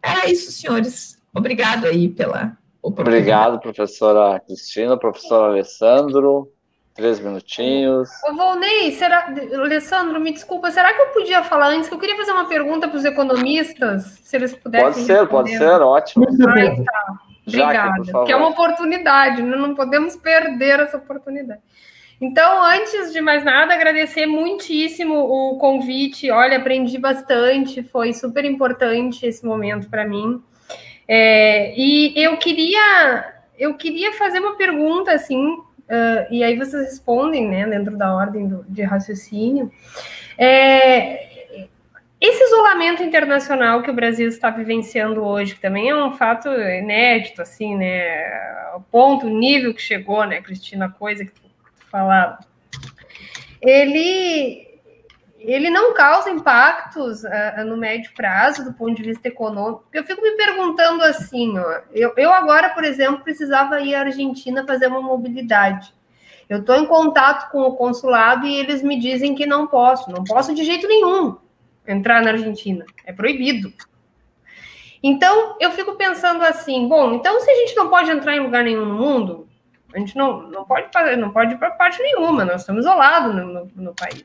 S6: é isso, senhores. Obrigado aí pela
S4: oportunidade. Obrigado, professora Cristina, professor Alessandro. Três minutinhos.
S8: Ô, Volney, será... Alessandro, me desculpa, será que eu podia falar antes? Que eu queria fazer uma pergunta para os economistas, se eles pudessem.
S4: Pode ser, responder. pode ser, ótimo.
S8: Ai, tá. Obrigada. Jaque, que é uma oportunidade, não podemos perder essa oportunidade. Então, antes de mais nada, agradecer muitíssimo o convite. Olha, aprendi bastante, foi super importante esse momento para mim. É, e eu queria, eu queria fazer uma pergunta assim uh, e aí vocês respondem, né, dentro da ordem do, de raciocínio. É, esse isolamento internacional que o Brasil está vivenciando hoje, que também é um fato inédito, assim, né, o ponto, o nível que chegou, né, Cristina, coisa que tu, que tu falava, ele ele não causa impactos uh, no médio prazo, do ponto de vista econômico. Eu fico me perguntando assim, ó, eu, eu agora, por exemplo, precisava ir à Argentina fazer uma mobilidade. Eu estou em contato com o consulado e eles me dizem que não posso, não posso de jeito nenhum entrar na Argentina, é proibido. Então, eu fico pensando assim, bom, então se a gente não pode entrar em lugar nenhum no mundo, a gente não, não pode não pode ir para parte nenhuma, nós estamos isolados no, no, no país.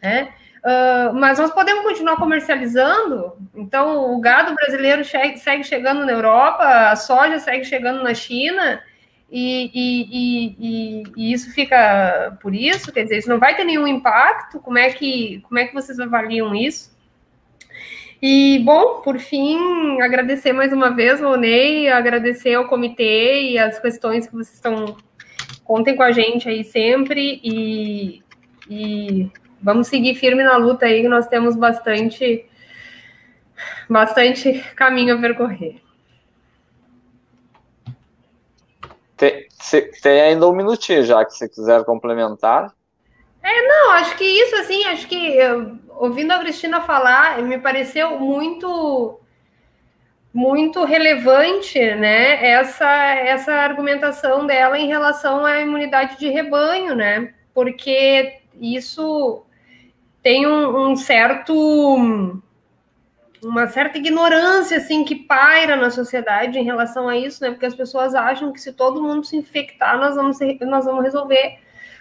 S8: Né? Uh, mas nós podemos continuar comercializando. Então, o gado brasileiro segue chegando na Europa, a soja segue chegando na China, e, e, e, e, isso fica por isso, quer dizer, isso não vai ter nenhum impacto, como é que, como é que vocês avaliam isso? E, bom, por fim, agradecer mais uma vez, Monei, agradecer ao comitê e as questões que vocês estão. Contem com a gente aí sempre e vamos seguir firme na luta aí, que nós temos bastante, bastante caminho a percorrer.
S4: Tem, tem ainda um minutinho já que você quiser complementar.
S8: É, não, acho que isso, assim, acho que eu, ouvindo a Cristina falar, me pareceu muito muito relevante, né, essa, essa argumentação dela em relação à imunidade de rebanho, né, porque isso tem um, um certo uma certa ignorância assim que paira na sociedade em relação a isso, né? Porque as pessoas acham que se todo mundo se infectar, nós vamos nós vamos resolver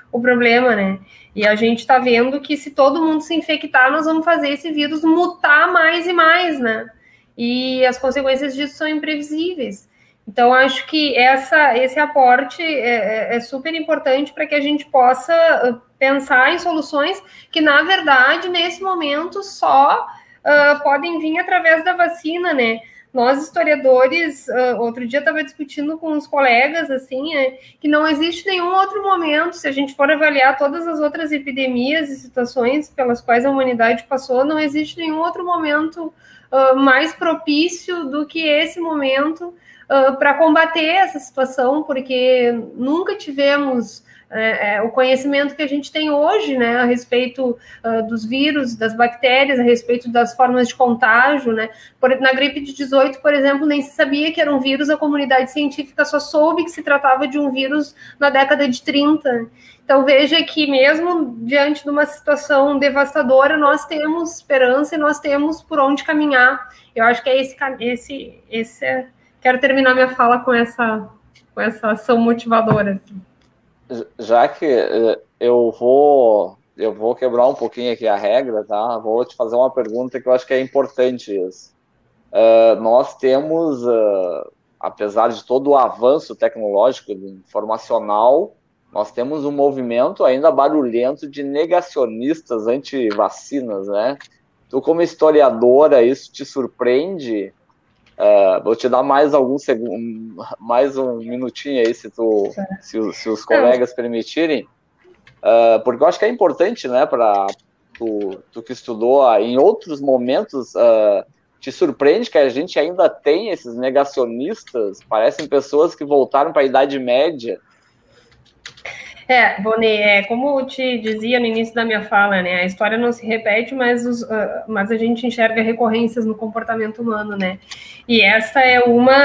S8: o problema, né? E a gente está vendo que se todo mundo se infectar, nós vamos fazer esse vírus mutar mais e mais, né? E as consequências disso são imprevisíveis. Então, acho que essa, esse aporte é, é, é super importante para que a gente possa pensar em soluções que, na verdade, nesse momento só uh, podem vir através da vacina, né? Nós, historiadores, uh, outro dia estava discutindo com os colegas, assim, é, que não existe nenhum outro momento, se a gente for avaliar todas as outras epidemias e situações pelas quais a humanidade passou, não existe nenhum outro momento uh, mais propício do que esse momento para combater essa situação, porque nunca tivemos é, é, o conhecimento que a gente tem hoje, né, a respeito uh, dos vírus, das bactérias, a respeito das formas de contágio, né, por, na gripe de 18, por exemplo, nem se sabia que era um vírus, a comunidade científica só soube que se tratava de um vírus na década de 30. Então veja que mesmo diante de uma situação devastadora, nós temos esperança e nós temos por onde caminhar. Eu acho que é esse esse esse é... quero terminar minha fala com essa com essa ação motivadora. Assim
S4: já que eh, eu vou eu vou quebrar um pouquinho aqui a regra, tá? Vou te fazer uma pergunta que eu acho que é importante isso. Uh, nós temos, uh, apesar de todo o avanço tecnológico informacional, nós temos um movimento ainda barulhento de negacionistas anti-vacinas, né? Tu, como historiadora, isso te surpreende? Uh, vou te dar mais alguns segundos, mais um minutinho aí, se, tu, se, se os colegas permitirem, uh, porque eu acho que é importante, né, para tu, tu, que estudou uh, em outros momentos, te surpreende que a gente ainda tem esses negacionistas, parecem pessoas que voltaram para a Idade Média,
S8: é, Boni, é, como eu te dizia no início da minha fala, né, a história não se repete, mas, os, uh, mas a gente enxerga recorrências no comportamento humano, né? E essa é uma,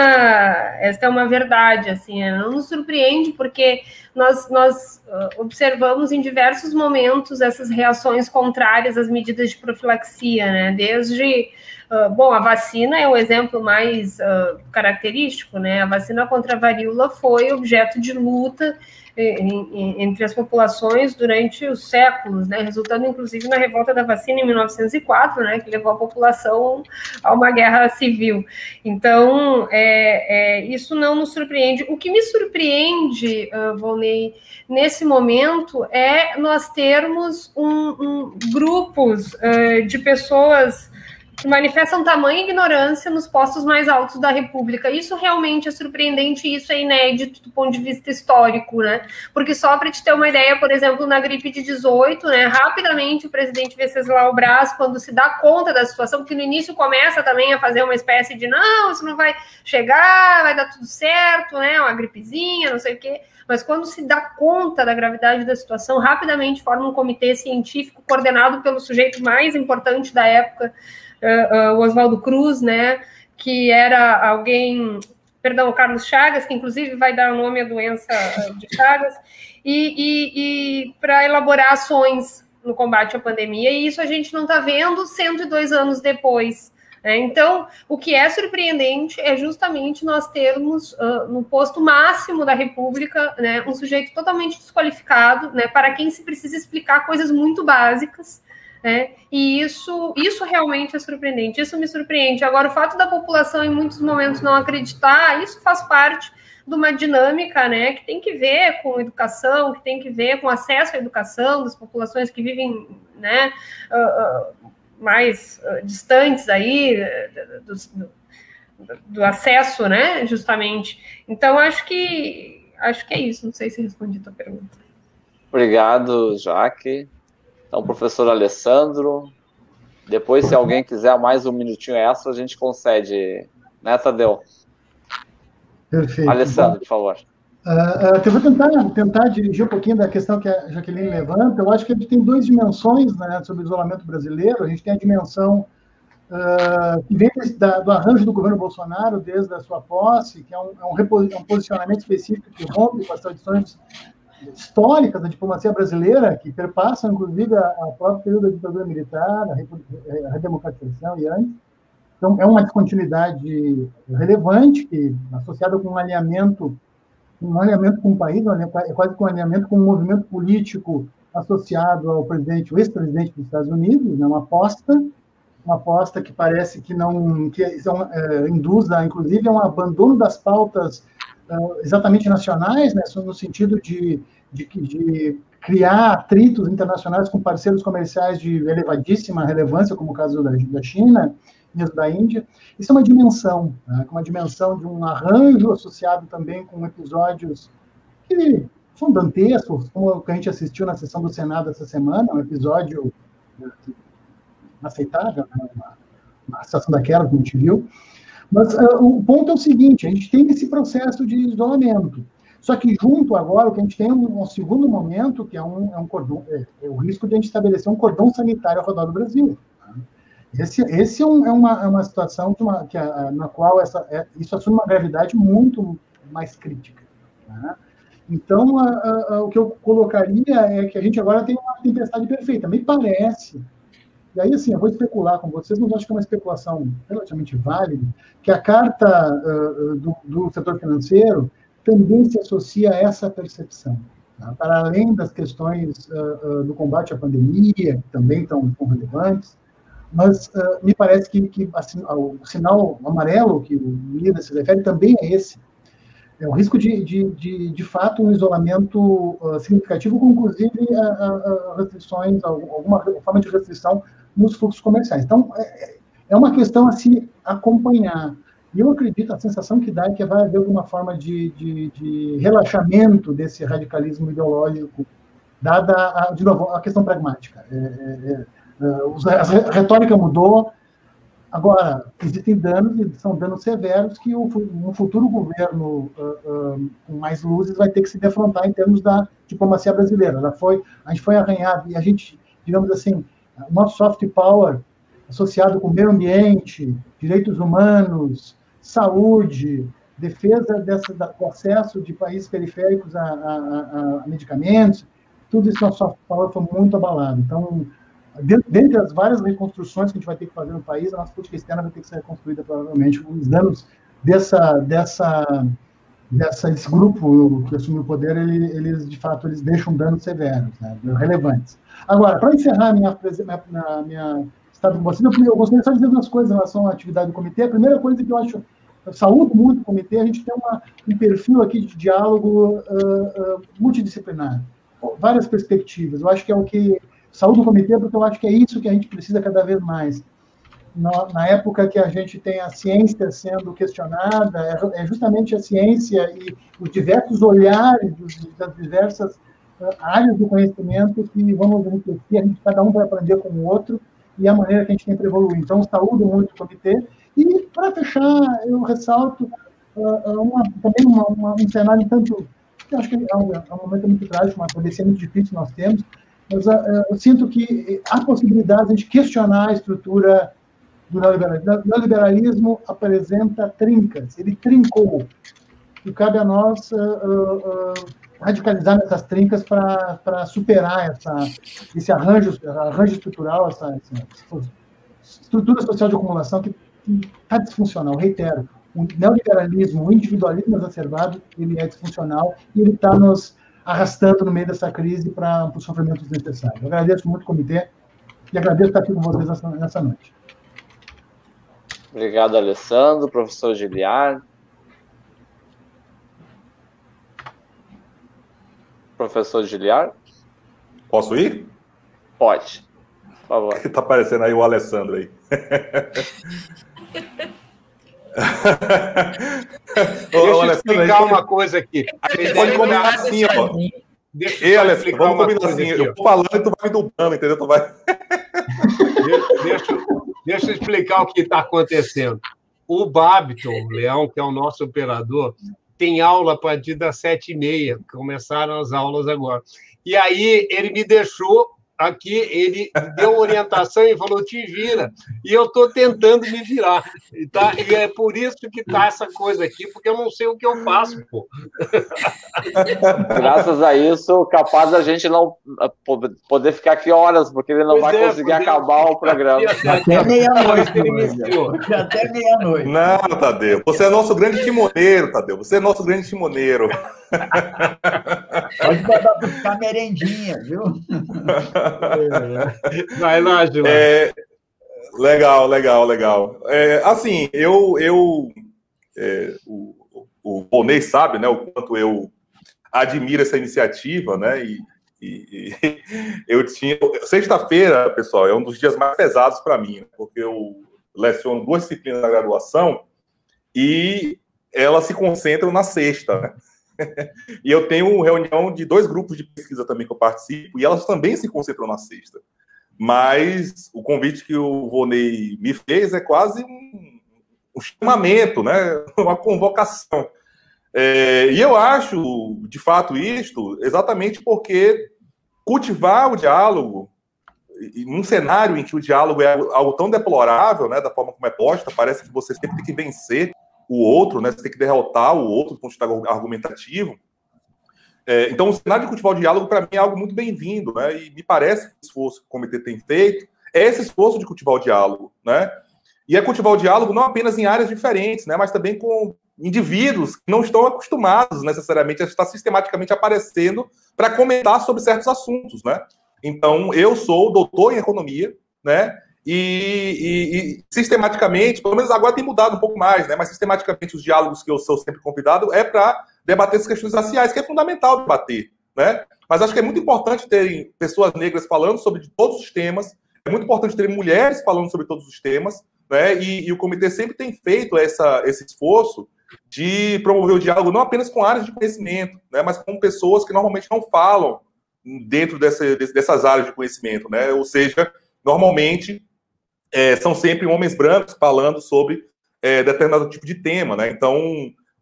S8: essa é uma verdade, assim, não nos surpreende porque nós, nós uh, observamos em diversos momentos essas reações contrárias às medidas de profilaxia, né? Desde Uh, bom, a vacina é o exemplo mais uh, característico, né? A vacina contra a varíola foi objeto de luta entre as populações durante os séculos, né, resultando inclusive na revolta da vacina em 1904, né, que levou a população a uma guerra civil. Então, é, é, isso não nos surpreende. O que me surpreende, uh, Volney, nesse momento é nós termos um, um grupos uh, de pessoas que manifestam tamanha ignorância nos postos mais altos da República. Isso realmente é surpreendente e isso é inédito do ponto de vista histórico, né? Porque só para te ter uma ideia, por exemplo, na gripe de 18, né, rapidamente o presidente Venceslau Braz, quando se dá conta da situação, que no início começa também a fazer uma espécie de não, isso não vai chegar, vai dar tudo certo, né? Uma gripezinha, não sei o quê mas quando se dá conta da gravidade da situação, rapidamente forma um comitê científico coordenado pelo sujeito mais importante da época, uh, uh, o Oswaldo Cruz, né, que era alguém, perdão, o Carlos Chagas, que inclusive vai dar nome à doença de Chagas, e, e, e para elaborar ações no combate à pandemia, e isso a gente não está vendo 102 anos depois. Né? Então, o que é surpreendente é justamente nós termos uh, no posto máximo da República né, um sujeito totalmente desqualificado, né, para quem se precisa explicar coisas muito básicas, né? E isso, isso realmente é surpreendente, isso me surpreende. Agora, o fato da população em muitos momentos não acreditar, isso faz parte de uma dinâmica né, que tem que ver com educação, que tem que ver com acesso à educação das populações que vivem né, uh, uh, mais uh, distantes aí do, do, do, acesso, né, justamente. Então, acho que acho que é isso. Não sei se respondi a tua pergunta.
S4: Obrigado, Jaque. Então, professor Alessandro, depois, se alguém quiser mais um minutinho extra, a gente concede, né, Tadeu?
S5: Perfeito.
S4: Alessandro, por favor.
S5: Uh, uh, eu vou tentar, tentar dirigir um pouquinho da questão que a Jaqueline levanta. Eu acho que a gente tem duas dimensões né, sobre o isolamento brasileiro. A gente tem a dimensão uh, que vem da, do arranjo do governo Bolsonaro desde a sua posse, que é um, é um, é um posicionamento específico que rompe com as tradições históricas da diplomacia brasileira, que perpassam, inclusive, a, a próprio período da ditadura militar, a, a redemocratização e antes. Então, é uma descontinuidade relevante, que, associada com um alinhamento, um alinhamento com o país, é quase com um alinhamento com um movimento político associado ao presidente, o ex-presidente dos Estados Unidos, né, uma aposta, uma aposta que parece que não, que é, induz, inclusive, a um abandono das pautas exatamente nacionais, né, no sentido de, de, de criar atritos internacionais com parceiros comerciais de elevadíssima relevância, como o caso da, da China, mesmo da Índia. Isso é uma dimensão, né? uma dimensão de um arranjo associado também com episódios que são dantescos, como o que a gente assistiu na sessão do Senado essa semana, um episódio inaceitável, né? uma, uma situação daquela que a gente viu. Mas uh, o ponto é o seguinte: a gente tem esse processo de isolamento. Só que junto agora, o que a gente tem é um, um segundo momento, que é um, é um cordão, é, é, o risco de a gente estabelecer um cordão sanitário ao redor do Brasil. Esse, esse é, um, é, uma, é uma situação uma, que a, na qual essa, é, isso assume uma gravidade muito mais crítica. Né? Então, a, a, o que eu colocaria é que a gente agora tem uma tempestade perfeita. Me parece, e aí assim, eu vou especular com vocês, mas acho que é uma especulação relativamente válida, que a carta uh, do, do, setor financeiro também se associa a essa percepção. Tá? Para além das questões uh, uh, do combate à pandemia, que também estão relevantes, mas me parece que, que assim, o sinal amarelo que o líder se refere também é esse. É o risco de, de, de, de fato, um isolamento significativo, com inclusive uh, restrições, alguma forma de restrição nos fluxos comerciais. Então, é, é uma questão a se acompanhar. E eu acredito, a sensação que dá é que vai haver alguma forma de, de, de relaxamento desse radicalismo ideológico, dada, a, de novo, a questão pragmática. É, é, é a retórica mudou. Agora, existem danos, e são danos severos, que um futuro governo uh, uh, com mais luzes vai ter que se defrontar em termos da diplomacia brasileira. Já foi, a gente foi arranhado, e a gente, digamos assim, nosso soft power associado com meio ambiente, direitos humanos, saúde, defesa dessa, do acesso de países periféricos a, a, a medicamentos, tudo isso nosso soft power foi muito abalado. Então, dentre as várias reconstruções que a gente vai ter que fazer no país, a nossa política externa vai ter que ser reconstruída, provavelmente, com os danos dessa, dessa, dessa, desse grupo que assumiu o poder, ele, eles, de fato, eles deixam danos severos, né, relevantes. Agora, para encerrar minha, minha, minha estado de você, eu gostaria só de dizer duas coisas em relação à atividade do comitê. A primeira coisa que eu acho, eu saúdo muito o comitê, a gente tem uma, um perfil aqui de diálogo uh, uh, multidisciplinar, várias perspectivas. Eu acho que é o que saúde do comitê, porque eu acho que é isso que a gente precisa cada vez mais. Na, época que a gente tem a ciência sendo questionada, é, é justamente a ciência e os diversos olhares das diversas uh, áreas do conhecimento que vamos enriquecer, a gente, cada um vai aprender com o outro, e a maneira que a gente tem para evoluir. Então, saúde muito o comitê. E, para fechar, eu ressalto uh, uma, também uma, uma, um cenário tanto, acho que é um, é um momento muito trágico, uma travessia muito difícil nós temos, mas eu sinto que há possibilidade de questionar a estrutura do neoliberalismo. O neoliberalismo apresenta trincas, ele trincou. E cabe a nós uh, uh, radicalizar essas trincas para superar essa, esse arranjo, arranjo estrutural, essa, essa estrutura social de acumulação que está disfuncional. Reitero, o neoliberalismo, o individualismo exacerbado, ele é disfuncional e ele está nos arrastando no meio dessa crise para os sofrimentos necessários. Eu agradeço muito o comitê e agradeço estar aqui com vocês nessa, nessa noite.
S4: Obrigado, Alessandro. Professor Giliard. Professor Giliar?
S7: Posso ir?
S4: Pode. Por favor.
S7: Está aparecendo aí o Alessandro aí.
S2: Deixa eu explicar uma coisa aqui. A gente pode combinar assim, ó.
S7: Deixa Ei, Alessandro, vamos combinar assim. Aqui, eu tô falando e tu vai me dublando, entendeu? Tu vai...
S2: deixa, deixa eu explicar o que está acontecendo. O Babiton, Leão, que é o nosso operador, tem aula a partir das sete e meia. Começaram as aulas agora. E aí ele me deixou aqui ele deu orientação e falou: te vira. E eu estou tentando me virar. E, tá, e é por isso que tá essa coisa aqui, porque eu não sei o que eu faço, pô.
S4: Graças a isso, capaz a gente não poder ficar aqui horas, porque ele não pois vai é, conseguir acabar o programa.
S3: Até meia-noite. Até meia-noite.
S7: Não, Tadeu. Você é nosso grande timoneiro, Tadeu. Você é nosso grande timoneiro.
S3: Pode ficar merendinha, viu?
S7: Vai lá, Gilmar. É, legal, legal, legal. É, assim, eu, eu é, o, o sabe, né, o quanto eu admiro essa iniciativa, né, e, e, e eu tinha sexta-feira, pessoal, é um dos dias mais pesados para mim, né, porque eu leciono duas disciplinas da graduação e elas se concentram na sexta, né? e eu tenho reunião de dois grupos de pesquisa também que eu participo, e elas também se concentram na sexta. Mas o convite que o Vonei me fez é quase um, um chamamento, né? uma convocação. É, e eu acho, de fato, isto exatamente porque cultivar o diálogo, num cenário em que o diálogo é algo tão deplorável, né, da forma como é posta, parece que você sempre tem que vencer o outro, né? Você tem que derrotar o outro do ponto de vista argumentativo. É, então, o cenário de cultivar o diálogo, para mim, é algo muito bem-vindo, né? E me parece que o esforço que o comitê tem feito é esse esforço de cultivar o diálogo, né? E é cultivar o diálogo não apenas em áreas diferentes, né? Mas também com indivíduos que não estão acostumados necessariamente a estar sistematicamente aparecendo para comentar sobre certos assuntos, né? Então, eu sou doutor em economia, né? E, e, e, sistematicamente, pelo menos agora tem mudado um pouco mais, né? Mas sistematicamente os diálogos que eu sou sempre convidado é para debater as questões raciais, que é fundamental debater, né? Mas acho que é muito importante terem pessoas negras falando sobre todos os temas, é muito importante ter mulheres falando sobre todos os temas, né? E, e o comitê sempre tem feito essa, esse esforço de promover o diálogo não apenas com áreas de conhecimento, né? Mas com pessoas que normalmente não falam dentro dessa, dessas áreas de conhecimento, né? Ou seja, normalmente é, são sempre homens brancos falando sobre é, determinado tipo de tema, né? Então,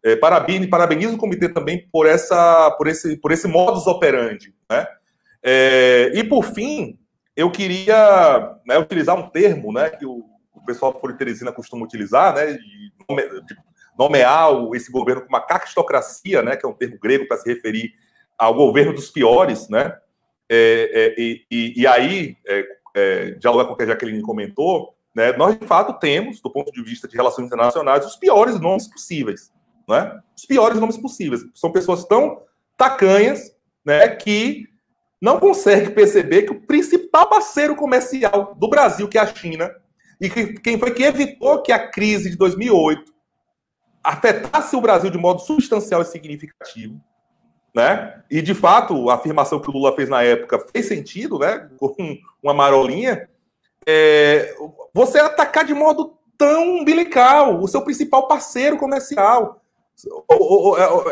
S7: é, parabenizo, parabenizo o comitê também por essa, por esse, por esse modus operandi, né? É, e por fim, eu queria né, utilizar um termo, né, que o, o pessoal Folha Teresina costuma utilizar, né, de, de nomear esse governo como uma caquistocracia, né, que é um termo grego para se referir ao governo dos piores, né? É, é, e, e, e, aí, é, dialogar com o que a Jaqueline comentou, né, nós de fato temos, do ponto de vista de relações internacionais, os piores nomes possíveis. Né? Os piores nomes possíveis. São pessoas tão tacanhas né, que não conseguem perceber que o principal parceiro comercial do Brasil, que é a China, e que, quem foi que evitou que a crise de 2008 afetasse o Brasil de modo substancial e significativo, né? E de fato, a afirmação que o Lula fez na época fez sentido, né? Com uma marolinha. É, você atacar de modo tão umbilical o seu principal parceiro comercial.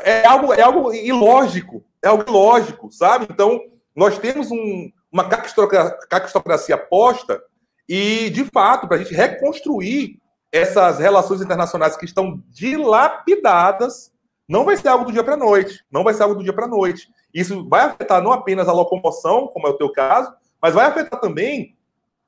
S7: É, é algo, é algo ilógico, é algo ilógico, sabe? Então, nós temos um, uma caquistocracia posta e, de fato, para a gente reconstruir essas relações internacionais que estão dilapidadas, não vai ser algo do dia para noite. Não vai ser algo do dia para noite. Isso vai afetar não apenas a locomoção, como é o teu caso, mas vai afetar também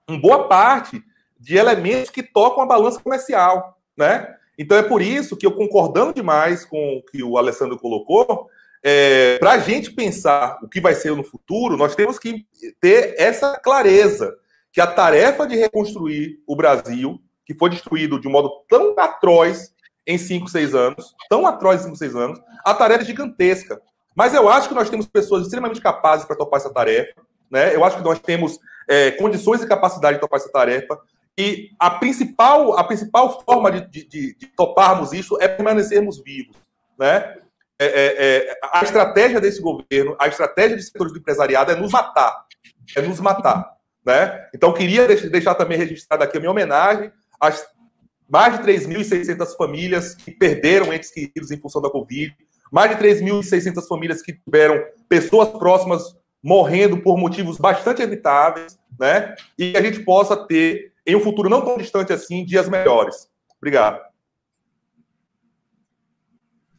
S7: em boa parte de elementos que tocam a balança comercial, né? Então é por isso que eu concordando demais com o que o Alessandro colocou, é, para a gente pensar o que vai ser no futuro, nós temos que ter essa clareza que a tarefa de reconstruir o Brasil, que foi destruído de um modo tão atroz em 5, 6 anos, tão atroz em 5, 6 anos, a tarefa é gigantesca. Mas eu acho que nós temos pessoas extremamente capazes para topar essa tarefa, né? Eu acho que nós temos é, condições e capacidade de topar essa tarefa. E a principal, a principal forma de, de, de, toparmos isso é permanecermos vivos, né? é, é, é, a estratégia desse governo, a estratégia de setores do empresariado é nos matar. É nos matar. Né? Então, queria deixar também registrada aqui a minha homenagem às mais de 3.600 famílias que perderam entes queridos em função da Covid, mais de 3.600 famílias que tiveram pessoas próximas morrendo por motivos bastante evitáveis, né? E que a gente possa ter, em um futuro não tão distante assim, dias melhores. Obrigado.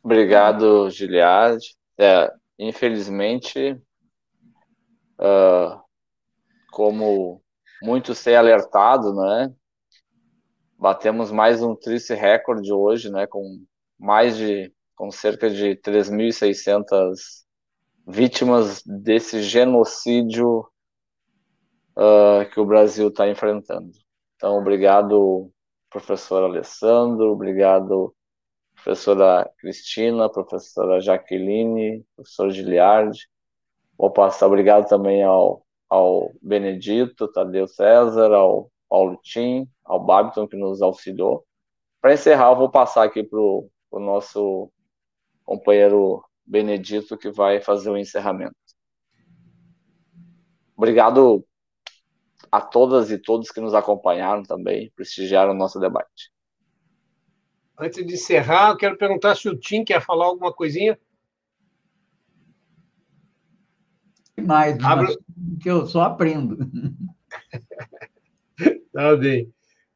S4: Obrigado, Giliard. É, infelizmente, uh, como muitos têm alertado, né? Batemos mais um triste recorde hoje, né? Com mais de, com cerca de 3.600 vítimas desse genocídio uh, que o Brasil está enfrentando. Então, obrigado, professor Alessandro, obrigado, professora Cristina, professora Jaqueline, professor Giliardi. Vou passar obrigado também ao, ao Benedito, Tadeu César, ao Paulo Tim, ao Babiton, que nos auxiliou. Para encerrar, eu vou passar aqui para o nosso companheiro Benedito, que vai fazer o encerramento. Obrigado a todas e todos que nos acompanharam também, prestigiaram o nosso debate.
S2: Antes de encerrar, eu quero perguntar se o Tim quer falar alguma coisinha.
S3: Mais, Abre... que eu só aprendo.
S2: tá bem.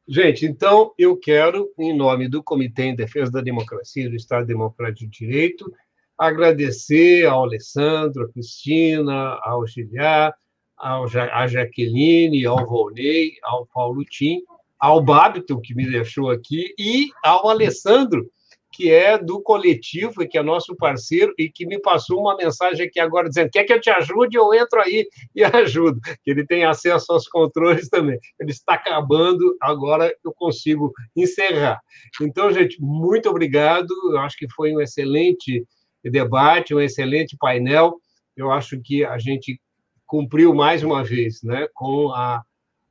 S2: Gente, então eu quero, em nome do Comitê em Defesa da Democracia e do Estado Democrático de Direito, agradecer ao Alessandro, à Cristina, ao Giliar, ao ja a Jaqueline, ao Volney, ao Paulo Tim, ao Babiton, que me deixou aqui, e ao Alessandro, que é do coletivo e que é nosso parceiro e que me passou uma mensagem aqui agora dizendo: quer que eu te ajude? Eu entro aí e ajudo. Que ele tem acesso aos controles também. Ele está acabando, agora eu consigo encerrar. Então, gente, muito obrigado. Eu acho que foi um excelente debate, um excelente painel. Eu acho que a gente cumpriu mais uma vez né, com a,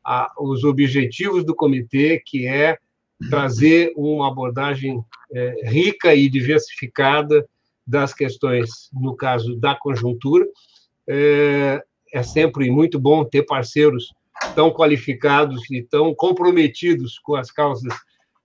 S2: a, os objetivos do comitê, que é trazer uma abordagem é, rica e diversificada das questões, no caso da conjuntura. É, é sempre muito bom ter parceiros tão qualificados e tão comprometidos com as causas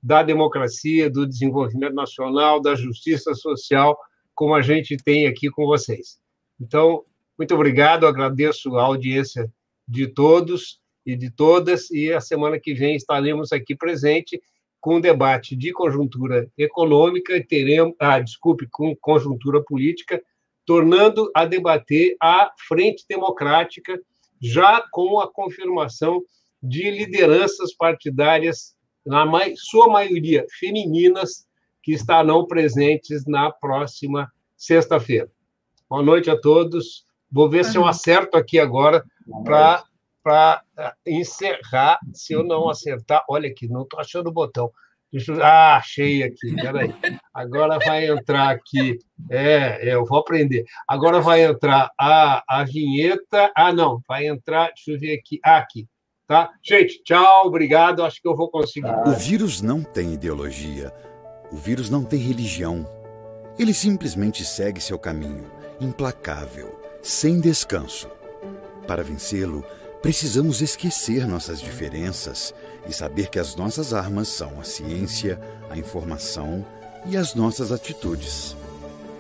S2: da democracia, do desenvolvimento nacional, da justiça social, como a gente tem aqui com vocês. Então, muito obrigado, agradeço a audiência de todos e de todas, e a semana que vem estaremos aqui presente com um debate de conjuntura econômica, e teremos, ah, desculpe, com conjuntura política, tornando a debater a Frente Democrática, já com a confirmação de lideranças partidárias, na sua maioria femininas, que estarão presentes na próxima sexta-feira. Boa noite a todos. Vou ver se eu acerto aqui agora para eh, encerrar. Se eu não acertar, olha aqui, não estou achando o botão. Eu... Ah, achei aqui, peraí. Agora vai entrar aqui. É, é, eu vou aprender. Agora vai entrar a, a vinheta. Ah, não, vai entrar. Deixa eu ver aqui. Ah, aqui. Tá? Gente, tchau, obrigado. Acho que eu vou conseguir.
S1: O vírus não tem ideologia o vírus não tem religião. Ele simplesmente segue seu caminho, implacável, sem descanso. Para vencê-lo, precisamos esquecer nossas diferenças e saber que as nossas armas são a ciência, a informação e as nossas atitudes.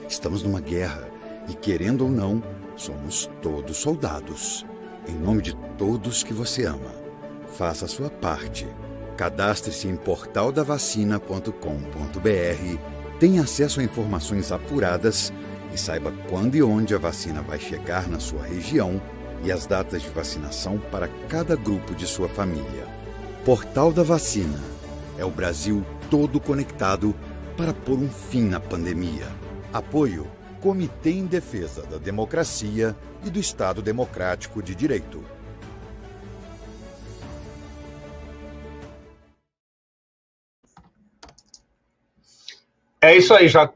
S1: Estamos numa guerra e, querendo ou não, somos todos soldados. Em nome de todos que você ama, faça a sua parte Cadastre-se em portaldavacina.com.br, tenha acesso a informações apuradas e saiba quando e onde a vacina vai chegar na sua região e as datas de vacinação para cada grupo de sua família. Portal da Vacina é o Brasil todo conectado para pôr um fim na pandemia. Apoio Comitê em Defesa da Democracia e do Estado Democrático de Direito.
S2: É isso aí, já